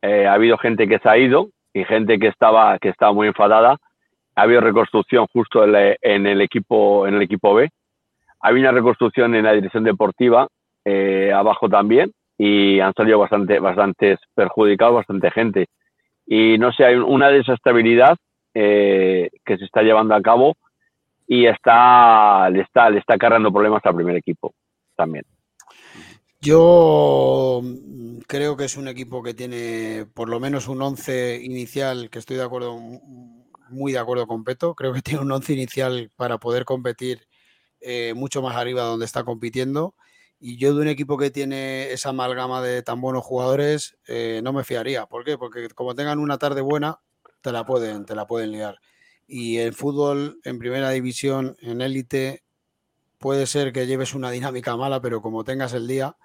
Eh, ha habido gente que se ha ido y gente que estaba, que estaba muy enfadada. Ha habido reconstrucción justo en, la- en el equipo, en el equipo B. Ha habido una reconstrucción en la dirección deportiva, eh, abajo también, y han salido bastante, bastantes perjudicados, bastante gente. Y no sé, hay una desestabilidad eh, que se está llevando a cabo y está le está le está cargando problemas al primer equipo también. Yo creo que es un equipo que tiene por lo menos un 11 inicial, que estoy de acuerdo, muy de acuerdo con Peto. Creo que tiene un 11 inicial para poder competir eh, mucho más arriba donde está compitiendo. Y yo de un equipo que tiene esa amalgama de tan buenos jugadores, eh, no me fiaría. ¿Por qué? Porque como tengan una tarde buena, te la pueden, te la pueden liar. Y el fútbol en primera división, en élite, puede ser que lleves una dinámica mala, pero como tengas el día,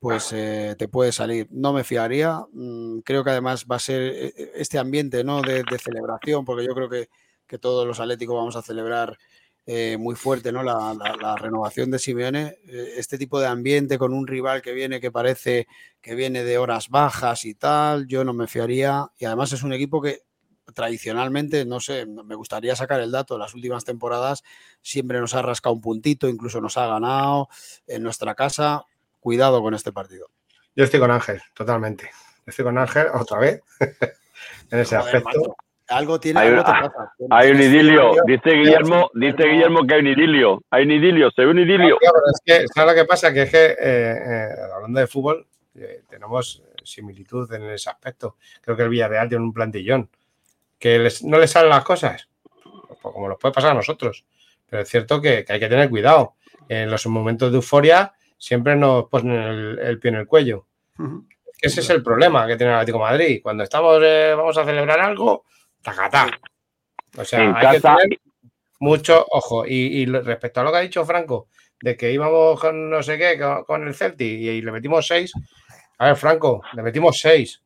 pues eh, te puede salir. No me fiaría. mm, Creo que además va a ser eh, eh, este ambiente ¿no? de, de celebración, porque yo creo que, que todos los atléticos vamos a celebrar eh, muy fuerte ¿no? la, la- la renovación de Simeone. Este tipo de ambiente con un rival que viene que parece que viene de horas bajas y tal, yo no me fiaría. Y además es un equipo que tradicionalmente, no sé, me gustaría sacar el dato, las últimas temporadas siempre nos ha rascado un puntito, incluso nos ha ganado en nuestra casa. Cuidado con este partido. Yo estoy con Ángel, totalmente. Estoy con Ángel otra vez en ese Joder, aspecto. macho, Algo tiene, Hay algo un- te pasa. Hay un idilio, dice Guillermo, dice Guillermo que hay un idilio, hay un idilio, se ve un idilio. Tío, pero es que, ¿sabes lo que pasa? Que es que, eh, eh, hablando de fútbol, eh, tenemos similitud en ese aspecto. Creo que el Villarreal tiene un plantillón. Que les- no le salen las cosas, pues como nos puede pasar a nosotros. Pero es cierto que, que hay que tener cuidado. En los momentos de euforia siempre nos ponen el, el pie en el cuello. Ese es el problema que tiene el Atlético de Madrid. Cuando estamos, eh, vamos a celebrar algo, tacatá. O sea, En hay que tener mucho ojo. Y, respecto a lo que ha dicho Franco, de que íbamos con no sé qué, con, con el Celtic y, y le metimos seis. A ver, Franco, le metimos seis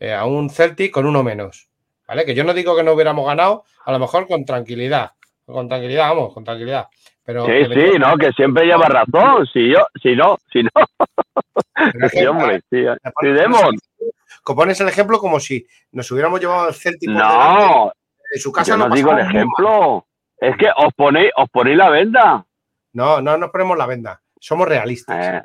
eh, a un Celtic con uno menos. ¿Vale? Que yo no digo que no hubiéramos ganado, a lo mejor con tranquilidad. Con tranquilidad, vamos, con tranquilidad. Pero sí, sí, no, que siempre lleva razón, si yo, si no, si no, sí, hombre, sí, sí, Como pones el ejemplo como si nos hubiéramos llevado al Celtic no, en su casa yo no digo el ejemplo, es que os ponéis, os ponéis la venda. No, no nos ponemos la venda. Somos realistas. Eh,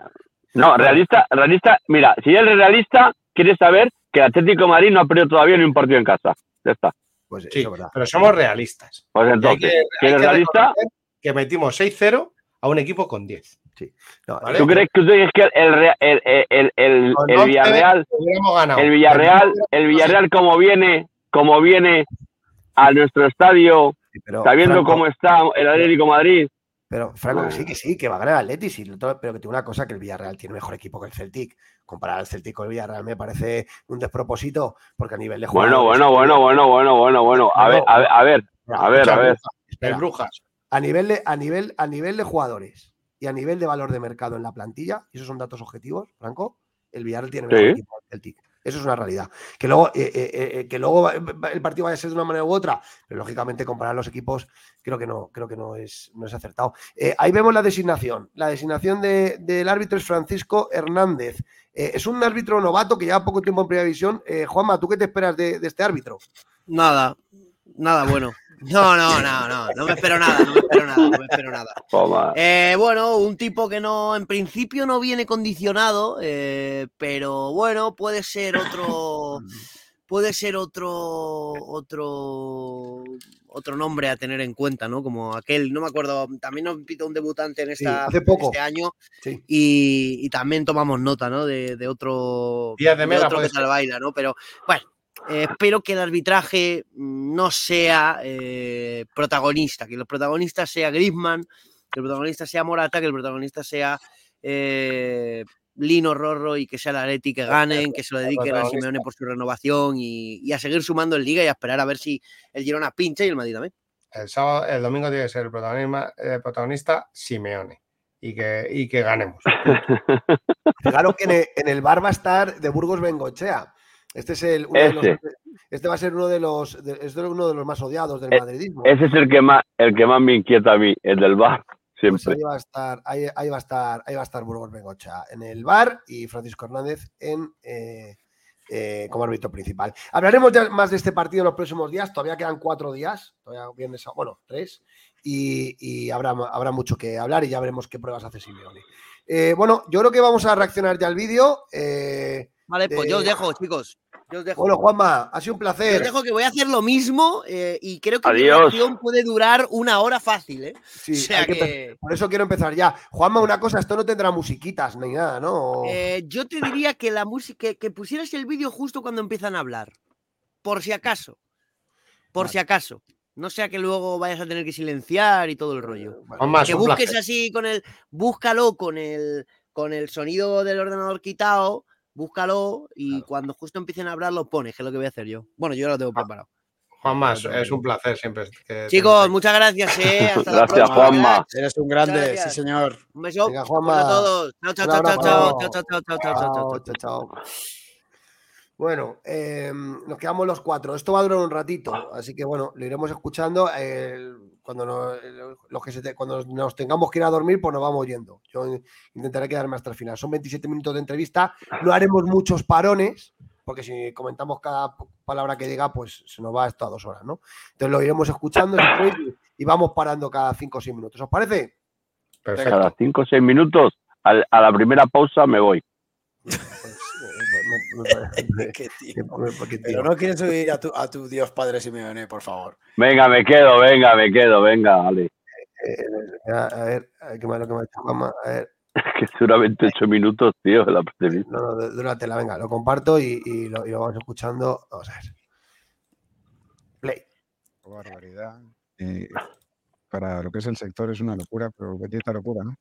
no, realista, realista, mira, si eres realista, quieres saber que el Atlético de Madrid no ha perdido todavía ni un partido en casa. Ya está. Pues sí, eso es verdad. pero somos realistas. Pues entonces, que- realista, que metimos 6-0 a un equipo con 10. No, ¿vale? ¿tú crees que, tú crees que el, el, el, el, el- Con el 11 Villarreal el Villarreal, el Villarreal como viene, como viene a nuestro estadio, Sí, pero, sabiendo Franco, cómo está el Atlético Madrid. Pero, Franco, que sí, que sí, que va a ganar el Atleti, sí, todo- pero que tiene una cosa que el Villarreal tiene mejor equipo que el Celtic. Comparar al Celtic con el Villarreal me parece un despropósito, porque a nivel de Bueno, jugadores- bueno, bueno, bueno, bueno, bueno, bueno. A ver, a ver, a ver, a ver, a ver. Espera, Brujas. a nivel de, a nivel, a nivel de jugadores y a nivel de valor de mercado en la plantilla, y esos son datos objetivos, Franco, el Villarreal tiene mejor Sí. equipo que el Celtic. Eso es una realidad. Que luego, eh, eh, eh, que luego el partido vaya a ser de una manera u otra, pero lógicamente comparar los equipos creo que no, creo que no es, no es acertado. Ahí vemos la designación. La designación de- del árbitro es Francisco Hernández. Es un árbitro novato que lleva poco tiempo en primera división. Juanma, ¿tú qué te esperas de este árbitro? Nada, nada bueno. No, no, no, no, no me espero nada, no me espero nada, no me espero nada. Toma. Eh, bueno, un tipo que no, en principio no viene condicionado, eh, pero bueno, puede ser otro, puede ser otro, otro, otro nombre a tener en cuenta, ¿no? Como aquel, no me acuerdo, también nos pita un debutante en Sí, esta, hace poco. este año Sí. y, y también tomamos nota, ¿no? De, de otro, Díaz de Mera otro que se la baila, ¿no? Pero bueno, eh, espero que el arbitraje no sea eh, protagonista, que los protagonistas sea Griezmann, que el protagonista sea Morata, que el protagonista sea eh, Lino Rorro y que sea el Atleti que ganen, que se lo dediquen a protagonista. Simeone por su renovación y, y a seguir sumando en Liga y a esperar a ver si el Girona pincha y el Madrid también. El sábado, el domingo tiene que ser el protagonista, el protagonista Simeone. Y que, y que ganemos. Claro que en el, en el bar va a estar de Burgos Bengochea. Este es el uno de los- Ese. este va a ser uno de los de- es uno de los más odiados del Eh, madridismo. Ese es el que más, el que más me inquieta a mí, el del bar, Pues siempre. ahí va a estar, ahí, ahí va a estar, ahí va a estar Burgos Bengocha en el bar y Francisco Hernández en eh, eh, como árbitro principal. Hablaremos ya más de este partido en los próximos días. Todavía quedan cuatro días, todavía viernes, bueno, tres, y, y habrá, habrá mucho que hablar y ya veremos qué pruebas hace Simeone. Eh, bueno, yo creo que vamos a reaccionar ya al vídeo. Eh, Vale, pues Eh, yo os dejo, chicos. Yo os dejo. bueno, Juanma, ha sido un Yo os placer. dejo que voy a hacer lo mismo eh, y creo que mi Adiós. reacción puede durar una hora fácil, ¿eh? Sí, o sea hay que empe- que Por eso quiero empezar ya. Juanma, una cosa, esto no tendrá musiquitas ni nada, ¿no? eh, yo te diría que la música que, que pusieras el vídeo justo cuando empiezan a hablar. Por si acaso. Por Vale. si acaso. No sea que luego vayas a tener que silenciar y todo el rollo. Vale. Juanma, es que busques placer. así con el. Búscalo con el, con el sonido del ordenador quitado. Búscalo y cuando justo empiecen a hablar lo pones, que es lo que voy a hacer yo. Bueno, yo ya lo tengo preparado. Juanma, es, es un placer siempre. que Chicos, muchas gracias, eh. Hasta la Gracias, próxima, Juanma. Eres un grande, sí, señor. Un beso. Venga, Juanma. a todos. Chao, chao, chao, chao, chao, chao, chao, chao, chao, chao, chao, Chao, chao. chao, chao. Bueno, eh, nos quedamos los cuatro. Esto va a durar un ratito, así que bueno, lo iremos escuchando. eh, cuando, nos, los que se te- cuando nos tengamos que ir a dormir, pues nos vamos yendo. Yo intentaré quedarme hasta el final. Son 27 minutos de entrevista. No haremos muchos parones, porque si comentamos cada palabra que diga, pues se nos va esto a dos horas, ¿no? Entonces lo iremos escuchando y, y vamos parando cada cinco o seis minutos. ¿Os parece? Perfecto. Cada cinco o seis minutos, al- a la primera pausa me voy. Eh, me- me- Qué Pero no quieres subir a tu, a tu Dios Padre Simeone, por favor. Venga, me quedo, venga, me quedo, venga, Ale. Eh, a, a ver, a ver, qué malo que me ha hecho Juanma. A ver, Que seguramente ocho minutos, tío, la entrevista. no, no, dúratela, venga, lo comparto y, y lo, y lo vamos escuchando. Vamos a ver. Play. barbaridad. Eh, para lo que es el sector es una locura, pero bendita locura, ¿no?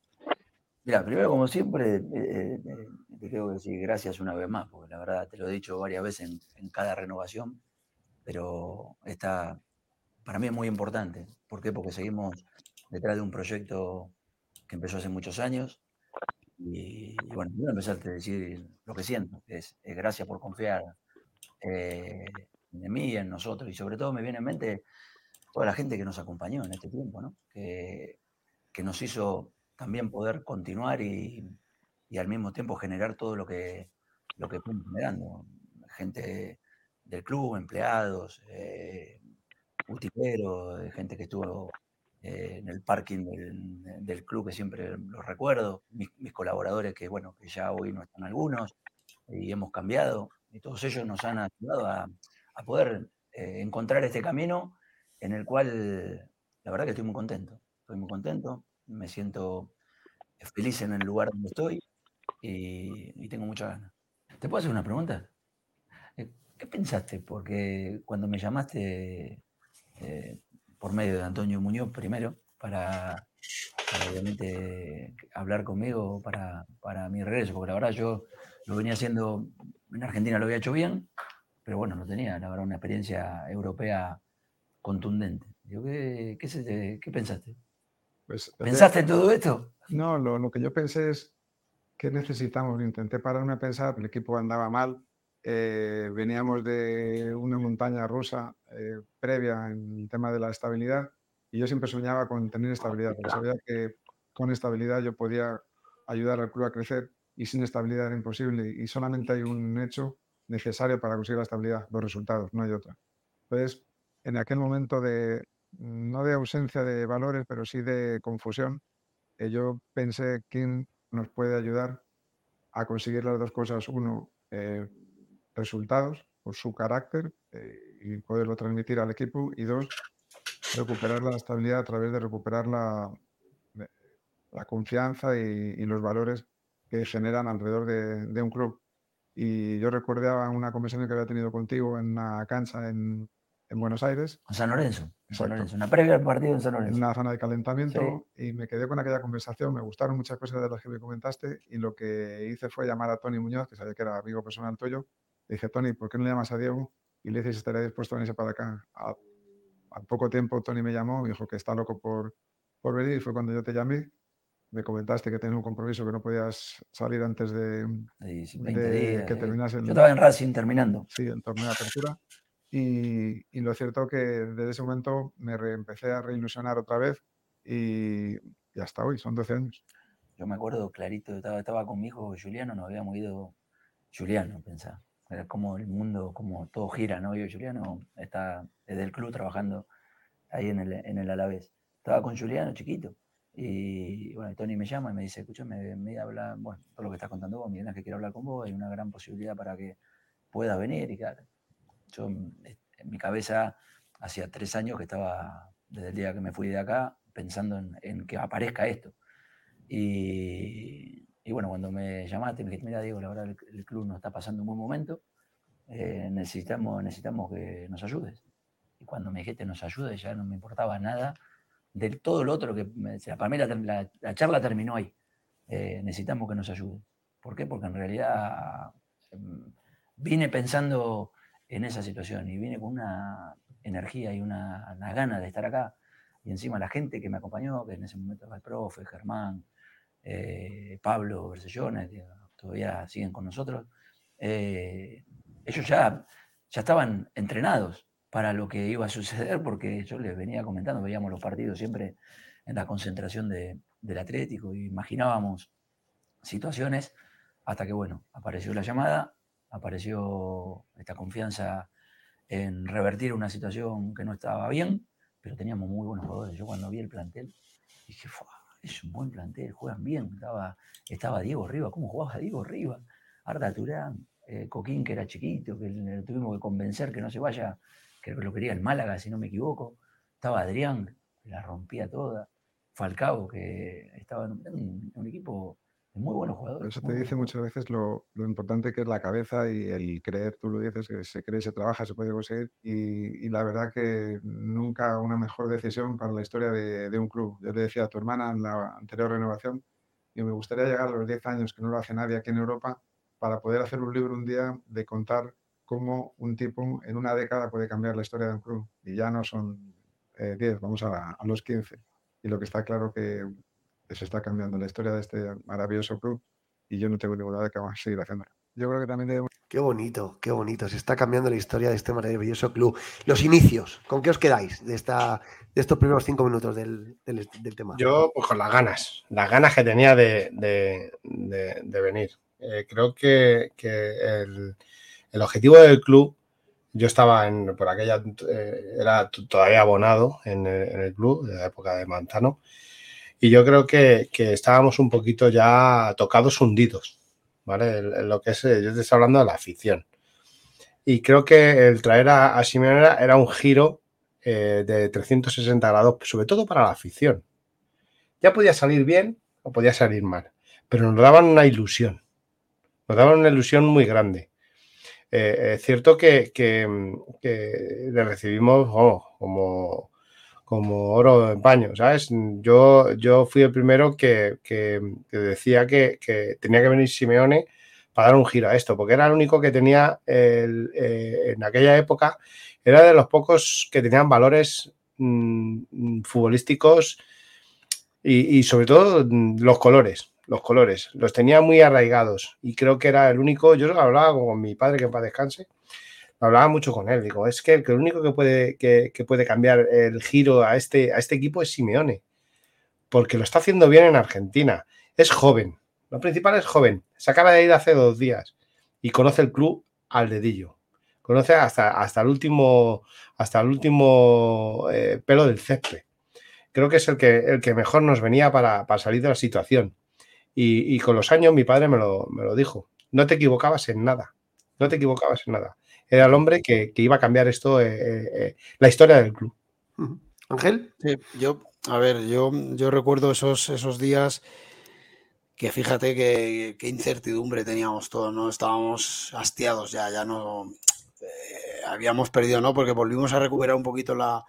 Mira, primero, como siempre, eh, eh, eh, te tengo que decir gracias una vez más, porque la verdad te lo he dicho varias veces en, cada renovación, pero esta para mí es muy importante. ¿Por qué? Porque seguimos detrás de un proyecto que empezó hace muchos años. Y, y bueno, voy a empezarte a decir lo que siento, es, gracias por confiar en mí, en nosotros, y sobre todo me viene en mente toda la gente que nos acompañó en este tiempo, ¿no? que nos hizo también poder continuar y, y al mismo tiempo generar todo lo que, lo que fuimos generando. Gente del club, empleados, eh, eh, gente que estuvo eh, en el parking del, del club, que siempre los recuerdo, mis, mis colaboradores que, bueno, que ya hoy no están algunos y hemos cambiado, y todos ellos nos han ayudado a, a poder eh, encontrar este camino en el cual la verdad que estoy muy contento, estoy muy contento, me siento feliz en el lugar donde estoy y, y tengo muchas ganas. ¿Te puedo hacer una pregunta? Eh, ¿Qué pensaste? Porque cuando me llamaste eh, por medio de Antonio Muñoz primero, para, para obviamente hablar conmigo para, para mi regreso, porque la verdad yo lo venía haciendo, en Argentina lo había hecho bien, pero bueno, no tenía, la verdad, una experiencia europea contundente. Digo, ¿qué, qué, se te- qué pensaste? Pues, ¿Pensaste en todo esto? No, lo, lo que yo pensé es que necesitamos. Intenté pararme a pensar, el equipo andaba mal. eh, veníamos de una montaña rusa eh, previa en el tema de la estabilidad y yo siempre soñaba con tener estabilidad, porque sabía que con estabilidad yo podía ayudar al club a crecer y sin estabilidad era imposible. Y solamente hay un hecho necesario para conseguir la estabilidad, los resultados, no hay otra. Entonces, en aquel momento de, no de ausencia de valores, pero sí de confusión. Eh, yo pensé quién nos puede ayudar a conseguir las dos cosas. Uno, eh, resultados por su carácter eh, y poderlo transmitir al equipo. Y dos, recuperar la estabilidad a través de recuperar la, la confianza y, los valores que generan alrededor de, un club. Y yo recordaba una conversación que había tenido contigo en una cancha en, en Buenos Aires. En San Lorenzo. San Lorenzo. Una previa del partido en San Lorenzo. En una zona de calentamiento y me quedé con aquella conversación. Me gustaron muchas cosas de las que me comentaste y lo que hice fue llamar a Tony Muñoz, que sabía que era amigo personal tuyo. Le dije, Tony, ¿por qué no le llamas a Diego? Y le dije si estaría dispuesto a venirse para acá. Al poco tiempo Tony me llamó, me dijo que está loco por, por venir y fue cuando yo te llamé me comentaste que tenías un compromiso que no podías salir antes de, que eh. terminase el, Yo estaba en Racing terminando. Sí, el torneo de apertura. Y, y, lo cierto que desde ese momento me empecé a reilusionar otra vez y, y, hasta hoy, son 12 años. Yo me acuerdo clarito, estaba, estaba con mi hijo Juliano, nos habíamos ido, Juliano, pensaba, era como el mundo, como todo gira, ¿no? Yo, Juliano está desde el club trabajando ahí en el, en el Alavés. Estaba con Juliano chiquito y bueno, Tony me llama y me dice, escúchame, me habla, bueno, todo lo que estás contando vos, mira que quiero hablar con vos, hay una gran posibilidad para que puedas venir. Y claro, yo en mi cabeza hacía tres años que estaba, desde el día que me fui de acá, pensando en, que aparezca esto. Y, y, bueno, cuando me llamaste, me dijiste, mira, Diego, la verdad el, club no está pasando un buen momento, eh, necesitamos, necesitamos que nos ayudes. Y cuando me dijiste nos ayudes, ya no me importaba nada del todo lo otro que para mí la, charla terminó ahí. Eh, necesitamos que nos ayude. ¿Por qué? Porque en realidad em, vine pensando en esa situación y vine con una energía y una, una de estar acá. Y encima la gente que me acompañó, que en ese momento era el profe, Germán, eh, Pablo Bersellone, que todavía siguen con nosotros, eh, ellos ya, ya estaban entrenados para lo que iba a suceder, porque yo les venía comentando, veíamos los partidos siempre en la concentración del Atlético y imaginábamos situaciones hasta que, bueno, apareció la llamada, apareció esta confianza en revertir una situación que no estaba bien, pero teníamos muy buenos jugadores. Yo cuando vi el plantel dije, es un buen plantel, juegan bien. Estaba, estaba Diego Riva, ¿cómo jugaba Diego Riva? Arda Turán, eh, Coquín, que era chiquito, que le tuvimos que convencer que no se vaya que lo quería el Málaga, si no me equivoco. Estaba Adrián, la rompía toda. Falcao, que estaba en un, equipo de muy buenos jugadores. Eso te dice muchas veces lo, importante que es la cabeza y el creer, tú lo dices, que se cree, se trabaja, se puede conseguir. Y, la verdad que nunca una mejor decisión para la historia de, un club. Yo te decía a tu hermana en la anterior renovación, y me gustaría llegar a los 10 años, que no lo hace nadie aquí en Europa, para poder hacer un libro un día de contar cómo un tipo en una década puede cambiar la historia de un club. Y ya no son 10, eh, vamos a, los 15. Y lo que está claro que se está cambiando la historia de este maravilloso club y yo no tengo ninguna duda de que vamos a seguir haciéndolo. Yo creo que también debemos... Qué bonito, qué bonito. Se está cambiando la historia de este maravilloso club. Los inicios, ¿con qué os quedáis de, esta, de estos primeros cinco minutos del, tema? Yo, pues con las ganas, las ganas que tenía de, de, venir. Eh, creo que, que el, el objetivo del club, yo estaba en, por aquella, eh, era todavía abonado en el, club, de la época de Manzano, y yo creo que, estábamos un poquito ya tocados, hundidos, ¿vale? lo que es, eh, yo te estoy hablando de la afición. Y creo que el traer a, a era un giro eh, de 360 grados, sobre todo para la afición. Ya podía salir bien o podía salir mal, pero nos daban una ilusión, nos daban una ilusión muy grande. Eh, es cierto que, le recibimos como, como oro en paño, ¿sabes? Yo, yo fui el primero que, decía que, tenía que venir Simeone para dar un giro a esto, porque era el único que tenía eh, en aquella época, era de los pocos que tenían valores mm, futbolísticos y, sobre todo mm, los colores los colores. Los tenía muy arraigados y creo que era el único, yo hablaba con mi padre que en paz descanse, hablaba mucho con él, digo, es que el, único que puede, que, puede cambiar el giro a este, a este equipo es Simeone, porque lo está haciendo bien en Argentina, es joven, lo principal es joven, se acaba de ir hace dos días y conoce el club al dedillo. conoce hasta, hasta el último, hasta el último eh, pelo del césped. Creo que es el que, el que mejor nos venía para, salir de la situación. Y, con los años mi padre me lo, me lo, dijo. No te equivocabas en nada. No te equivocabas en nada. Era el hombre que, iba a cambiar esto, eh, la historia del club. Ángel. Sí, yo, a ver, yo, yo recuerdo esos, esos días que fíjate qué incertidumbre teníamos todos, ¿no? Estábamos hastiados ya, ya no eh, habíamos perdido, ¿no? Porque volvimos a recuperar un poquito la,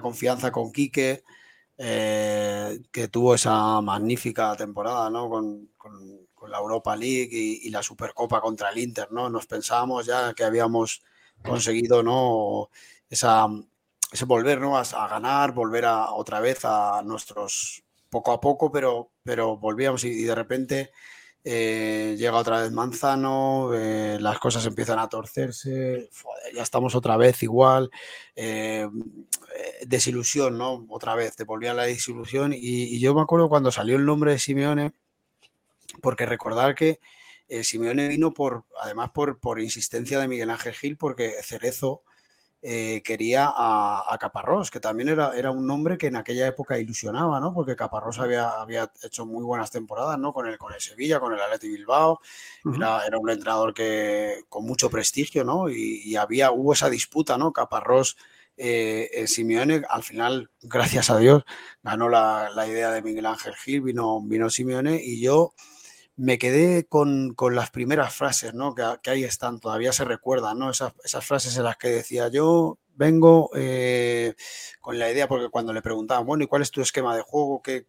confianza con Quique, eh, que tuvo esa magnífica temporada, ¿no? Con, la Europa League y, la Supercopa contra el Inter, ¿no? Nos pensábamos ya que habíamos conseguido, ¿no? Esa, ese volver, ¿no? A, ganar, volver a, otra vez a nuestros poco a poco, pero, pero volvíamos y, de repente eh, llega otra vez Manzano, eh, las cosas empiezan a torcerse, ya estamos otra vez igual, eh, desilusión, ¿no? Otra vez, te volvía la desilusión y, yo me acuerdo cuando salió el nombre de Simeone, porque recordar que Simeone vino por, además por, por insistencia de Miguel Ángel Gil, porque Cerezo eh, quería a, Caparrós, que también era, era, un nombre que en aquella época ilusionaba, ¿no? Porque Caparrós había, había hecho muy buenas temporadas, ¿no? Con el, con el Sevilla, con el Atleti Bilbao, era, era, un entrenador que con mucho prestigio, ¿no? Y, había, hubo esa disputa, ¿no? Caparrós, eh, Simeone, al final, gracias a Dios, ganó la, la, idea de Miguel Ángel Gil, vino, vino Simeone y yo me quedé con, las primeras frases, ¿no? Que, ahí están, todavía se recuerdan, ¿no? Esas, frases en las que decía yo vengo eh, con la idea, porque cuando le preguntaban, bueno, ¿y cuál es tu esquema de juego? ¿Qué,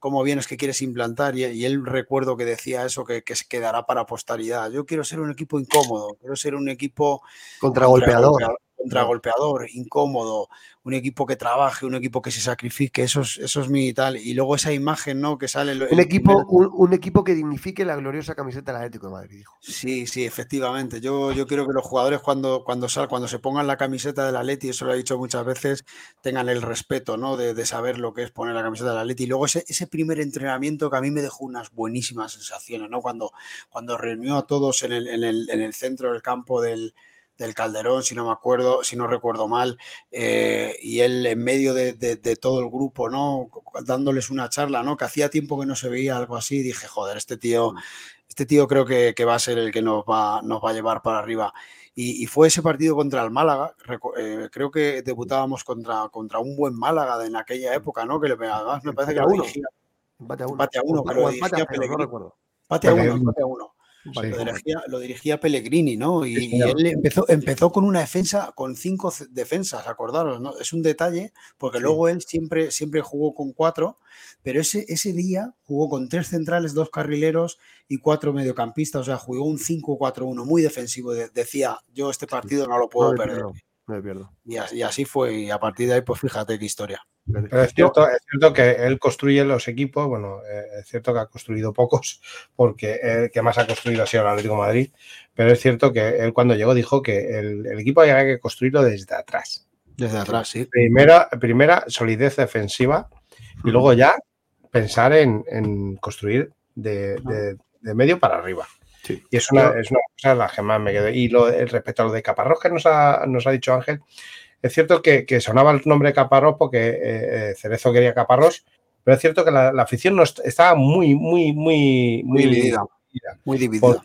cómo vienes que quieres implantar? Y, él recuerdo que decía eso, que, que, se quedará para posteridad. Yo quiero ser un equipo incómodo, quiero ser un equipo... Contragolpeador contragolpeador, incómodo, un equipo que trabaje, un equipo que se sacrifique, eso es, eso es mi tal. Y luego esa imagen, ¿no? Que sale. un, equipo, un, equipo que dignifique la gloriosa camiseta del Atlético de Madrid, dijo. Sí, sí, efectivamente. Yo, yo quiero que los jugadores cuando, cuando, sal, cuando se pongan la camiseta del Atleti, eso lo he dicho muchas veces, tengan el respeto, ¿no? De, saber lo que es poner la camiseta del Atleti. Y luego ese, ese primer entrenamiento que a mí me dejó unas buenísimas sensaciones, ¿no? Cuando, cuando reunió a todos en el, en el, en el centro del campo del del Calderón, si no me acuerdo, si no recuerdo mal, eh, y él en medio de, todo el grupo, ¿no? Dándoles una charla, ¿no? Que hacía tiempo que no se veía algo así, dije, joder, este tío, este tío creo que, va a ser el que nos va, nos va a llevar para arriba. Y, fue ese partido contra el Málaga, eh, creo que debutábamos contra, contra un buen Málaga en aquella época, ¿no? Que le, además me parece que lo dirigía. Empate a uno. Empate a uno, pero empate a uno, empate a uno. Lo, dirigía, Pellegrini, ¿no? Y, él empezó, empezó con una defensa, con cinco defensas, acordaros, ¿no? Es un detalle, porque luego él siempre, siempre jugó con cuatro, pero ese, ese día jugó con tres centrales, dos carrileros y cuatro mediocampistas, o sea, jugó un 5-4-1, muy defensivo. decía, yo este partido no lo puedo perder. Y, así fue, y a partir de ahí, pues fíjate qué historia. Pero es cierto, es cierto que él construye los equipos, bueno, eh, es cierto que ha construido pocos, porque el que más ha construido ha sido el Atlético Madrid, pero es cierto que él cuando llegó dijo que el, equipo había que construirlo desde atrás. Desde atrás, sí. Primera, primera solidez defensiva y luego ya pensar en, construir de, medio para arriba. Y es una, es una cosa la que más me quedo. Y lo, respecto a lo de Caparrós que nos ha, nos ha dicho Ángel, es cierto que, sonaba el nombre Caparrós porque eh, eh, Cerezo quería Caparrós, pero es cierto que la, afición no estaba muy, muy, muy, muy, dividida. Muy dividida.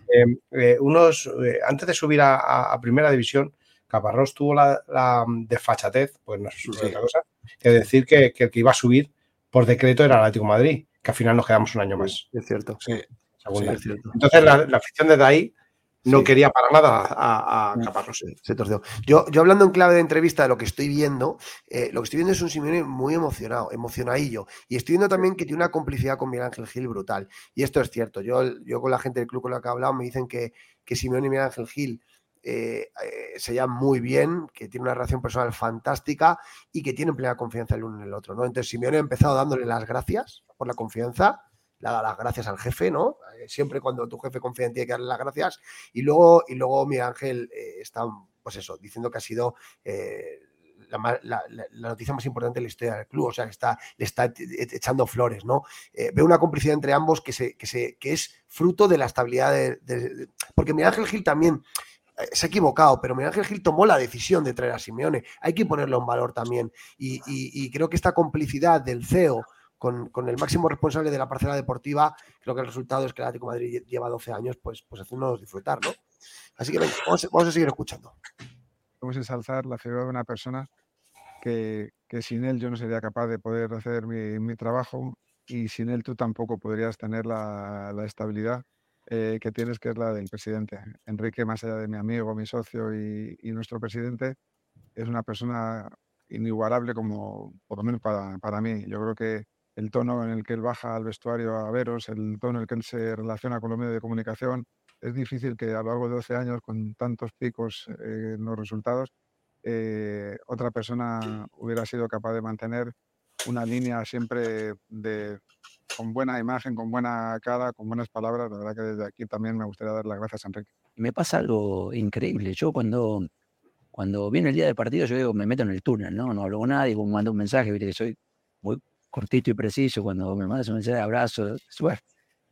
Eh, unos, antes de subir a, primera división, Caparrós tuvo la, desfachatez, pues no es otra cosa, que decir que, el que iba a subir por decreto era el Atlético Madrid, que al final nos quedamos un año más. es cierto. Sí. Entonces la, afición desde ahí no quería para nada a, a. Caparrós. Se Yo, yo hablando en clave de entrevista de lo que estoy viendo, eh, lo que estoy viendo es un Simeone muy emocionado, emocionadillo. Y estoy viendo también que tiene una complicidad con Miguel Ángel Gil brutal. Y esto es cierto. Yo, yo con la gente del club con la que he hablado me dicen que, que Simeone y Miguel Ángel Gil eh, eh, se llaman muy bien, que tiene una relación personal fantástica y que tienen plena confianza el uno en el otro. ¿no? Entonces Simeone ha empezado dándole las gracias por la confianza le da las gracias al jefe, ¿no? Eh, siempre cuando tu jefe confía en ti hay que darle las gracias. Y luego, y luego mi Ángel eh, está, pues eso, diciendo que ha sido eh, la, noticia más importante de la historia del club, o sea, que está, le está echando flores, ¿no? veo una complicidad entre ambos que, se, que, se, que es fruto de la estabilidad de... porque mi Ángel Gil también se ha equivocado, pero Miguel Ángel Gil tomó la decisión de traer a Simeone. Hay que ponerlo en valor también. Y, creo que esta complicidad del CEO con, el máximo responsable de la parcela deportiva, creo que el resultado es que el Atlético Madrid lleva 12 años, pues, pues haciéndonos disfrutar, ¿no? Así que venga, vamos, a seguir escuchando. Vamos a ensalzar la figura de una persona que, sin él yo no sería capaz de poder hacer mi, trabajo y sin él tú tampoco podrías tener la, estabilidad eh, que tienes, que es la del presidente. Enrique, más allá de mi amigo, mi socio y, nuestro presidente, es una persona inigualable como, por lo menos para, para, mí. Yo creo que el tono en el que él baja al vestuario a veros, el tono en el que él se relaciona con los medios de comunicación, es difícil que a lo largo de 12 años, con tantos picos eh, en los resultados, eh, otra persona hubiera sido capaz de mantener una línea siempre de, con buena imagen, con buena cara, con buenas palabras. La verdad que desde aquí también me gustaría dar las gracias a Enrique. Me pasa algo increíble. Yo cuando, cuando viene el día del partido, yo digo, me meto en el túnel, ¿no? No hablo con nadie, mando un mensaje, viste que soy muy cortito y preciso. Cuando me mandas un mensaje de abrazo, un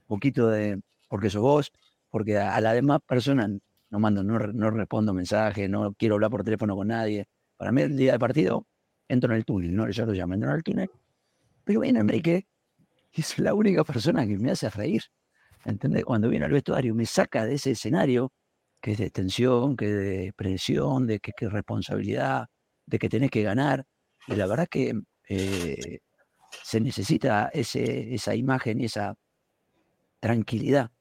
poquito de, porque sos vos, porque a, la demás persona no mando, no, no respondo mensajes, no quiero hablar por teléfono con nadie. Para mí el día del partido entro en el túnel, ¿no? Ya lo llamo, entro en el túnel. Pero viene Enrique y es la única persona que me hace reír. ¿Entendés? Cuando viene al vestuario me saca de ese escenario que es de tensión, que es de presión, de que, es responsabilidad, de que tenés que ganar. Y la verdad que eh, se necesita ese, esa imagen y esa tranquilidad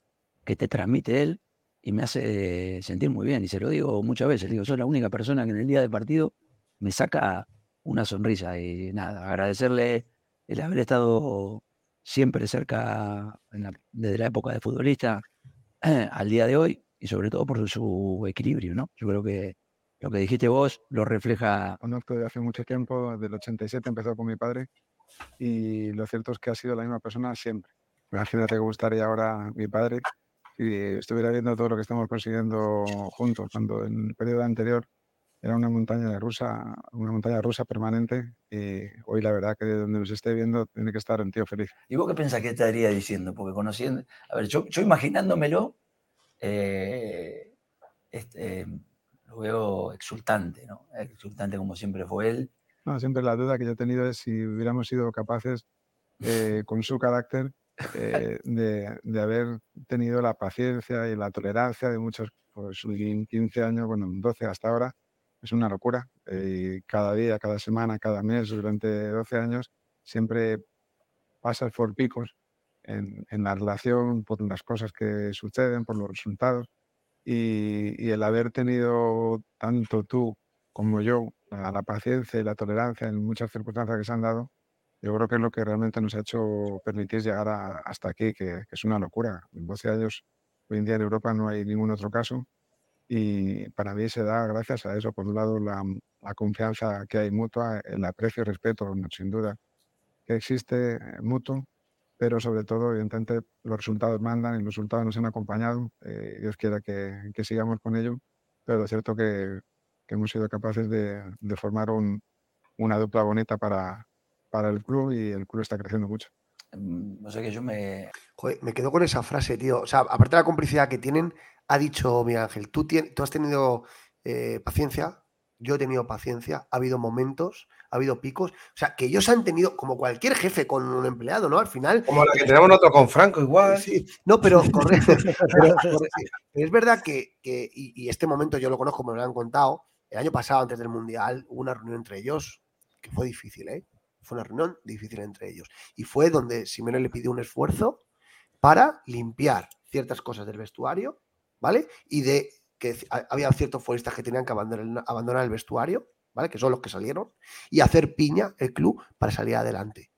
que te transmite él y me hace sentir muy bien. Y se lo digo muchas veces, digo, soy la única persona que en el día del partido me saca una sonrisa. Y nada, agradecerle el haber estado siempre cerca desde la época de futbolista al día de hoy y sobre todo por su equilibrio, ¿no? Yo creo que lo que dijiste vos lo refleja. Conozco desde hace mucho tiempo, desde el 87 empezó con mi padre y lo cierto es que ha sido la misma persona siempre. Imagínate que gustaría ahora mi padre y estuviera viendo todo lo que estamos consiguiendo juntos, cuando en el periodo anterior era una montaña rusa, una montaña rusa permanente y hoy la verdad que de donde nos esté viendo tiene que estar un tío feliz. ¿Y vos qué pensás que estaría diciendo? Porque conociendo, a ver, yo, yo imaginándomelo, eh, este, lo veo exultante, ¿no? Exultante como siempre fue él. Siempre la duda que yo he tenido es si hubiéramos sido capaces, eh, con su carácter, eh, de, de, haber tenido la paciencia y la tolerancia de muchos, pues 15 años, bueno, 12 hasta ahora, es una locura. Eh, cada día, cada semana, cada mes, durante 12 años, siempre pasas por picos en, en la relación, por las cosas que suceden, por los resultados. Y el haber tenido tanto tú como yo la, la, paciencia y la tolerancia en muchas circunstancias que se han dado, yo creo que es lo que realmente nos ha hecho permitir llegar hasta aquí, que, es una locura. En 12 años, hoy en día en Europa no hay ningún otro caso y para mí se da gracias a eso. Por un lado, la, confianza que hay mutua, el aprecio y respeto, sin duda, que existe mutuo, pero sobre todo, evidentemente, los resultados mandan y los resultados nos han acompañado. Eh, Dios quiera que, sigamos con ello, pero es cierto que, hemos sido capaces de, formar una dupla bonita para, para el club y el club está creciendo mucho. Mm, no sé que yo me. Joder, me quedo con esa frase, tío. O sea, aparte de la complicidad que tienen, ha dicho Miguel Ángel, tú, tú has tenido eh, paciencia, yo he tenido paciencia, ha habido momentos, ha habido picos. O sea, que ellos han tenido, como cualquier jefe con un empleado, ¿no? Al final. Como la que tenemos nosotros con Franco, igual. Sí, no, pero, correcto, es verdad que, y, este momento yo lo conozco, me lo han contado. El año pasado, antes del Mundial, hubo una reunión entre ellos que fue difícil, ¿eh? Fue una reunión difícil entre ellos. Y fue donde Simeone le pidió un esfuerzo para limpiar ciertas cosas del vestuario, ¿vale? Y de que había ciertos futbolistas que tenían que abandonar, el vestuario, ¿vale? Que son los que salieron, y hacer piña el club para salir adelante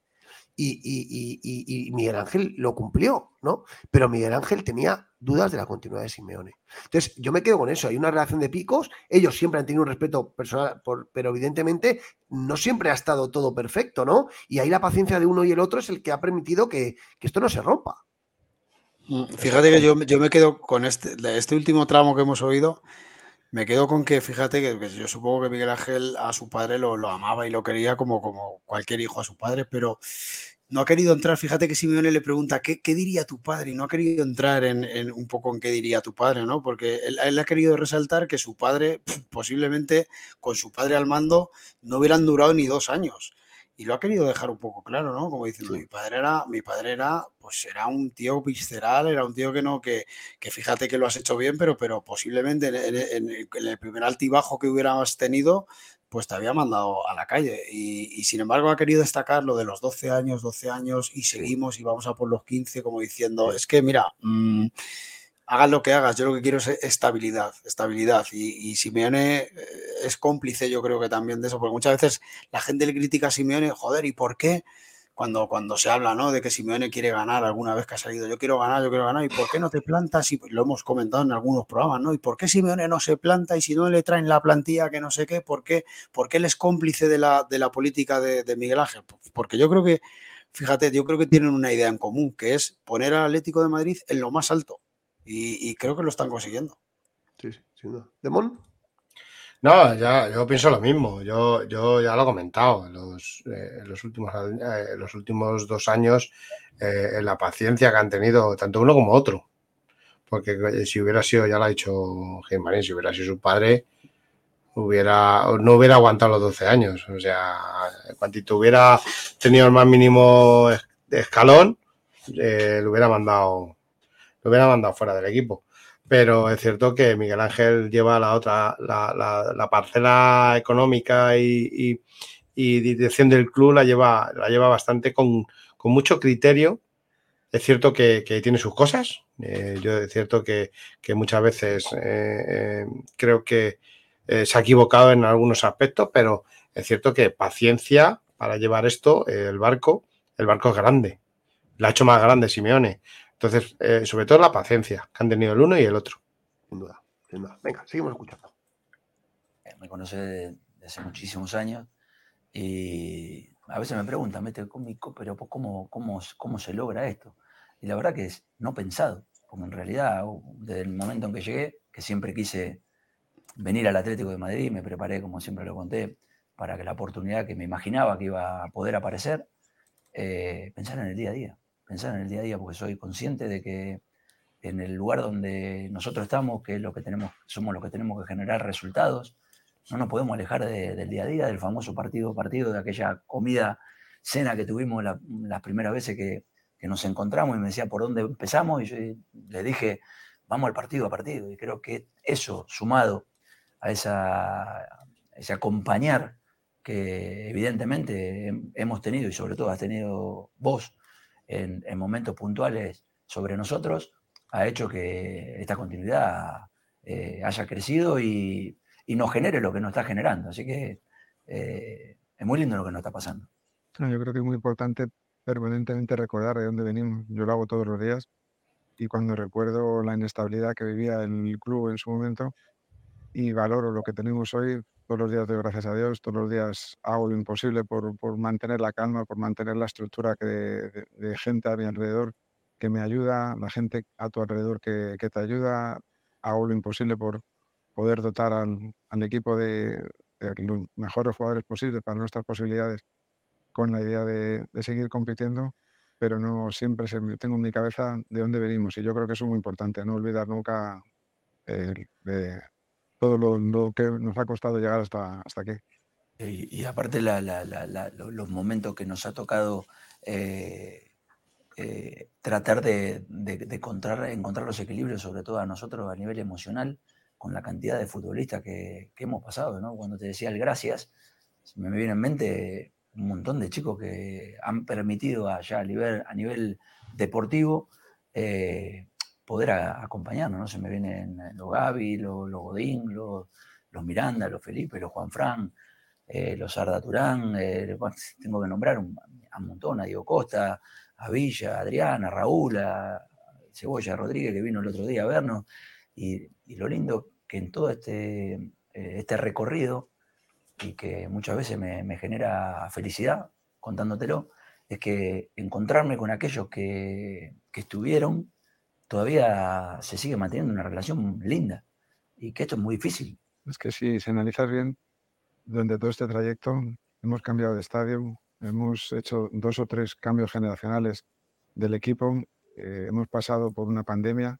y, Miguel Ángel lo cumplió, ¿no? Pero Miguel Ángel tenía dudas de la continuidad de Simeone. Entonces, yo me quedo con eso. Hay una relación de picos. Ellos siempre han tenido un respeto personal, pero evidentemente no siempre ha estado todo perfecto, ¿no? Y ahí la paciencia de uno y el otro es el que ha permitido que, esto no se rompa. Mm, fíjate que yo, me quedo con este, este último tramo que hemos oído. Me quedo con que, fíjate que, yo supongo que Miguel Ángel a su padre lo, amaba y lo quería como, como cualquier hijo a su padre, pero no ha querido entrar, fíjate que Simeone le pregunta, ¿qué, diría tu padre? Y no ha querido entrar en, un poco en qué diría tu padre, ¿no? Porque él, él, ha querido resaltar que su padre, posiblemente con su padre al mando, no hubieran durado ni dos años. Y lo ha querido dejar un poco claro, ¿no? Como diciendo, mi padre era, mi padre era, pues era un tío visceral, era un tío que no, que, que fíjate que lo has hecho bien, pero, pero posiblemente en, el primer altibajo que hubieras tenido, pues te había mandado a la calle. Y, sin embargo ha querido destacar lo de los 12 años, 12 años y seguimos y vamos a por los 15 como diciendo, es que mira, mm, hagas lo que hagas, yo lo que quiero es estabilidad, estabilidad. Y, Simeone eh, es cómplice yo creo que también de eso, porque muchas veces la gente le critica a Simeone, joder, ¿y por qué? cuando, cuando se habla ¿no? de que Simeone quiere ganar alguna vez que ha salido, yo quiero ganar, yo quiero ganar, ¿y por qué no te plantas? Y lo hemos comentado en algunos programas, ¿no? ¿Y por qué Simeone no se planta y si no le traen la plantilla que no sé qué? ¿Por qué, porque él es cómplice de la, de la política de, Miguel Ángel? Porque yo creo que, fíjate, yo creo que tienen una idea en común, que es poner al Atlético de Madrid en lo más alto. Y, creo que lo están consiguiendo. Sí, sí, sin duda. ¿Demón? No, ya, yo pienso lo mismo. Yo, yo ya lo he comentado en los, eh, los, últimos, eh, los últimos dos años, eh, en la paciencia que han tenido tanto uno como otro. Porque si hubiera sido, ya lo ha dicho Marín, si hubiera sido su padre, hubiera, no hubiera aguantado los 12 años. O sea, cuantito hubiera tenido el más mínimo escalón, lo hubiera mandado, lo hubiera mandado fuera del equipo pero es cierto que Miguel Ángel lleva la otra, la, parcela económica y, dirección del club la lleva, la lleva bastante con, mucho criterio. Es cierto que, tiene sus cosas. Eh, yo es cierto que, muchas veces eh, eh, creo que se ha equivocado en algunos aspectos, pero es cierto que paciencia para llevar esto, el barco, el barco es grande. La ha hecho más grande Simeone. Entonces, eh, sobre todo la paciencia que han tenido el uno y el otro. Sin duda, sin. Venga, seguimos escuchando. Eh, me conoce desde hace muchísimos años y a veces me preguntan, mete cómico, pero ¿cómo, cómo, cómo se logra esto? Y la verdad que es no pensado, como en realidad desde el momento en que llegué, que siempre quise venir al Atlético de Madrid, me preparé, como siempre lo conté, para que la oportunidad que me imaginaba que iba a poder aparecer, eh, en el día a día pensar en el día a día, porque soy consciente de que en el lugar donde nosotros estamos, que es lo que tenemos, somos los que tenemos que generar resultados, no nos podemos alejar del día a día, del famoso partido partido, de aquella comida, cena que tuvimos las primeras veces que, nos encontramos y me decía por dónde empezamos y yo le dije, vamos al partido a partido. Y creo que eso, sumado a esa, ese acompañar que evidentemente hemos tenido y sobre todo has tenido vos en, momentos puntuales sobre nosotros, ha hecho que esta continuidad eh, haya crecido y, nos genere lo que nos está generando. Así que eh, es muy lindo lo que nos está pasando. yo creo que es muy importante permanentemente recordar de dónde venimos. Yo lo hago todos los días y cuando recuerdo la inestabilidad que vivía el club en su momento y valoro lo que tenemos hoy, todos los días doy gracias a Dios, todos los días hago lo imposible por, por mantener la calma, por mantener la estructura que de, gente a mi alrededor que me ayuda, la gente a tu alrededor que, que te ayuda, hago lo imposible por poder dotar al, al equipo de, los mejores jugadores posibles para nuestras posibilidades con la idea de, de seguir compitiendo, pero no siempre tengo en mi cabeza de dónde venimos y yo creo que eso es muy importante, no olvidar nunca el, de, todo lo, que nos ha costado llegar hasta, hasta aquí. Y, aparte los momentos que nos ha tocado eh, eh, tratar de, encontrar, encontrar los equilibrios, sobre todo a nosotros a nivel emocional, con la cantidad de futbolistas que, hemos pasado, ¿no? Cuando te decía el gracias, me viene en mente un montón de chicos que han permitido allá a nivel, a nivel deportivo eh, poder acompañarnos, ¿no? Se me vienen los Gaby, los, Godín, los, Miranda, los Felipe, los Juan Fran, eh, los Arda Turán, eh, tengo que nombrar un, a montón, Diego Costa, a Villa, a Adriana, a Raúl, a Cebolla Rodríguez, que vino el otro día a vernos, y, lo lindo que en todo este, eh, este recorrido, y que muchas veces me, genera felicidad contándotelo, es que encontrarme con aquellos que, que estuvieron todavía se sigue manteniendo una relación linda y que esto es muy difícil. Es que si se analizas bien, durante todo este trayecto hemos cambiado de estadio, hemos hecho dos o tres cambios generacionales del equipo, eh, hemos pasado por una pandemia,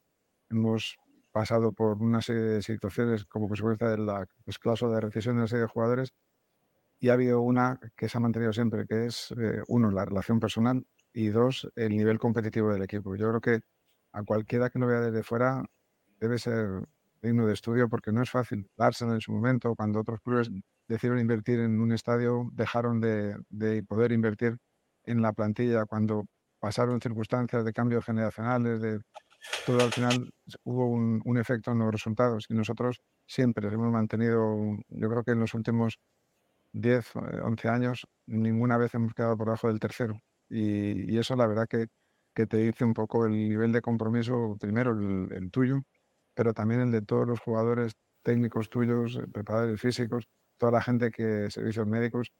hemos pasado por una serie de situaciones como consecuencia de la cláusula de recesión de una serie de jugadores y ha habido una que se ha mantenido siempre, que es, eh, uno, la relación personal y dos, el nivel competitivo del equipo. Yo creo que a cualquiera que lo vea desde fuera debe ser digno de estudio porque no es fácil. Arsenal en su momento, cuando otros clubes decidieron invertir en un estadio, dejaron de, de poder invertir en la plantilla cuando pasaron circunstancias de cambios generacionales, de todo al final hubo un, un, efecto en los resultados y nosotros siempre hemos mantenido, yo creo que en los últimos 10, 11 eh, años, ninguna vez hemos quedado por debajo del tercero. Y, y eso la verdad que, que, te dice un poco el nivel de compromiso, primero el, tuyo, pero también el de todos los jugadores técnicos tuyos, eh, preparadores físicos, toda la gente que, servicios médicos,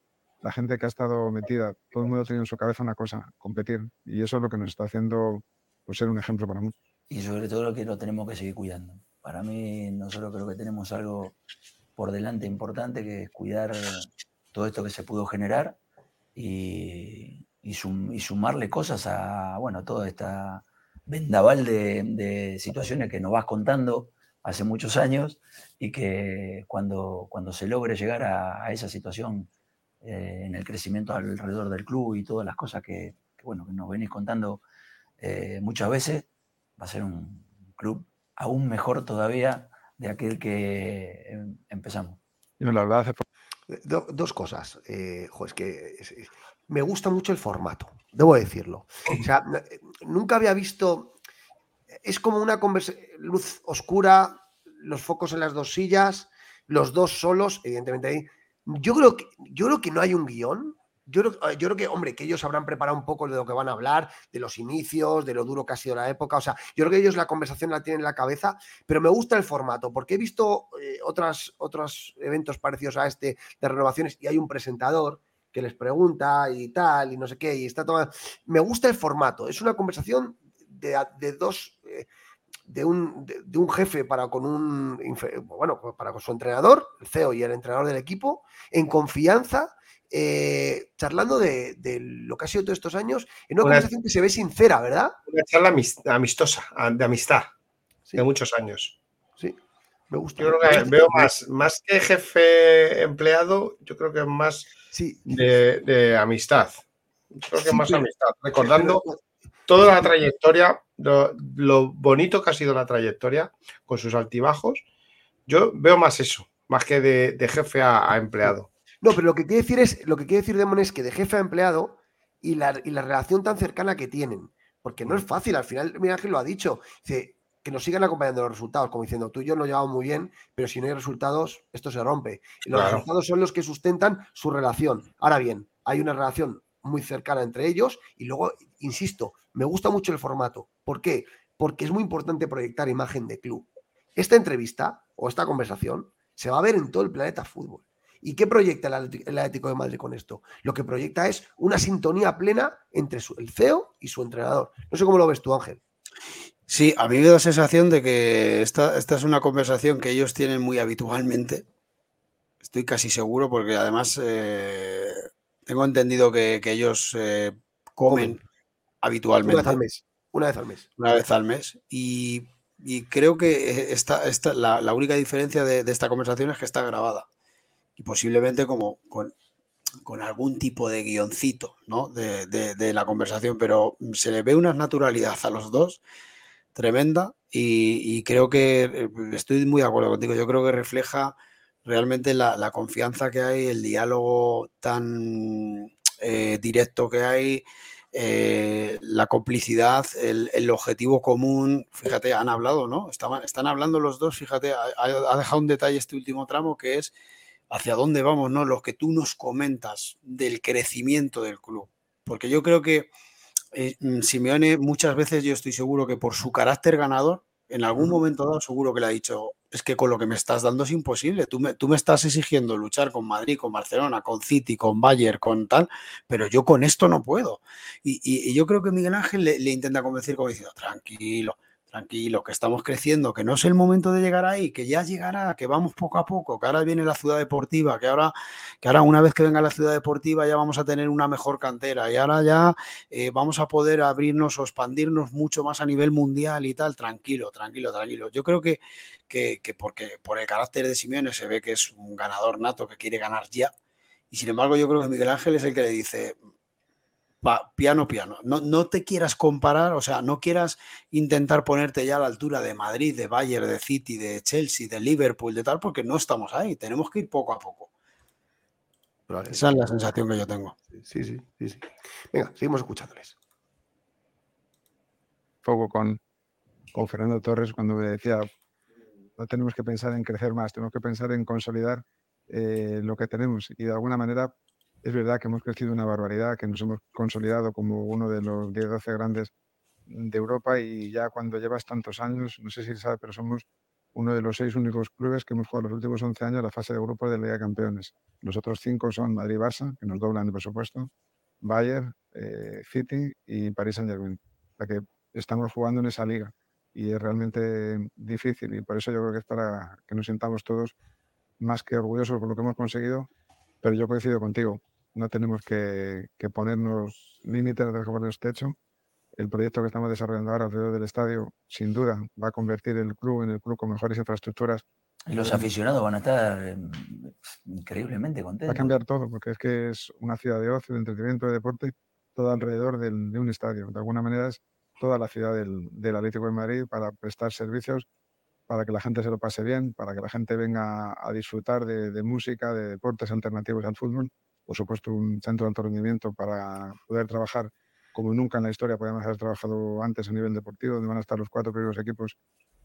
la gente que ha estado metida, todo el mundo tiene en su cabeza una cosa, competir. Y eso es lo que nos está haciendo pues, ser un ejemplo para muchos. Y sobre todo lo que lo tenemos que seguir cuidando. Para mí, nosotros creo que tenemos algo por delante importante, que es cuidar todo esto que se pudo generar y, y, sum, y sumarle cosas a, bueno, toda esta vendaval de, de, situaciones que nos vas contando hace muchos años y que cuando, cuando se logre llegar a, a esa situación eh, en el crecimiento alrededor del club y todas las cosas que, que bueno, que nos venís contando eh, muchas veces, va a ser un club aún mejor todavía de aquel que em, empezamos. La verdad Do, dos cosas. Eh, jo, es que es, es, me gusta mucho el formato, debo decirlo. O sea, nunca había visto. Es como una luz oscura, los focos en las dos sillas, los dos solos, evidentemente. Yo creo que, yo creo que no hay un guion. Yo creo, yo creo, que, hombre, que ellos habrán preparado un poco de lo que van a hablar, de los inicios, de lo duro que ha sido la época. O sea, yo creo que ellos la conversación la tienen en la cabeza, pero me gusta el formato, porque he visto eh, otras, otros eventos parecidos a este de renovaciones y hay un presentador que les pregunta y tal, y no sé qué, y está todo. Me gusta el formato. Es una conversación de, de dos. Eh, de un, de, de un, jefe para con un bueno para con su entrenador, el CEO y el entrenador del equipo, en confianza, eh, charlando de, de, lo que ha sido todos estos años, en una, una conversación que se ve sincera, ¿verdad? Una charla amistosa, de amistad, sí. de muchos años. Sí, me gusta. Yo creo que veo más, más que jefe empleado, yo creo que es más sí. de, de, amistad. Yo creo que sí, más pero, amistad, recordando pero, toda la trayectoria, lo, lo, bonito que ha sido la trayectoria con sus altibajos. Yo veo más eso, más que de, de jefe a, a empleado. No, pero lo que quiere decir es, lo que quiere decir Demon es que de jefe a empleado y la, y la relación tan cercana que tienen. Porque no es fácil, al final, mira que lo ha dicho. Dice, que nos sigan acompañando los resultados, como diciendo, tú y yo lo llevamos muy bien, pero si no hay resultados, esto se rompe. Y los claro. resultados son los que sustentan su relación. Ahora bien, hay una relación muy cercana entre ellos y luego, insisto, me gusta mucho el formato. ¿Por qué? Porque es muy importante proyectar imagen de club. Esta entrevista o esta conversación se va a ver en todo el planeta fútbol. ¿Y qué proyecta el Atlético de Madrid con esto? Lo que proyecta es una sintonía plena entre su, el CEO y su entrenador. No sé cómo lo ves tú, Ángel. Sí, a mí me da la sensación de que esta, esta es una conversación que ellos tienen muy habitualmente. Estoy casi seguro porque además eh, tengo entendido que, que ellos eh, comen, habitualmente. Una vez al mes. Una vez al mes. Una vez al mes. Y, y creo que esta, esta, la, la única diferencia de, de, esta conversación es que está grabada y posiblemente como con, con algún tipo de guioncito ¿no? de, de, de, la conversación, pero se le ve una naturalidad a los dos tremenda y, creo que eh, estoy muy de acuerdo contigo, yo creo que refleja realmente la, confianza que hay, el diálogo tan eh, directo que hay, eh, la complicidad, el, el, objetivo común, fíjate, han hablado, ¿no? Estaban, están hablando los dos, fíjate, ha, ha dejado un detalle este último tramo que es hacia dónde vamos, ¿no? Lo que tú nos comentas del crecimiento del club. Porque yo creo que eh, Simeone muchas veces yo estoy seguro que por su carácter ganador, en algún momento dado seguro que le ha dicho, es que con lo que me estás dando es imposible, tú me, tú me estás exigiendo luchar con Madrid, con Barcelona, con City, con Bayern, con tal, pero yo con esto no puedo. Y, y, y yo creo que Miguel Ángel le, le, intenta convencer como diciendo, tranquilo, tranquilo, que estamos creciendo, que no es el momento de llegar ahí, que ya llegará, que vamos poco a poco, que ahora viene la ciudad deportiva, que ahora, que ahora una vez que venga la ciudad deportiva ya vamos a tener una mejor cantera y ahora ya eh, vamos a poder abrirnos o expandirnos mucho más a nivel mundial y tal, tranquilo, tranquilo, tranquilo. Yo creo que, que, que porque por el carácter de Simeone se ve que es un ganador nato que quiere ganar ya. Y sin embargo, yo creo que Miguel Ángel es el que le dice, va, piano, piano. No, no te quieras comparar, o sea, no quieras intentar ponerte ya a la altura de Madrid, de Bayern, de City, de Chelsea, de Liverpool, de tal, porque no estamos ahí. Tenemos que ir poco a poco. Esa es la sensación que yo tengo. Sí, sí, sí, sí. Venga, seguimos escuchándoles. Poco con, con Fernando Torres cuando me decía, no tenemos que pensar en crecer más, tenemos que pensar en consolidar eh, lo que tenemos. Y de alguna manera es verdad que hemos crecido una barbaridad, que nos hemos consolidado como uno de los 10-12 grandes de Europa y ya cuando llevas tantos años, no sé si sabe, pero somos uno de los seis únicos clubes que hemos jugado los últimos 11 años la fase de grupos de Liga de Campeones. Los otros cinco son Madrid Barça, que nos doblan de presupuesto, Bayern, eh, City y París Saint Germain. O sea que estamos jugando en esa liga y es realmente difícil y por eso yo creo que es para que nos sintamos todos más que orgullosos por lo que hemos conseguido, pero yo coincido contigo no tenemos que, ponernos límites de ponernos techo. El proyecto que estamos desarrollando ahora alrededor del estadio, sin duda, va a convertir el club en el club con mejores infraestructuras. Los aficionados van a estar em, increíblemente contentos. Va a cambiar todo, porque es que es una ciudad de ocio, de entretenimiento, de deporte, todo alrededor de un estadio. De alguna manera es toda la ciudad del, del Atlético de Madrid para prestar servicios, para que la gente se lo pase bien, para que la gente venga a disfrutar de, de música, de deportes alternativos al fútbol por supuesto, un centro de alto rendimiento para poder trabajar como nunca en la historia podíamos haber trabajado antes a nivel deportivo, donde van a estar los cuatro primeros equipos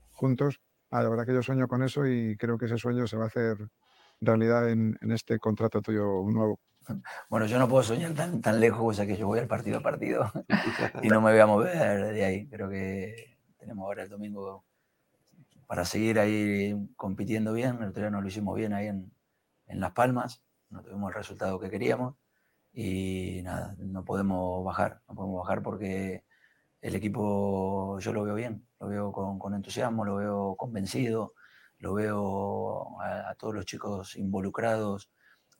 juntos. Ah, la verdad que yo sueño con eso y creo que ese sueño se va a hacer realidad en, este contrato tuyo nuevo. Bueno, yo no puedo soñar tan, tan lejos, o sea que yo voy al partido a partido y no me voy a mover de ahí. Creo que tenemos ahora el domingo para seguir ahí compitiendo bien. El otro día nos lo hicimos bien ahí en, en Las Palmas no tuvimos el resultado que queríamos y nada, no podemos bajar, no podemos bajar porque el equipo yo lo veo bien, lo veo con, entusiasmo, lo veo convencido, lo veo a, todos los chicos involucrados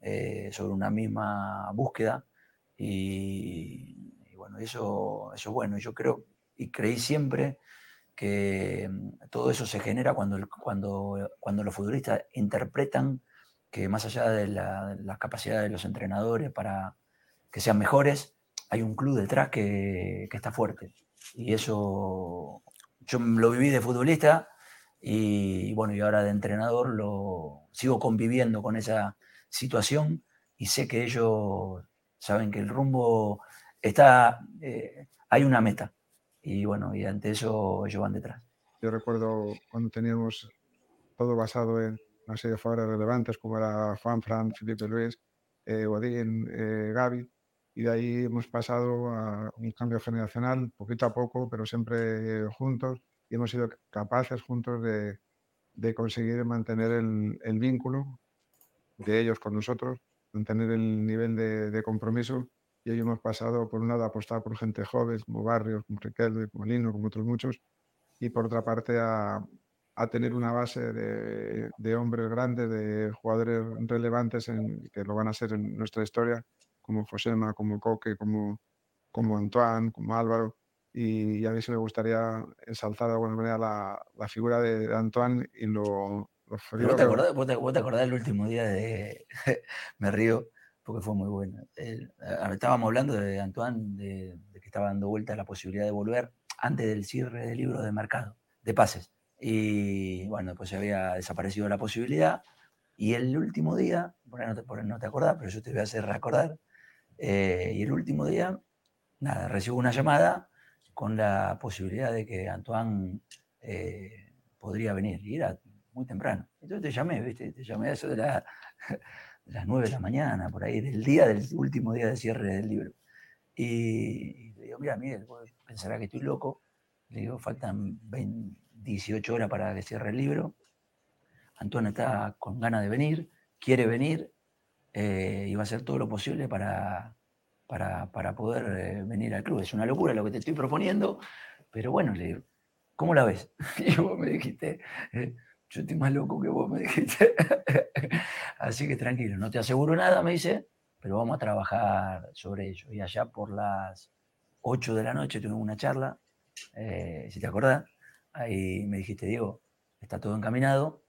eh, sobre una misma búsqueda y, bueno, eso, eso es bueno. Yo creo y creí siempre que mm, todo eso se genera cuando, cuando, cuando los futbolistas interpretan que más allá de la, las capacidades de los entrenadores para que sean mejores, hay un club detrás que, está fuerte. Y eso yo lo viví de futbolista y, bueno, y ahora de entrenador lo sigo conviviendo con esa situación y sé que ellos saben que el rumbo está, eh, hay una meta. Y bueno, y ante eso ellos van detrás. Yo recuerdo cuando teníamos todo basado en, una serie de jugadores relevantes como era Juan Fran, Felipe Luis, eh, eh, Gaby, y de ahí hemos pasado a un cambio generacional, poquito a poco, pero siempre juntos, y hemos sido capaces juntos de, de conseguir mantener el, el, vínculo de ellos con nosotros, mantener el nivel de, de, compromiso, y hoy hemos pasado, por un lado, a apostar por gente joven, como Barrios, como Riquelme, como Lino, como otros muchos, y por otra parte a, a tener una base de, de, hombres grandes, de jugadores relevantes en, que lo van a ser en nuestra historia, como Fosema, como Coque, como, como Antoine, como Álvaro. Y, a mí sí me gustaría ensalzar de alguna manera la, la figura de, Antoine y lo... lo ¿Vos, te acordás, vos, te, vos te acordás del último día de... me río porque fue muy bueno. El, estábamos hablando de Antoine, de, de que estaba dando vuelta la posibilidad de volver antes del cierre del libro de mercado, de pases y bueno, pues se había desaparecido la posibilidad. Y el último día, por no te, acordás, pero yo te voy a hacer recordar, eh, y el último día, nada, recibo una llamada con la posibilidad de que Antoine eh, podría venir, y era muy temprano. Entonces te llamé, ¿viste? Te llamé a eso de, la, de las 9 de la mañana, por ahí, del día, del último día de cierre del libro. Y, le digo, mira, Miguel, pensará que estoy loco. Le digo, faltan 20, 18 horas para que cierre el libro. Antonio está con ganas de venir, quiere venir eh, y va a hacer todo lo posible para, para, poder eh, venir al club. Es una locura lo que te estoy proponiendo, pero bueno, le ¿cómo la ves? Y vos me dijiste, eh, yo estoy más loco que vos, me dijiste. Así que tranquilo, no te aseguro nada, me dice, pero vamos a trabajar sobre ello. Y allá por las 8 de la noche tuvimos una charla, si te acordás, ahí me dijiste, Diego, está todo encaminado,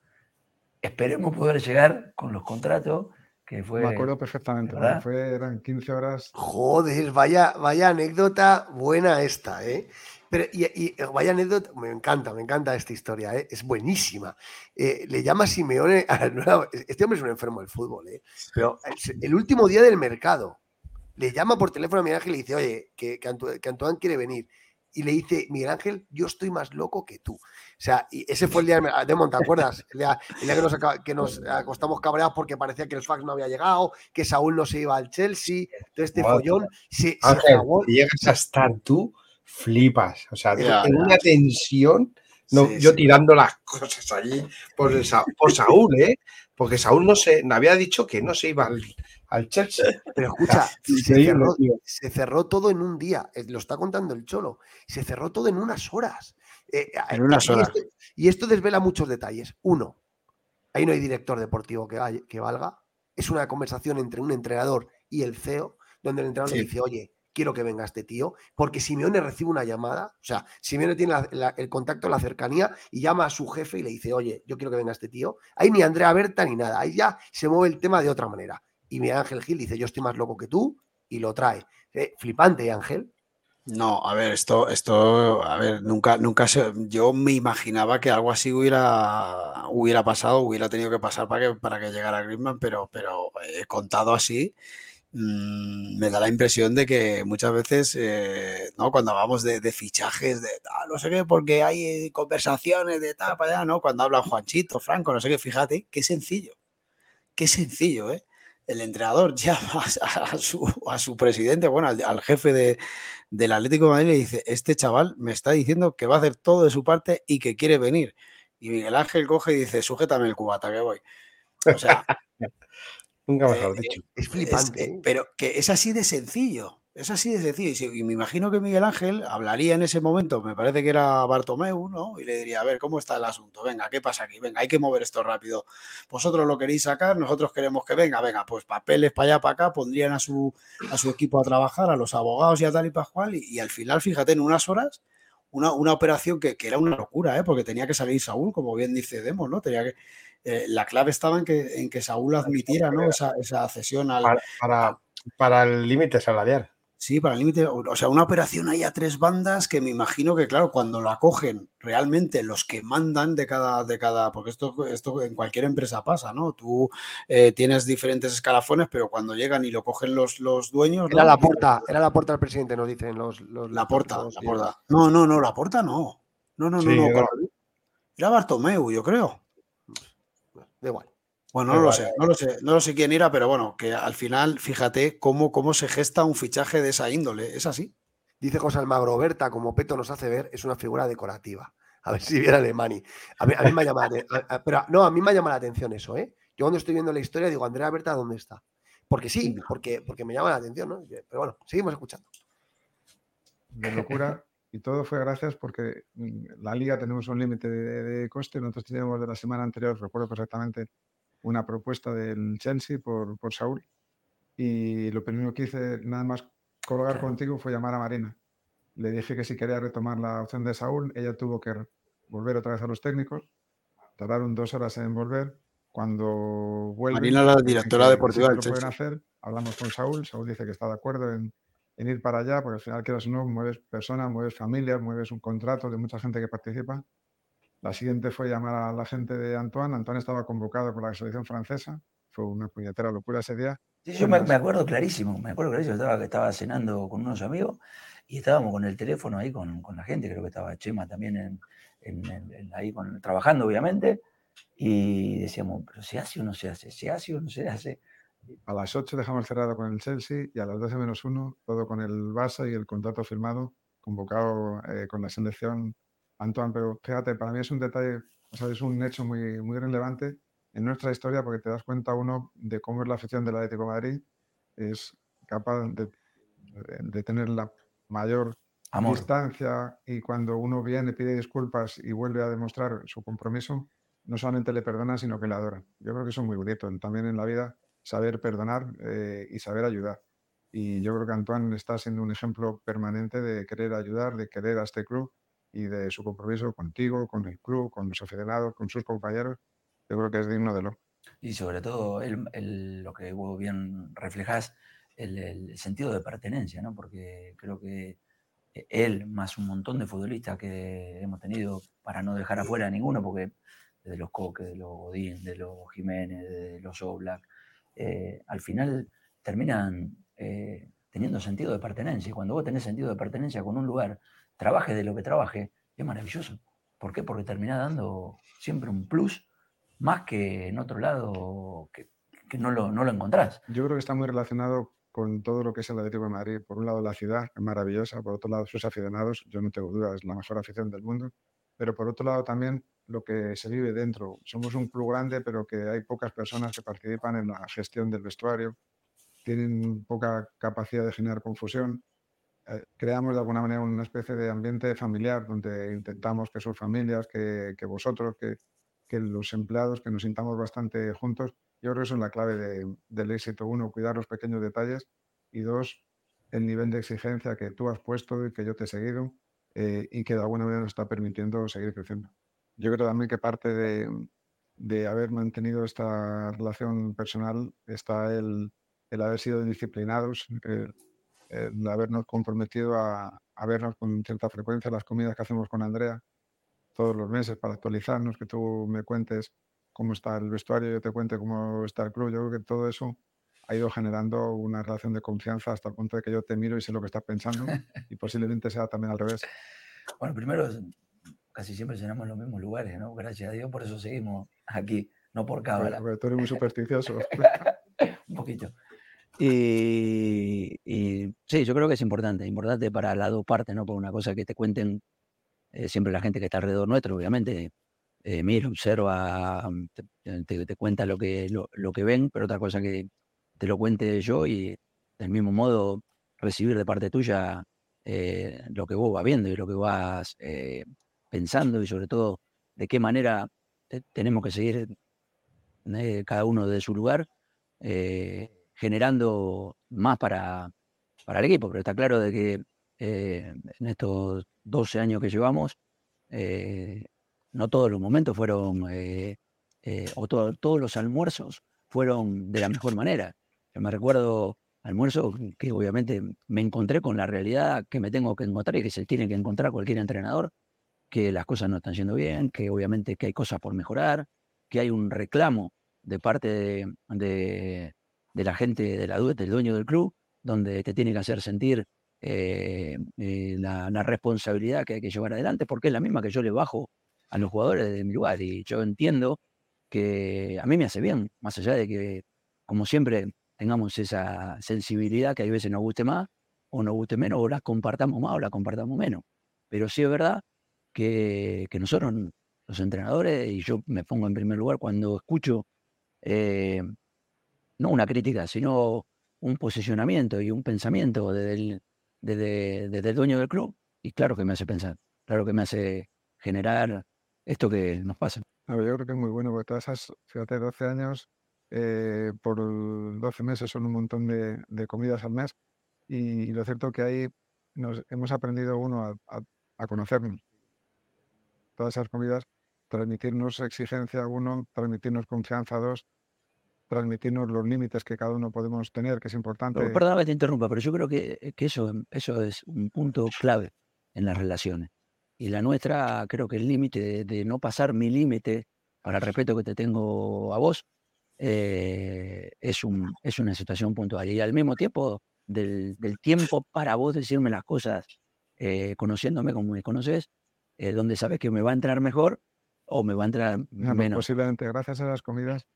esperemos poder llegar con los contratos que fue, Me acuerdo perfectamente, ¿verdad? fue, eran 15 horas. Joder, vaya, vaya anécdota buena esta, ¿eh? Pero, y, y, vaya anécdota, me encanta, me encanta esta historia, ¿eh? es buenísima. Eh, le llama Simeone, a, este hombre es un enfermo del fútbol, ¿eh? pero el, el, último día del mercado, le llama por teléfono a Ángel y le dice, oye, que, que Antoine quiere venir. Y le dice, Miguel Ángel, yo estoy más loco que tú. O sea, y ese fue el día de Demon, ¿te acuerdas? El día, el día que, nos, que, nos, acostamos cabreados porque parecía que el fax no había llegado, que Saúl no se iba al Chelsea, todo este follón se, Ángel, se acabó. llegas a estar tú, flipas. O sea, en una tensión, no, Sí, yo sí. tirando las cosas allí por, el por Saúl, ¿eh? Porque Saúl no se, me había dicho que no se iba al, al Chelsea. Pero escucha, se cerró, tío. se cerró todo en un día, eh, lo está contando el Cholo, se cerró todo en unas horas. Eh, En unas y horas. esto- y esto desvela muchos detalles. Uno, ahí no hay director deportivo que, valga. Es una conversación entre un entrenador y el CEO, donde el entrenador le dice, oye, quiero que venga este tío, porque Simeone recibe una llamada, o sea, Simeone tiene la- la- el contacto, la cercanía, y llama a su jefe y le dice, oye, yo quiero que venga este tío. Ahí ni Andrea Berta ni nada, ahí ya se mueve el tema de otra manera. Y Miguel Ángel Gil dice, yo estoy más loco que tú, y lo trae. Eh, flipante, Ángel. No, a ver, esto, esto, a ver, nunca, nunca se, yo me imaginaba que algo así hubiera, hubiera pasado, hubiera tenido que pasar para que, para que llegara Griezmann, pero, pero eh, contado así, mm, me da la impresión de que muchas veces, eh, ¿no? Cuando hablamos de, fichajes, de tal, no sé qué, porque hay eh, conversaciones de tal, para allá, ¿no? Cuando hablan Juanchito, Franco, no sé qué, fíjate, qué sencillo, qué sencillo, ¿eh? El entrenador llama a, a su, a su presidente, bueno, al, al jefe de, del Atlético de Madrid y le dice, este chaval me está diciendo que va a hacer todo de su parte y que quiere venir. Y Miguel Ángel coge y dice, sujétame el cubata que voy. O sea, Nunca mejor Eh, dicho. Es flipante. eh, ¿eh? pero que es así de sencillo. Es así de sencillo. Y, me imagino que Miguel Ángel hablaría en ese momento, me parece que era Bartomeu, ¿no? Y le diría, a ver, ¿cómo está el asunto? Venga, ¿qué pasa aquí? Venga, hay que mover esto rápido. Vosotros lo queréis sacar, nosotros queremos que venga, venga, pues papeles para allá, para acá, pondrían a su, a su equipo a trabajar, a los abogados y a tal y y, y al final, fíjate, en unas horas, una, una operación que, que era una locura, ¿eh? porque tenía que salir Saúl, como bien dice Demos, ¿no? Tenía que, eh, la clave estaba en que, en que Saúl admitiera ¿no? esa, esa cesión al, Para, para, para el límite salarial. Sí, para el límite, o sea, una operación ahí a tres bandas que me imagino que, claro, cuando la cogen realmente los que mandan de cada, de cada, porque esto, esto en cualquier empresa pasa, ¿no? Tú eh, tienes diferentes escalafones, pero cuando llegan y lo cogen los, los dueños, Era ¿no? la porta, era la porta del presidente, nos dicen los. los La los- la porta. No, no, no, la porta no. No, no, no, Sí, no. Era Bartomeu, yo creo. Da igual. Bueno, no lo sé, no lo sé, no lo sé quién era, pero bueno, que al final, fíjate cómo, cómo se gesta un fichaje de esa índole. Es así. Dice José Almagro, Berta, como Peto nos hace ver, es una figura decorativa. A ver si viera Alemani. A mí, a mí me ha llamado a- pero no, a mí me ha llamado la atención eso, ¿eh? Yo cuando estoy viendo la historia digo, Andrea Berta, ¿dónde está? Porque sí, porque, porque me llama la atención, ¿no? Pero bueno, seguimos escuchando. de locura y todo fue gracias porque mm, la liga tenemos un límite de, de coste. Nosotros teníamos de la semana anterior, recuerdo perfectamente, una propuesta del Chelsea por, por Saúl y lo primero que hice nada más colgar contigo fue llamar a Marina. Le dije que si quería retomar la opción de Saúl, ella tuvo que volver otra vez a los técnicos. Tardaron dos horas en volver. Cuando vuelven, Marina, la directora deportiva del lo pueden Chelsea. hacer. Hablamos con Saúl. Saúl dice que está de acuerdo en, en ir para allá, porque al final, quieras o no, mueves personas, mueves familias, mueves un contrato de mucha gente que participa. La siguiente fue llamar a la gente de Antoine. Antoine estaba convocado por la selección francesa. Fue una puñetera locura ese día. Sí, yo me, me acuerdo clarísimo, me acuerdo clarísimo, estaba, estaba cenando con unos amigos y estábamos con el teléfono ahí con, con la gente, creo que estaba Chema también en, en- en- ahí con- trabajando, obviamente, y decíamos, pero ¿se hace o no se hace? ¿Se hace o no se hace? A las 8 dejamos cerrado con el Chelsea y a las 12 menos 1 todo con el Barça y el contrato firmado, convocado eh, con la selección Antoine. Pero fíjate, para mí es un detalle, o sea, es un hecho muy, muy relevante en nuestra historia porque te das cuenta uno de cómo es la afición del Atlético de Madrid, es capaz de, de tener la mayor distancia y cuando uno viene, pide disculpas y vuelve a demostrar su compromiso, no solamente le perdonan, sino que le adoran. Yo creo que eso es muy bonito. También en la vida, saber perdonar eh, y saber ayudar. Y yo creo que Antoine está siendo un ejemplo permanente de querer ayudar, de querer a este club y de su compromiso contigo, con el club, con los afiliados, con sus compañeros. Yo creo que es digno de lo. Y sobre todo lo que vos bien reflejás, el, sentido de pertenencia, ¿no? Porque creo que él, más un montón de futbolistas que hemos tenido, para no dejar afuera a ninguno, porque de los Coque, de los Godín, de los Jiménez, de los Oblak, eh, al final terminan eh, teniendo sentido de pertenencia. Y cuando vos tenés sentido de pertenencia con un lugar, trabaje de lo que trabaje, es maravilloso. ¿Por qué? Porque termina dando siempre un plus más que en otro lado que, no, lo, no lo encontrás. Yo creo que está muy relacionado con todo lo que es el Atlético de Madrid. Por un lado, la ciudad es maravillosa, por otro lado, sus aficionados, yo no tengo duda, es la mejor afición del mundo, pero por otro lado también lo que se vive dentro. Somos un club grande, pero que hay pocas personas que participan en la gestión del vestuario, tienen poca capacidad de generar confusión. Eh, creamos de alguna manera una especie de ambiente familiar donde intentamos que sus familias, que, que vosotros, que, que los empleados, que nos sintamos bastante juntos yo creo que eso es la clave del éxito. Uno, cuidar los pequeños detalles y dos, el nivel de exigencia que tú has puesto y que yo te he seguido eh, y que de alguna manera nos está permitiendo seguir creciendo. Yo creo también que parte de, haber mantenido esta relación personal está el, haber sido disciplinados, el, habernos comprometido a, a, vernos con cierta frecuencia, las comidas que hacemos con Andrea todos los meses para actualizarnos, que tú me cuentes cómo está el vestuario, yo te cuente cómo está el club. Yo creo que todo eso ha ido generando una relación de confianza hasta el punto de que yo te miro y sé lo que estás pensando y posiblemente sea también al revés. Bueno, primero, casi siempre cenamos en los mismos lugares, ¿no? Gracias a Dios, por eso seguimos aquí, no por cábala. Porque tú eres muy supersticioso. Un poquito. Y, sí, yo creo que es importante, importante para las dos partes, ¿no? Por una cosa que te cuenten eh, siempre la gente que está alrededor nuestro, obviamente, eh, mira, observa, mm, te, cuenta lo que, lo, que ven, pero otra cosa que te lo cuente yo y del mismo modo recibir de parte tuya eh, lo que vos vas viendo y lo que vas pensando y sobre todo de qué manera tenemos que seguir cada uno de su lugar generando más para, para el equipo. Pero está claro de que en estos 12 años que llevamos, no todos los momentos fueron, eh, eh, o todos los almuerzos fueron de la mejor manera. Yo me recuerdo almuerzo que obviamente me encontré con la realidad que me tengo que encontrar y que se tiene que encontrar cualquier entrenador, que las cosas no están yendo bien, que obviamente que hay cosas por mejorar, que hay un reclamo de parte de, la gente, de la, del dueño del club, donde te tiene que hacer sentir eh, la, la, responsabilidad que hay que llevar adelante, porque es la misma que yo le bajo a los jugadores de mi lugar. Y yo entiendo que a mí me hace bien, más allá de que, como siempre, tengamos esa sensibilidad que hay veces nos guste más o nos guste menos, o la compartamos más o la compartamos menos. Pero sí es verdad que, nosotros, los entrenadores, y yo me pongo en primer lugar cuando escucho, eh, no una crítica, sino un posicionamiento y un pensamiento desde el, desde el dueño del club, y claro que me hace pensar, claro que me hace generar esto que nos pasa. yo creo que es muy bueno, porque todas esas, fíjate, 12 años, eh, por 12 meses son un montón de, comidas al mes, y, lo cierto que ahí nos hemos aprendido uno a, conocernos. Todas esas comidas, transmitirnos exigencia uno, transmitirnos confianza dos, transmitirnos los límites que cada uno podemos tener, que es importante. perdóname que te interrumpa, pero yo creo que, que eso, eso es un punto clave en las relaciones. Y la nuestra, creo que el límite de, no pasar mi límite para el respeto que te tengo a vos, eh, es, un, es una situación puntual. Y al mismo tiempo, del, tiempo para vos decirme las cosas, eh, conociéndome como me conoces, eh, donde sabes que me va a entrar mejor o me va a entrar menos. Posiblemente, gracias a las comidas,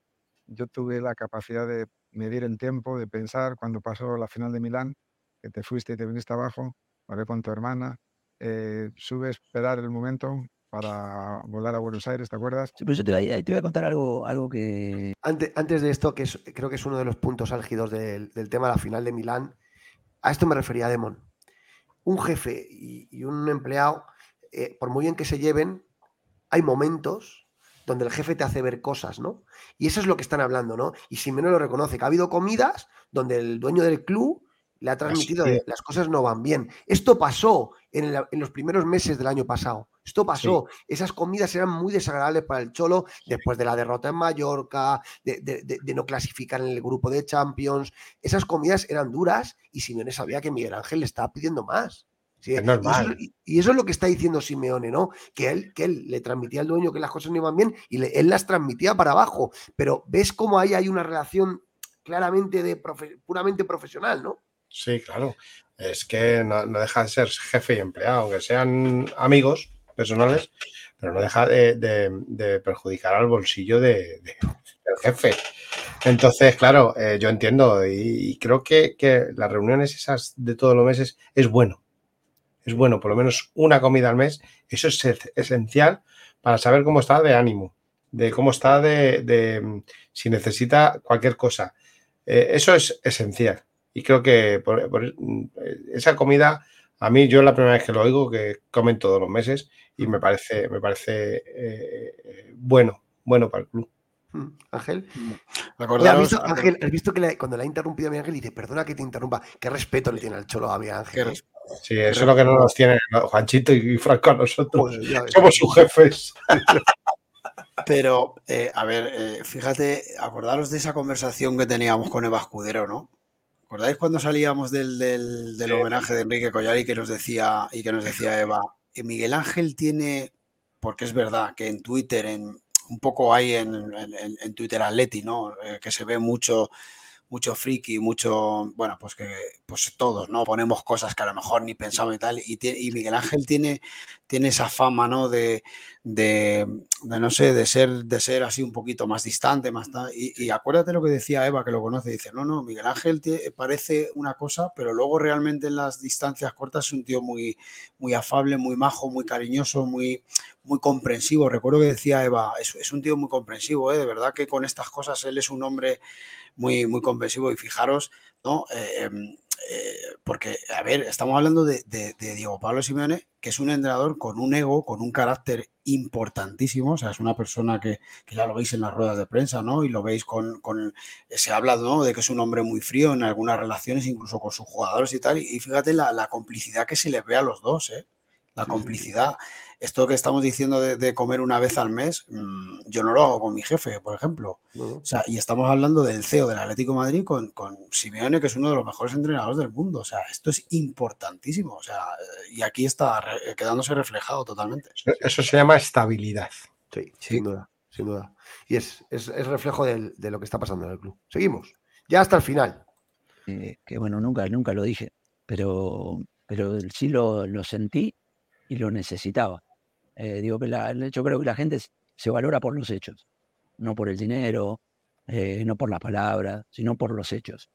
yo tuve la capacidad de medir el tiempo, de pensar cuando pasó la final de Milán, que te fuiste y te viniste abajo, hablé con tu hermana, eh, sube esperar el momento para volar a Buenos Aires, ¿te acuerdas? Sí, te, voy a, contar algo, algo que... Antes, antes de esto, que creo que es uno de los puntos álgidos del, tema de la final de Milán, a esto me refería Demon. un jefe y, y un empleado, eh, por muy bien que se lleven, hay momentos donde el jefe te hace ver cosas, ¿no? Y eso es lo que están hablando, ¿no? Y Simeone lo reconoce, que ha habido comidas donde el dueño del club le ha transmitido de las cosas no van bien. Esto pasó en, el- en los primeros meses del año pasado. Esto pasó. Esas comidas eran muy desagradables para el Cholo después de la derrota en Mallorca, de, de- de- de no clasificar en el grupo de Champions. Esas comidas eran duras y Simeone sabía que Miguel Ángel le estaba pidiendo más. Sí, Es y eso normal. y- eso es lo que está diciendo Simeone, ¿no? Que él, que él le transmitía al dueño que las cosas no iban bien y le- él las transmitía para abajo. Pero ves cómo ahí hay una relación claramente de profe- puramente profesional, ¿no? Sí, claro. Es que no, no deja de ser jefe y empleado, aunque sean amigos personales, pero no deja de, de- de perjudicar al bolsillo de- de- del jefe. Entonces, claro, eh, yo entiendo y, y creo que, que las reuniones esas de todos los meses es bueno. Es bueno, por lo menos una comida al mes. Eso es es- esencial para saber cómo está de ánimo, de cómo está de, mm, si necesita cualquier cosa. Eh, eso es esencial. Y creo que por, por esa comida, a mí yo la primera vez que lo oigo, que comen todos los meses, y me parece, me parece eh, bueno, bueno para el club. Mm, Ángel. ¿has Acordaros, visto, Ángel, ¿has visto que le- cuando le ha interrumpido a mi Ángel dice, perdona que te interrumpa? ¿Qué respeto le tiene al Cholo a mi Ángel? Qué eh? Sí, eso es lo que no nos tiene. Juanchito y Franco a nosotros. Ves. Somos sus jefes. Pero, eh, a ver, eh, fíjate, acordaros de esa conversación que teníamos con Eva Escudero, ¿no? ¿Acordáis cuando salíamos del, del- del Sí. homenaje de Enrique Collari que nos decía y que nos decía Eva, que Miguel Ángel tiene, porque es verdad que en Twitter, en un poco en, en- en- en Twitter Atleti, ¿no? Eh, que se ve mucho, mucho friki, mucho, bueno, pues que pues todos, ¿no? Ponemos cosas que a lo mejor ni pensamos y tal. Y, y Miguel Ángel tiene, tiene esa fama, ¿no? De, de, de, no sé, de ser, de ser así un poquito más distante, más tal. Y, y acuérdate lo que decía Eva, que lo conoce, dice, no, no, Miguel Ángel parece una cosa, pero luego realmente en las distancias cortas es un tío muy, muy afable, muy majo, muy cariñoso, muy, muy comprensivo. Recuerdo que decía Eva, es, es un tío muy comprensivo, ¿eh? de verdad que con estas cosas él es un hombre muy, muy comprensivo y fijaros, ¿no? Eh, em, eh, porque, a ver, estamos hablando de, de- de Diego Pablo Simeone, que es un entrenador con un ego, con un carácter importantísimo, o sea, es una persona que, que ya lo veis en las ruedas de prensa, ¿no? Y lo veis con, con se habla, ¿no? De que es un hombre muy frío en algunas relaciones, incluso con sus jugadores y tal, y, y fíjate la, la complicidad que se les ve a los dos, ¿eh? La complicidad. Esto que estamos diciendo de, de comer una vez al mes, mm, yo no lo hago con mi jefe, por ejemplo. No. O sea, y estamos hablando del CEO del Atlético de Madrid con, con Simeone, que es uno de los mejores entrenadores del mundo. O sea, esto es importantísimo. O sea, y aquí está re- quedándose reflejado totalmente. Eso se llama estabilidad. Sí, sin duda, sin duda. Y es, es, es reflejo del- de lo que está pasando en el club. Seguimos. Ya hasta el final. eh, que bueno, nunca, nunca lo dije, pero, pero sí lo, lo sentí y lo necesitaba. Eh, digo la- yo creo que la gente se valora por los hechos, no por el dinero, eh, no por las palabras, sino por los hechos.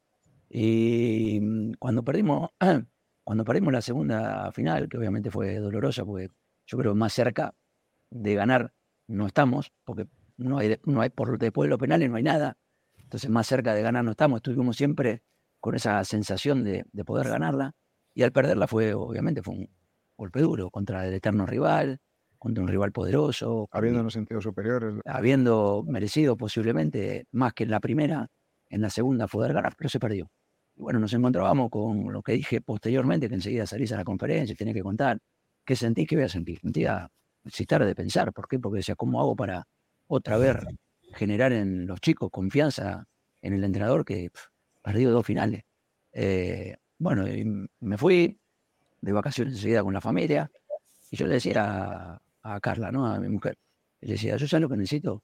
Y mm, cuando perdimos, cuando perdimos la segunda final, que obviamente fue dolorosa, porque yo creo más cerca de ganar no estamos, porque no hay, no hay por después de los penales no hay nada. Entonces más cerca de ganar no estamos. Estuvimos siempre con esa sensación de, de poder ganarla. Y al perderla fue, obviamente, fue un golpe duro contra el eterno rival, contra un rival poderoso, Habiéndonos sentido superiores. habiendo merecido posiblemente más que en la primera, en la segunda poder ganar, pero se perdió. Y bueno, nos encontrábamos con lo que dije posteriormente, que enseguida salís a la conferencia y tenés que contar. ¿Qué sentí? ¿Qué voy a sentir? Sentía necesitar de pensar. ¿Por qué? Porque decía, ¿cómo hago para otra vez generar en los chicos confianza en el entrenador que perdió dos finales? Eh, bueno, y me fui de vacaciones enseguida con la familia y yo le decía a, Carla, ¿no? A mi mujer, le decía, yo ya lo que necesito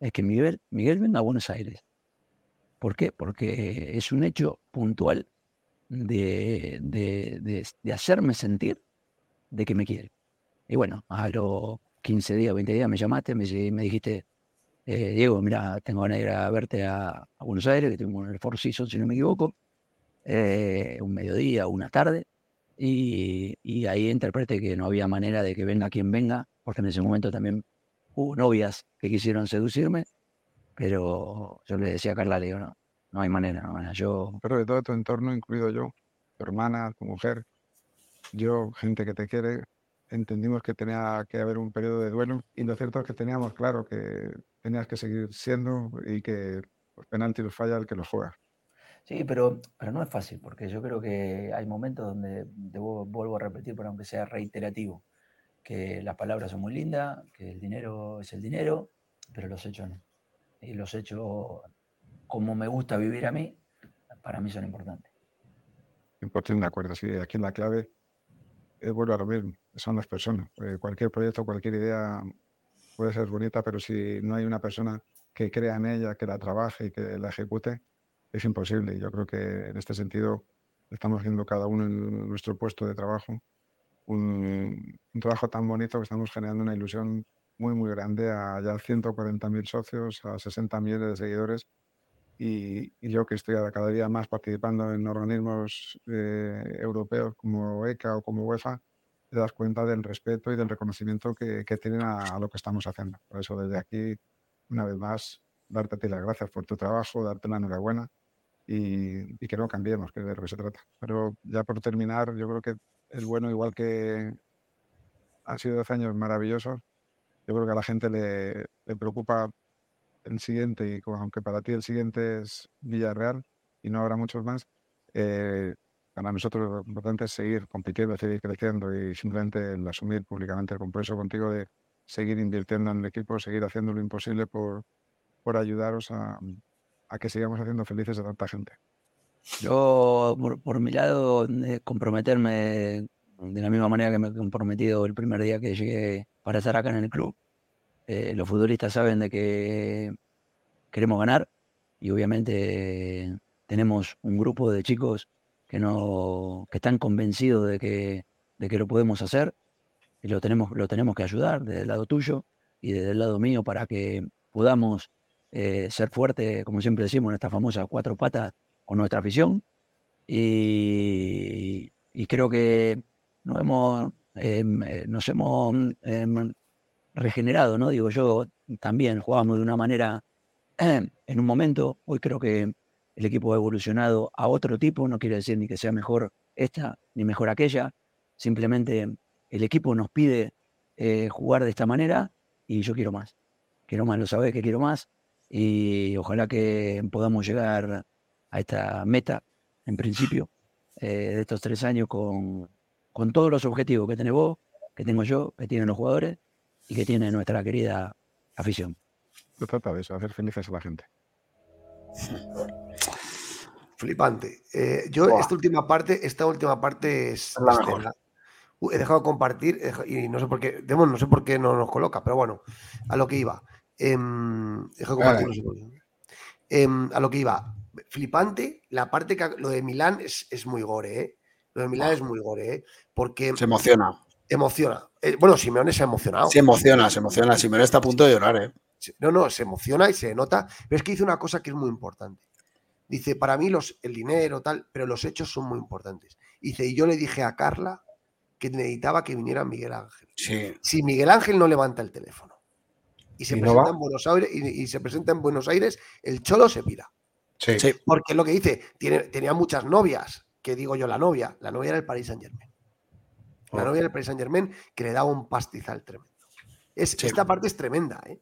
es que Miguel, Miguel venga a Buenos Aires. ¿Por qué? Porque es un hecho puntual de, de- de- de hacerme sentir de que me quiere. Y bueno, a los 15 días, 20 días me llamaste, me, me dijiste, eh, Diego, mira, tengo ganas de ir a verte a, a Buenos Aires, que tengo en el Four Seasons, si no me equivoco, eh, un mediodía, una tarde, y, y ahí interpreté que no había manera de que venga quien venga, porque en ese momento también hubo novias que quisieron seducirme, pero yo le decía a Carla, le digo, no, no hay manera, no hay manera. Yo, Pero de todo tu entorno, incluido yo, tu hermana, tu mujer, yo, gente que te quiere, entendimos que tenía que haber un periodo de duelo y lo cierto es que teníamos claro que tenías que seguir siendo y que los penaltis los falla el que los juega. Sí, pero, pero no es fácil, porque yo creo que hay momentos donde, debo, vuelvo a repetir, pero aunque sea reiterativo, que las palabras son muy lindas, que el dinero es el dinero, pero los hechos no. Y los hechos, como me gusta vivir a mí, para mí son importantes. Importante, de acuerdo, sí, aquí la clave es vuelvo a lo mismo, son las personas. Eh, cualquier proyecto, cualquier idea puede ser bonita, pero si no hay una persona que crea en ella, que la trabaje y que la ejecute, es imposible. Yo creo que en este sentido estamos haciendo cada uno en nuestro puesto de trabajo un, trabajo tan bonito que estamos generando una ilusión muy, muy grande a ya 140.000 socios, a 60 millones de seguidores. Y, yo que estoy cada día más participando en organismos eh, europeos como ECA o como UEFA, te das cuenta del respeto y del reconocimiento que, tienen a, lo que estamos haciendo. Por eso desde aquí, una vez más, darte a ti las gracias por tu trabajo, darte la enhorabuena y, y que no cambiemos, que es de lo que se trata. Pero ya por terminar, yo creo que el bueno, igual que han sido 12 años maravillosos, yo creo que a la gente le, preocupa el siguiente, y aunque para ti el siguiente es Villarreal y no habrá muchos más, eh, para nosotros lo importante es seguir compitiendo, seguir creciendo y simplemente el asumir públicamente el compromiso contigo de seguir invirtiendo en el equipo, seguir haciendo lo imposible por, por ayudaros a, a que sigamos haciendo felices a tanta gente. Yo, por, mi lado, comprometerme de la misma manera que me he comprometido el primer día que llegué para estar acá en el club. Eh, los futbolistas saben de que queremos ganar y obviamente tenemos un grupo de chicos que no que están convencidos de que, de que lo podemos hacer y lo tenemos, lo tenemos que ayudar desde el lado tuyo y desde el lado mío para que podamos eh, ser fuertes, como siempre decimos, en estas famosas cuatro patas con nuestra afición. Y, creo que nos hemos, em, eh, nos hemos em, regenerado, ¿no? Digo yo, también jugábamos de una manera en un momento, hoy creo que el equipo ha evolucionado a otro tipo, no quiere decir ni que sea mejor esta ni mejor aquella, simplemente el equipo nos pide eh, jugar de esta manera y yo quiero más. Quiero más, lo sabés que quiero más y ojalá que podamos llegar a esta meta, en principio, eh, de estos tres años con, con todos los objetivos que tenés vos, que tengo yo, que tienen los jugadores y que tiene nuestra querida afición. Se trata de eso, hacer felices a la gente. Flipante. Eh, yo esta última parte, esta última parte es, he dejado de compartir y no sé por qué, no sé por qué no nos coloca, pero bueno, a lo que iba. Eh, compartir, em, a lo que iba flipante la parte que lo de Milán es, muy gore, ¿eh? Lo de Milán es muy gore, ¿eh? Porque. Se emociona. Emociona. Eh, bueno, Simeone se ha emocionado. Se emociona, se emociona. Simeone está a punto de llorar, ¿eh? No, no, se emociona y se nota. Pero es que dice una cosa que es muy importante. Dice, para mí los, el dinero, tal, pero los hechos son muy importantes. Dice, y yo le dije a Carla que necesitaba que viniera Miguel Ángel. Sí. Si Miguel Ángel no levanta el teléfono y se presenta en Buenos Aires y, se presenta en Buenos Aires, el cholo se pira. Sí. Porque lo que dice, tiene, tenía muchas novias. que digo yo la novia? La novia era el Paris Saint Germain. La oh. novia del Paris Saint Germain que le daba un pastizal tremendo. Es, Esta parte es tremenda, ¿eh?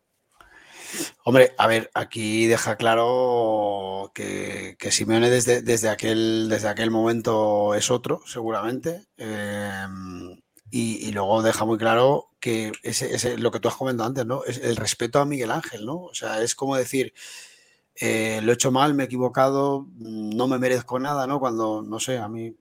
Hombre, a ver, aquí deja claro que, que Simeone desde, desde, aquel, desde aquel momento es otro, seguramente. Em, y, luego deja muy claro que ese, lo que tú has comentado antes, ¿no? Es el respeto a Miguel Ángel, ¿no? O sea, es como decir, eh, lo he hecho mal, me he equivocado, no me merezco nada, ¿no? Cuando, no sé, a mí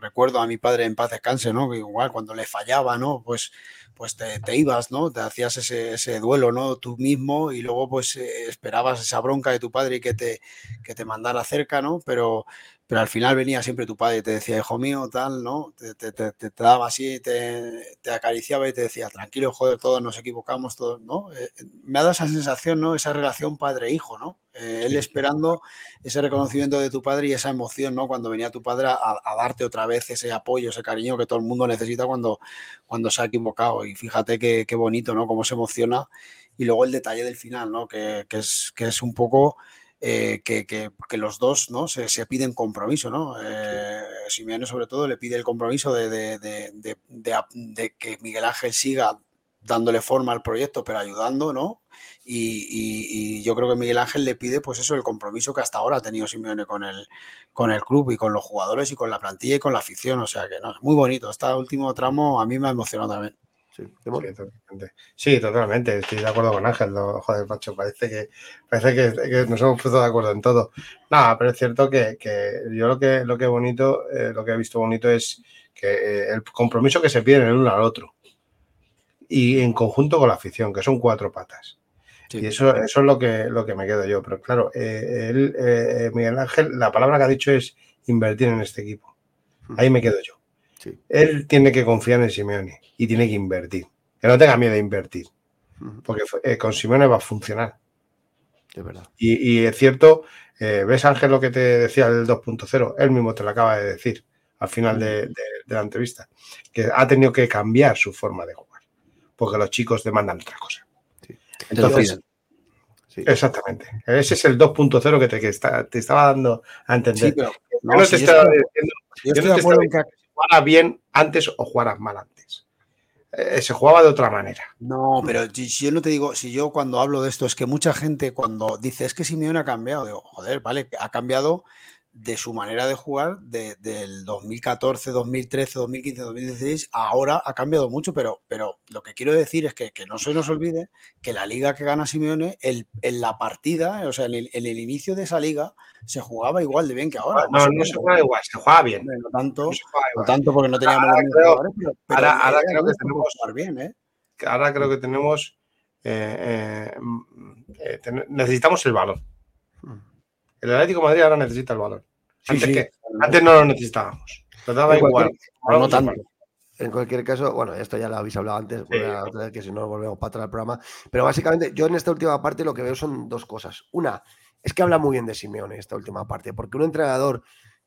recuerdo a mi padre en paz descanse, ¿no? Que igual cuando le fallaba, ¿no? Pues, pues te, ibas, ¿no? Te hacías ese, duelo, ¿no? Tú mismo y luego pues eh, esperabas esa bronca de tu padre y que te, que te mandara cerca, ¿no? Pero, pero al final venía siempre tu padre y te decía, hijo mío, tal, ¿no? Te, te, daba así, te, acariciaba y te decía, tranquilo, joder, todos nos equivocamos, todos, ¿no? Eh, eh, me ha dado esa sensación, ¿no? Esa relación padre-hijo, ¿no? Eh, él esperando ese reconocimiento de tu padre y esa emoción, ¿no? Cuando venía tu padre a, darte otra vez ese apoyo, ese cariño que todo el mundo necesita cuando, cuando se ha equivocado. Y fíjate qué, bonito, ¿no? Cómo se emociona. Y luego el detalle del final, ¿no? Que, que, es, que es un poco eh, que, que- que los dos ¿no? se, se piden compromiso, ¿no? Eh, Simeone sobre todo le pide el compromiso de, de- de- que Miguel Ángel siga dándole forma al proyecto, pero ayudando, ¿no? Y, y- y yo creo que Miguel Ángel le pide, pues eso, el compromiso que hasta ahora ha tenido Simeone con el, con el club y con los jugadores y con la plantilla y con la afición. O sea que no, es muy bonito. Este último tramo a mí me ha emocionado también. Sí, Sí, totalmente. Sí, totalmente. Estoy de acuerdo con Ángel. no, joder, macho, parece que parece que, que nos hemos puesto de acuerdo en todo. Nada, pero es cierto que, que yo lo que lo que bonito, eh, lo que he visto bonito es que eh, el compromiso que se piden el uno al otro y en conjunto con la afición, que son cuatro patas. Sí. Y eso, eso es lo que, lo que me quedo yo. Pero claro, eh, él, Miguel Ángel, la palabra que ha dicho es invertir en este equipo. Ahí me quedo yo. Sí. Él tiene que confiar en Simeone y tiene que invertir. Que no tenga miedo de invertir, porque eh, con Simeone va a funcionar. Es verdad. Y, y es cierto, eh, ves Ángel lo que te decía el 2.0, él mismo te lo acaba de decir al final de, de- de la entrevista, que ha tenido que cambiar su forma de jugar, porque los chicos demandan otra cosa. Sí. Entonces, Sí. exactamente, ese es el 2.0 que te, que está- te estaba dando a entender. Sí, pero yo no, si te yo estaba estoy- diciendo yo yo estoy no de en que jugaras bien antes o jugaras mal antes. Eh, se jugaba de otra manera. No, pero si, yo no te digo, si yo cuando hablo de esto, es que mucha gente cuando dice es que Simeone ha cambiado, digo, joder, vale, ha cambiado de su manera de jugar de- del 2014, 2013, 2015, 2016, ahora ha cambiado mucho, pero, pero lo que quiero decir es que, que no se nos olvide que la liga que gana Simeone, el, en la partida, o sea, en el, en el inicio de esa liga, se jugaba igual de bien que ahora. No, no se juega igual, se juega bien. No tanto, No tanto porque no teníamos Ahora los creo- jugadores, pero, pero ahora- ahora creo que tenemos- jugar bien, ¿eh? que ahora creo que tenemos eh, eh, mm, eh, ten- necesitamos el balón. El Atlético de Madrid ahora necesita el balón. Antes, sí. que, antes no lo necesitábamos. Nos daba En igual. no tanto. En cualquier caso, bueno, esto ya lo habéis hablado antes, Sí. a que si no volvemos para atrás al programa. Pero básicamente, yo en esta última parte lo que veo son dos cosas. Una, es que habla muy bien de Simeone esta última parte, porque un entrenador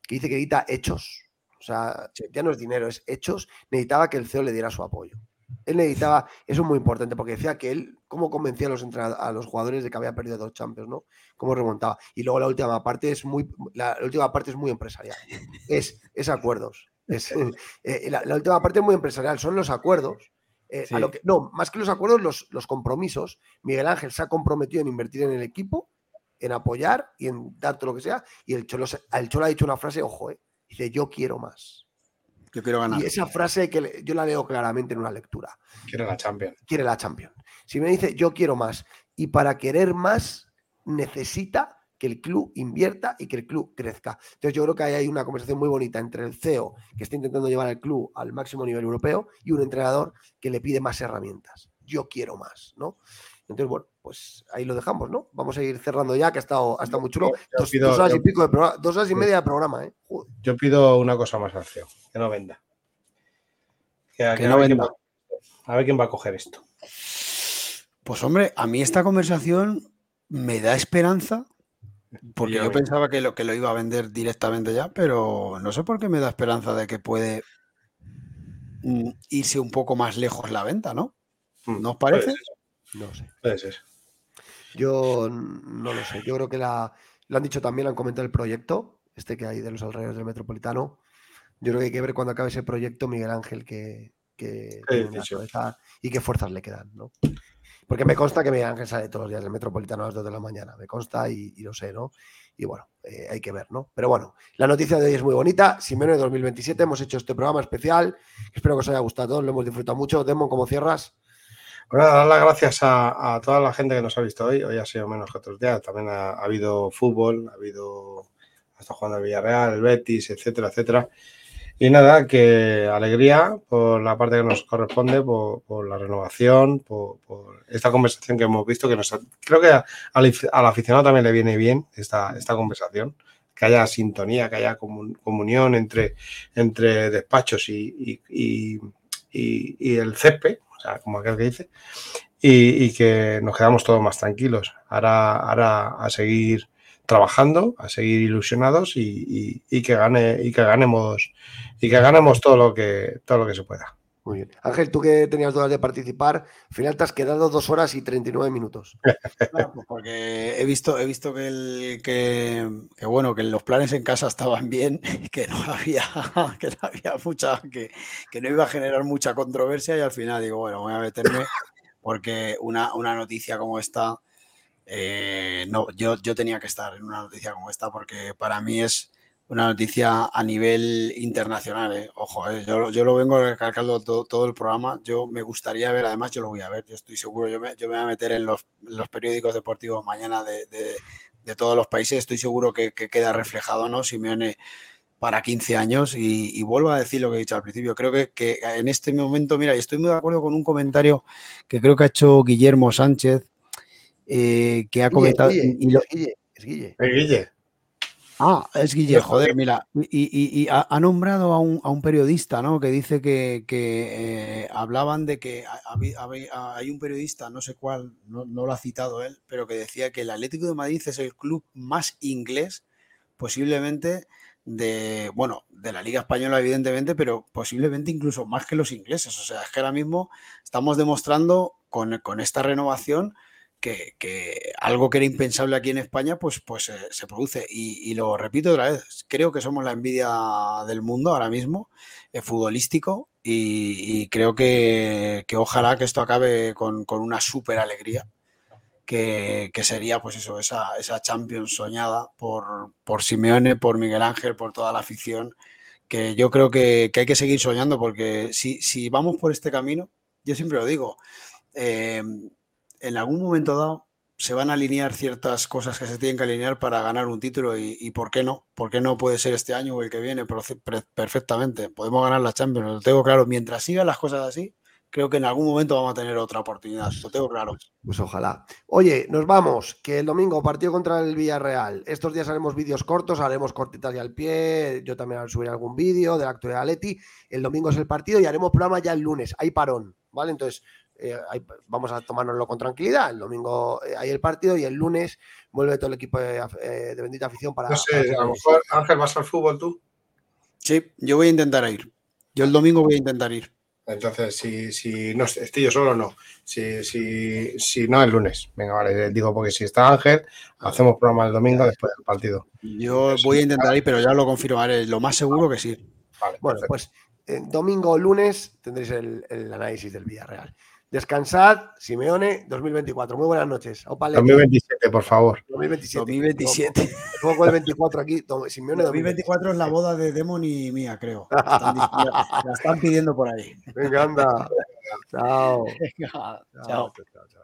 que dice que necesita hechos, o sea, ya no es dinero, es hechos, necesitaba que el CEO le diera su apoyo. Él necesitaba, eso es muy importante, porque decía que él, cómo convencía a los, a los jugadores de que había perdido dos Champions, ¿no? Cómo remontaba. Y luego la última parte es muy, la, la última parte es muy empresarial. Es, es acuerdos. Es, eh, la, la última parte es muy empresarial, son los acuerdos. eh, a Sí. lo que, no, más que los acuerdos, los, los compromisos. Miguel Ángel se ha comprometido en invertir en el equipo, en apoyar y en dar todo lo que sea. Y el Cholo, el Cholo ha dicho una frase, ojo, eh, dice, yo quiero más. Yo quiero ganar. Y esa frase que le- yo la leo claramente en una lectura. Quiere la Champions. Quiere la Champions. Si me dice, yo quiero más. Y para querer más, necesita que el club invierta y que el club crezca. Entonces yo creo que ahí hay una conversación muy bonita entre el CEO, que está intentando llevar al club al máximo nivel europeo, y un entrenador que le pide más herramientas. Yo quiero más, ¿no? Entonces, bueno, pues ahí lo dejamos, ¿no? Vamos a ir cerrando ya, que ha estado, ha estado muy chulo. yo Dos, pido- dos horas yo- y pico de programa, dos horas y media de programa, ¿eh? Joder. Yo pido una cosa más al CEO, que no venda. Que, Que a no ver quién venda. va- a ver quién va a coger esto. Pues hombre, a mí esta conversación me da esperanza, porque Yo- yo pensaba que lo, que lo iba a vender directamente ya, pero no sé por qué me da esperanza de que puede mm, irse un poco más lejos la venta, ¿no? Mm, ¿No os parece? Puede ser, No sé. puede ser. Yo no lo sé. Yo creo que la, lo han dicho también, han comentado el proyecto, este que hay de los alrededores del Metropolitano. Yo creo que hay que ver cuando acabe ese proyecto, Miguel Ángel, que, que cabeza y qué fuerzas le quedan, ¿no? Porque me consta que Miguel Ángel sale todos los días del Metropolitano a las 2 de la mañana, me consta y, y lo sé, ¿no? Y bueno, eh, hay que ver, ¿no? Pero bueno, la noticia de hoy es muy bonita. Simeone 2027, hemos hecho este programa especial. Espero que os haya gustado, lo hemos disfrutado mucho. Demon, ¿cómo cierras? Bueno, dar las gracias a, a toda la gente que nos ha visto hoy. Hoy ha sido menos que otros días. También ha, ha habido fútbol, ha habido hasta jugando el Villarreal, el Betis, etcétera, etcétera. Y nada, que alegría por la parte que nos corresponde, por, por la renovación, por, por esta conversación que hemos visto, que nos creo que al, al aficionado también le viene bien esta, esta conversación, que haya sintonía, que haya comun- comunión entre, entre despachos y, y- y- y- el césped, sea, como aquel que dice, y, que nos quedamos todos más tranquilos. Ahora, ahora a seguir trabajando, a seguir ilusionados y, y- y que gane y que ganemos y que ganemos todo lo que todo lo que se pueda. Muy bien. Ángel, tú que tenías dudas de participar, al final te has quedado dos horas y 39 minutos. Bueno, pues porque he visto, he visto que, que, bueno, que los planes en casa estaban bien, que no había, que no había mucha, que, que no iba a generar mucha controversia y al final digo, bueno, voy a meterme porque una, una noticia como esta, eh, no, yo, yo tenía que estar en una noticia como esta porque para mí es una noticia a nivel internacional. ¿eh? Ojo, ¿eh? Yo, yo, lo vengo recalcando todo, todo, el programa. Yo me gustaría ver, además yo lo voy a ver, yo estoy seguro, yo me, yo me voy a meter en los, los periódicos deportivos mañana de, de, de, todos los países. Estoy seguro que, que, queda reflejado, ¿no? Simeone para 15 años y, y, vuelvo a decir lo que he dicho al principio. Creo que, que en este momento, mira, y estoy muy de acuerdo con un comentario que creo que ha hecho Guillermo Sánchez, eh, que ha comentado... Guille, y lo, Guille, es Guille. Eh, Guille. Ah, es Guille, joder, mira, y, y, y ha, ha, nombrado a un, a un, periodista, ¿no? Que dice que, que eh, hablaban de que hay un periodista, no sé cuál, no, no, lo ha citado él, pero que decía que el Atlético de Madrid es el club más inglés, posiblemente de, bueno, de la Liga Española, evidentemente, pero posiblemente incluso más que los ingleses. O sea, es que ahora mismo estamos demostrando con, con esta renovación que, algo que era impensable aquí en España, pues, pues eh, se produce. Y, lo repito otra vez, creo que somos la envidia del mundo ahora mismo, eh, futbolístico, y, creo que, ojalá que esto acabe con, una súper alegría, que, sería pues eso, esa, esa Champions soñada por, por Simeone, por Miguel Ángel, por toda la afición, que yo creo que, que hay que seguir soñando, porque si, si, vamos por este camino, yo siempre lo digo, eh, en algún momento dado se van a alinear ciertas cosas que se tienen que alinear para ganar un título y, ¿por qué no? ¿Por qué no puede ser este año o el que viene perfectamente? Podemos ganar la Champions, lo tengo claro. Mientras sigan las cosas así, creo que en algún momento vamos a tener otra oportunidad, lo tengo claro. Pues ojalá. Oye, nos vamos, que el domingo partido contra el Villarreal. Estos días haremos vídeos cortos, haremos cortitas y al pie, yo también subiré algún vídeo de la actualidad de Leti. El domingo es el partido y haremos programa ya el lunes, hay parón, ¿vale? Entonces eh, vamos a tomárnoslo con tranquilidad. El domingo eh, hay el partido y el lunes vuelve todo el equipo de, eh, de bendita afición para. No sé, para a lo mejor, Ángel, ¿vas al fútbol tú? Sí, yo voy a intentar ir. Yo el domingo voy a intentar ir. Entonces, si, si no estoy yo solo, no. Si, si, si no, el lunes. Venga, vale, digo, porque si está Ángel, hacemos programa el domingo después del partido. Yo voy a intentar ir, pero ya lo confirmaré. Lo más seguro que sí. Vale, bueno, perfecto. pues eh, domingo o lunes tendréis el, el análisis del Villarreal. Descansad, Simeone, 2024. Muy buenas noches. Opale. 2027, por favor. 2027. 2027. Pongo el 24 aquí. Simeone 2024 es la boda de Demon y mía, creo. Están, la están pidiendo por ahí. Venga, anda. chao. Venga, chao. chao, chao, chao.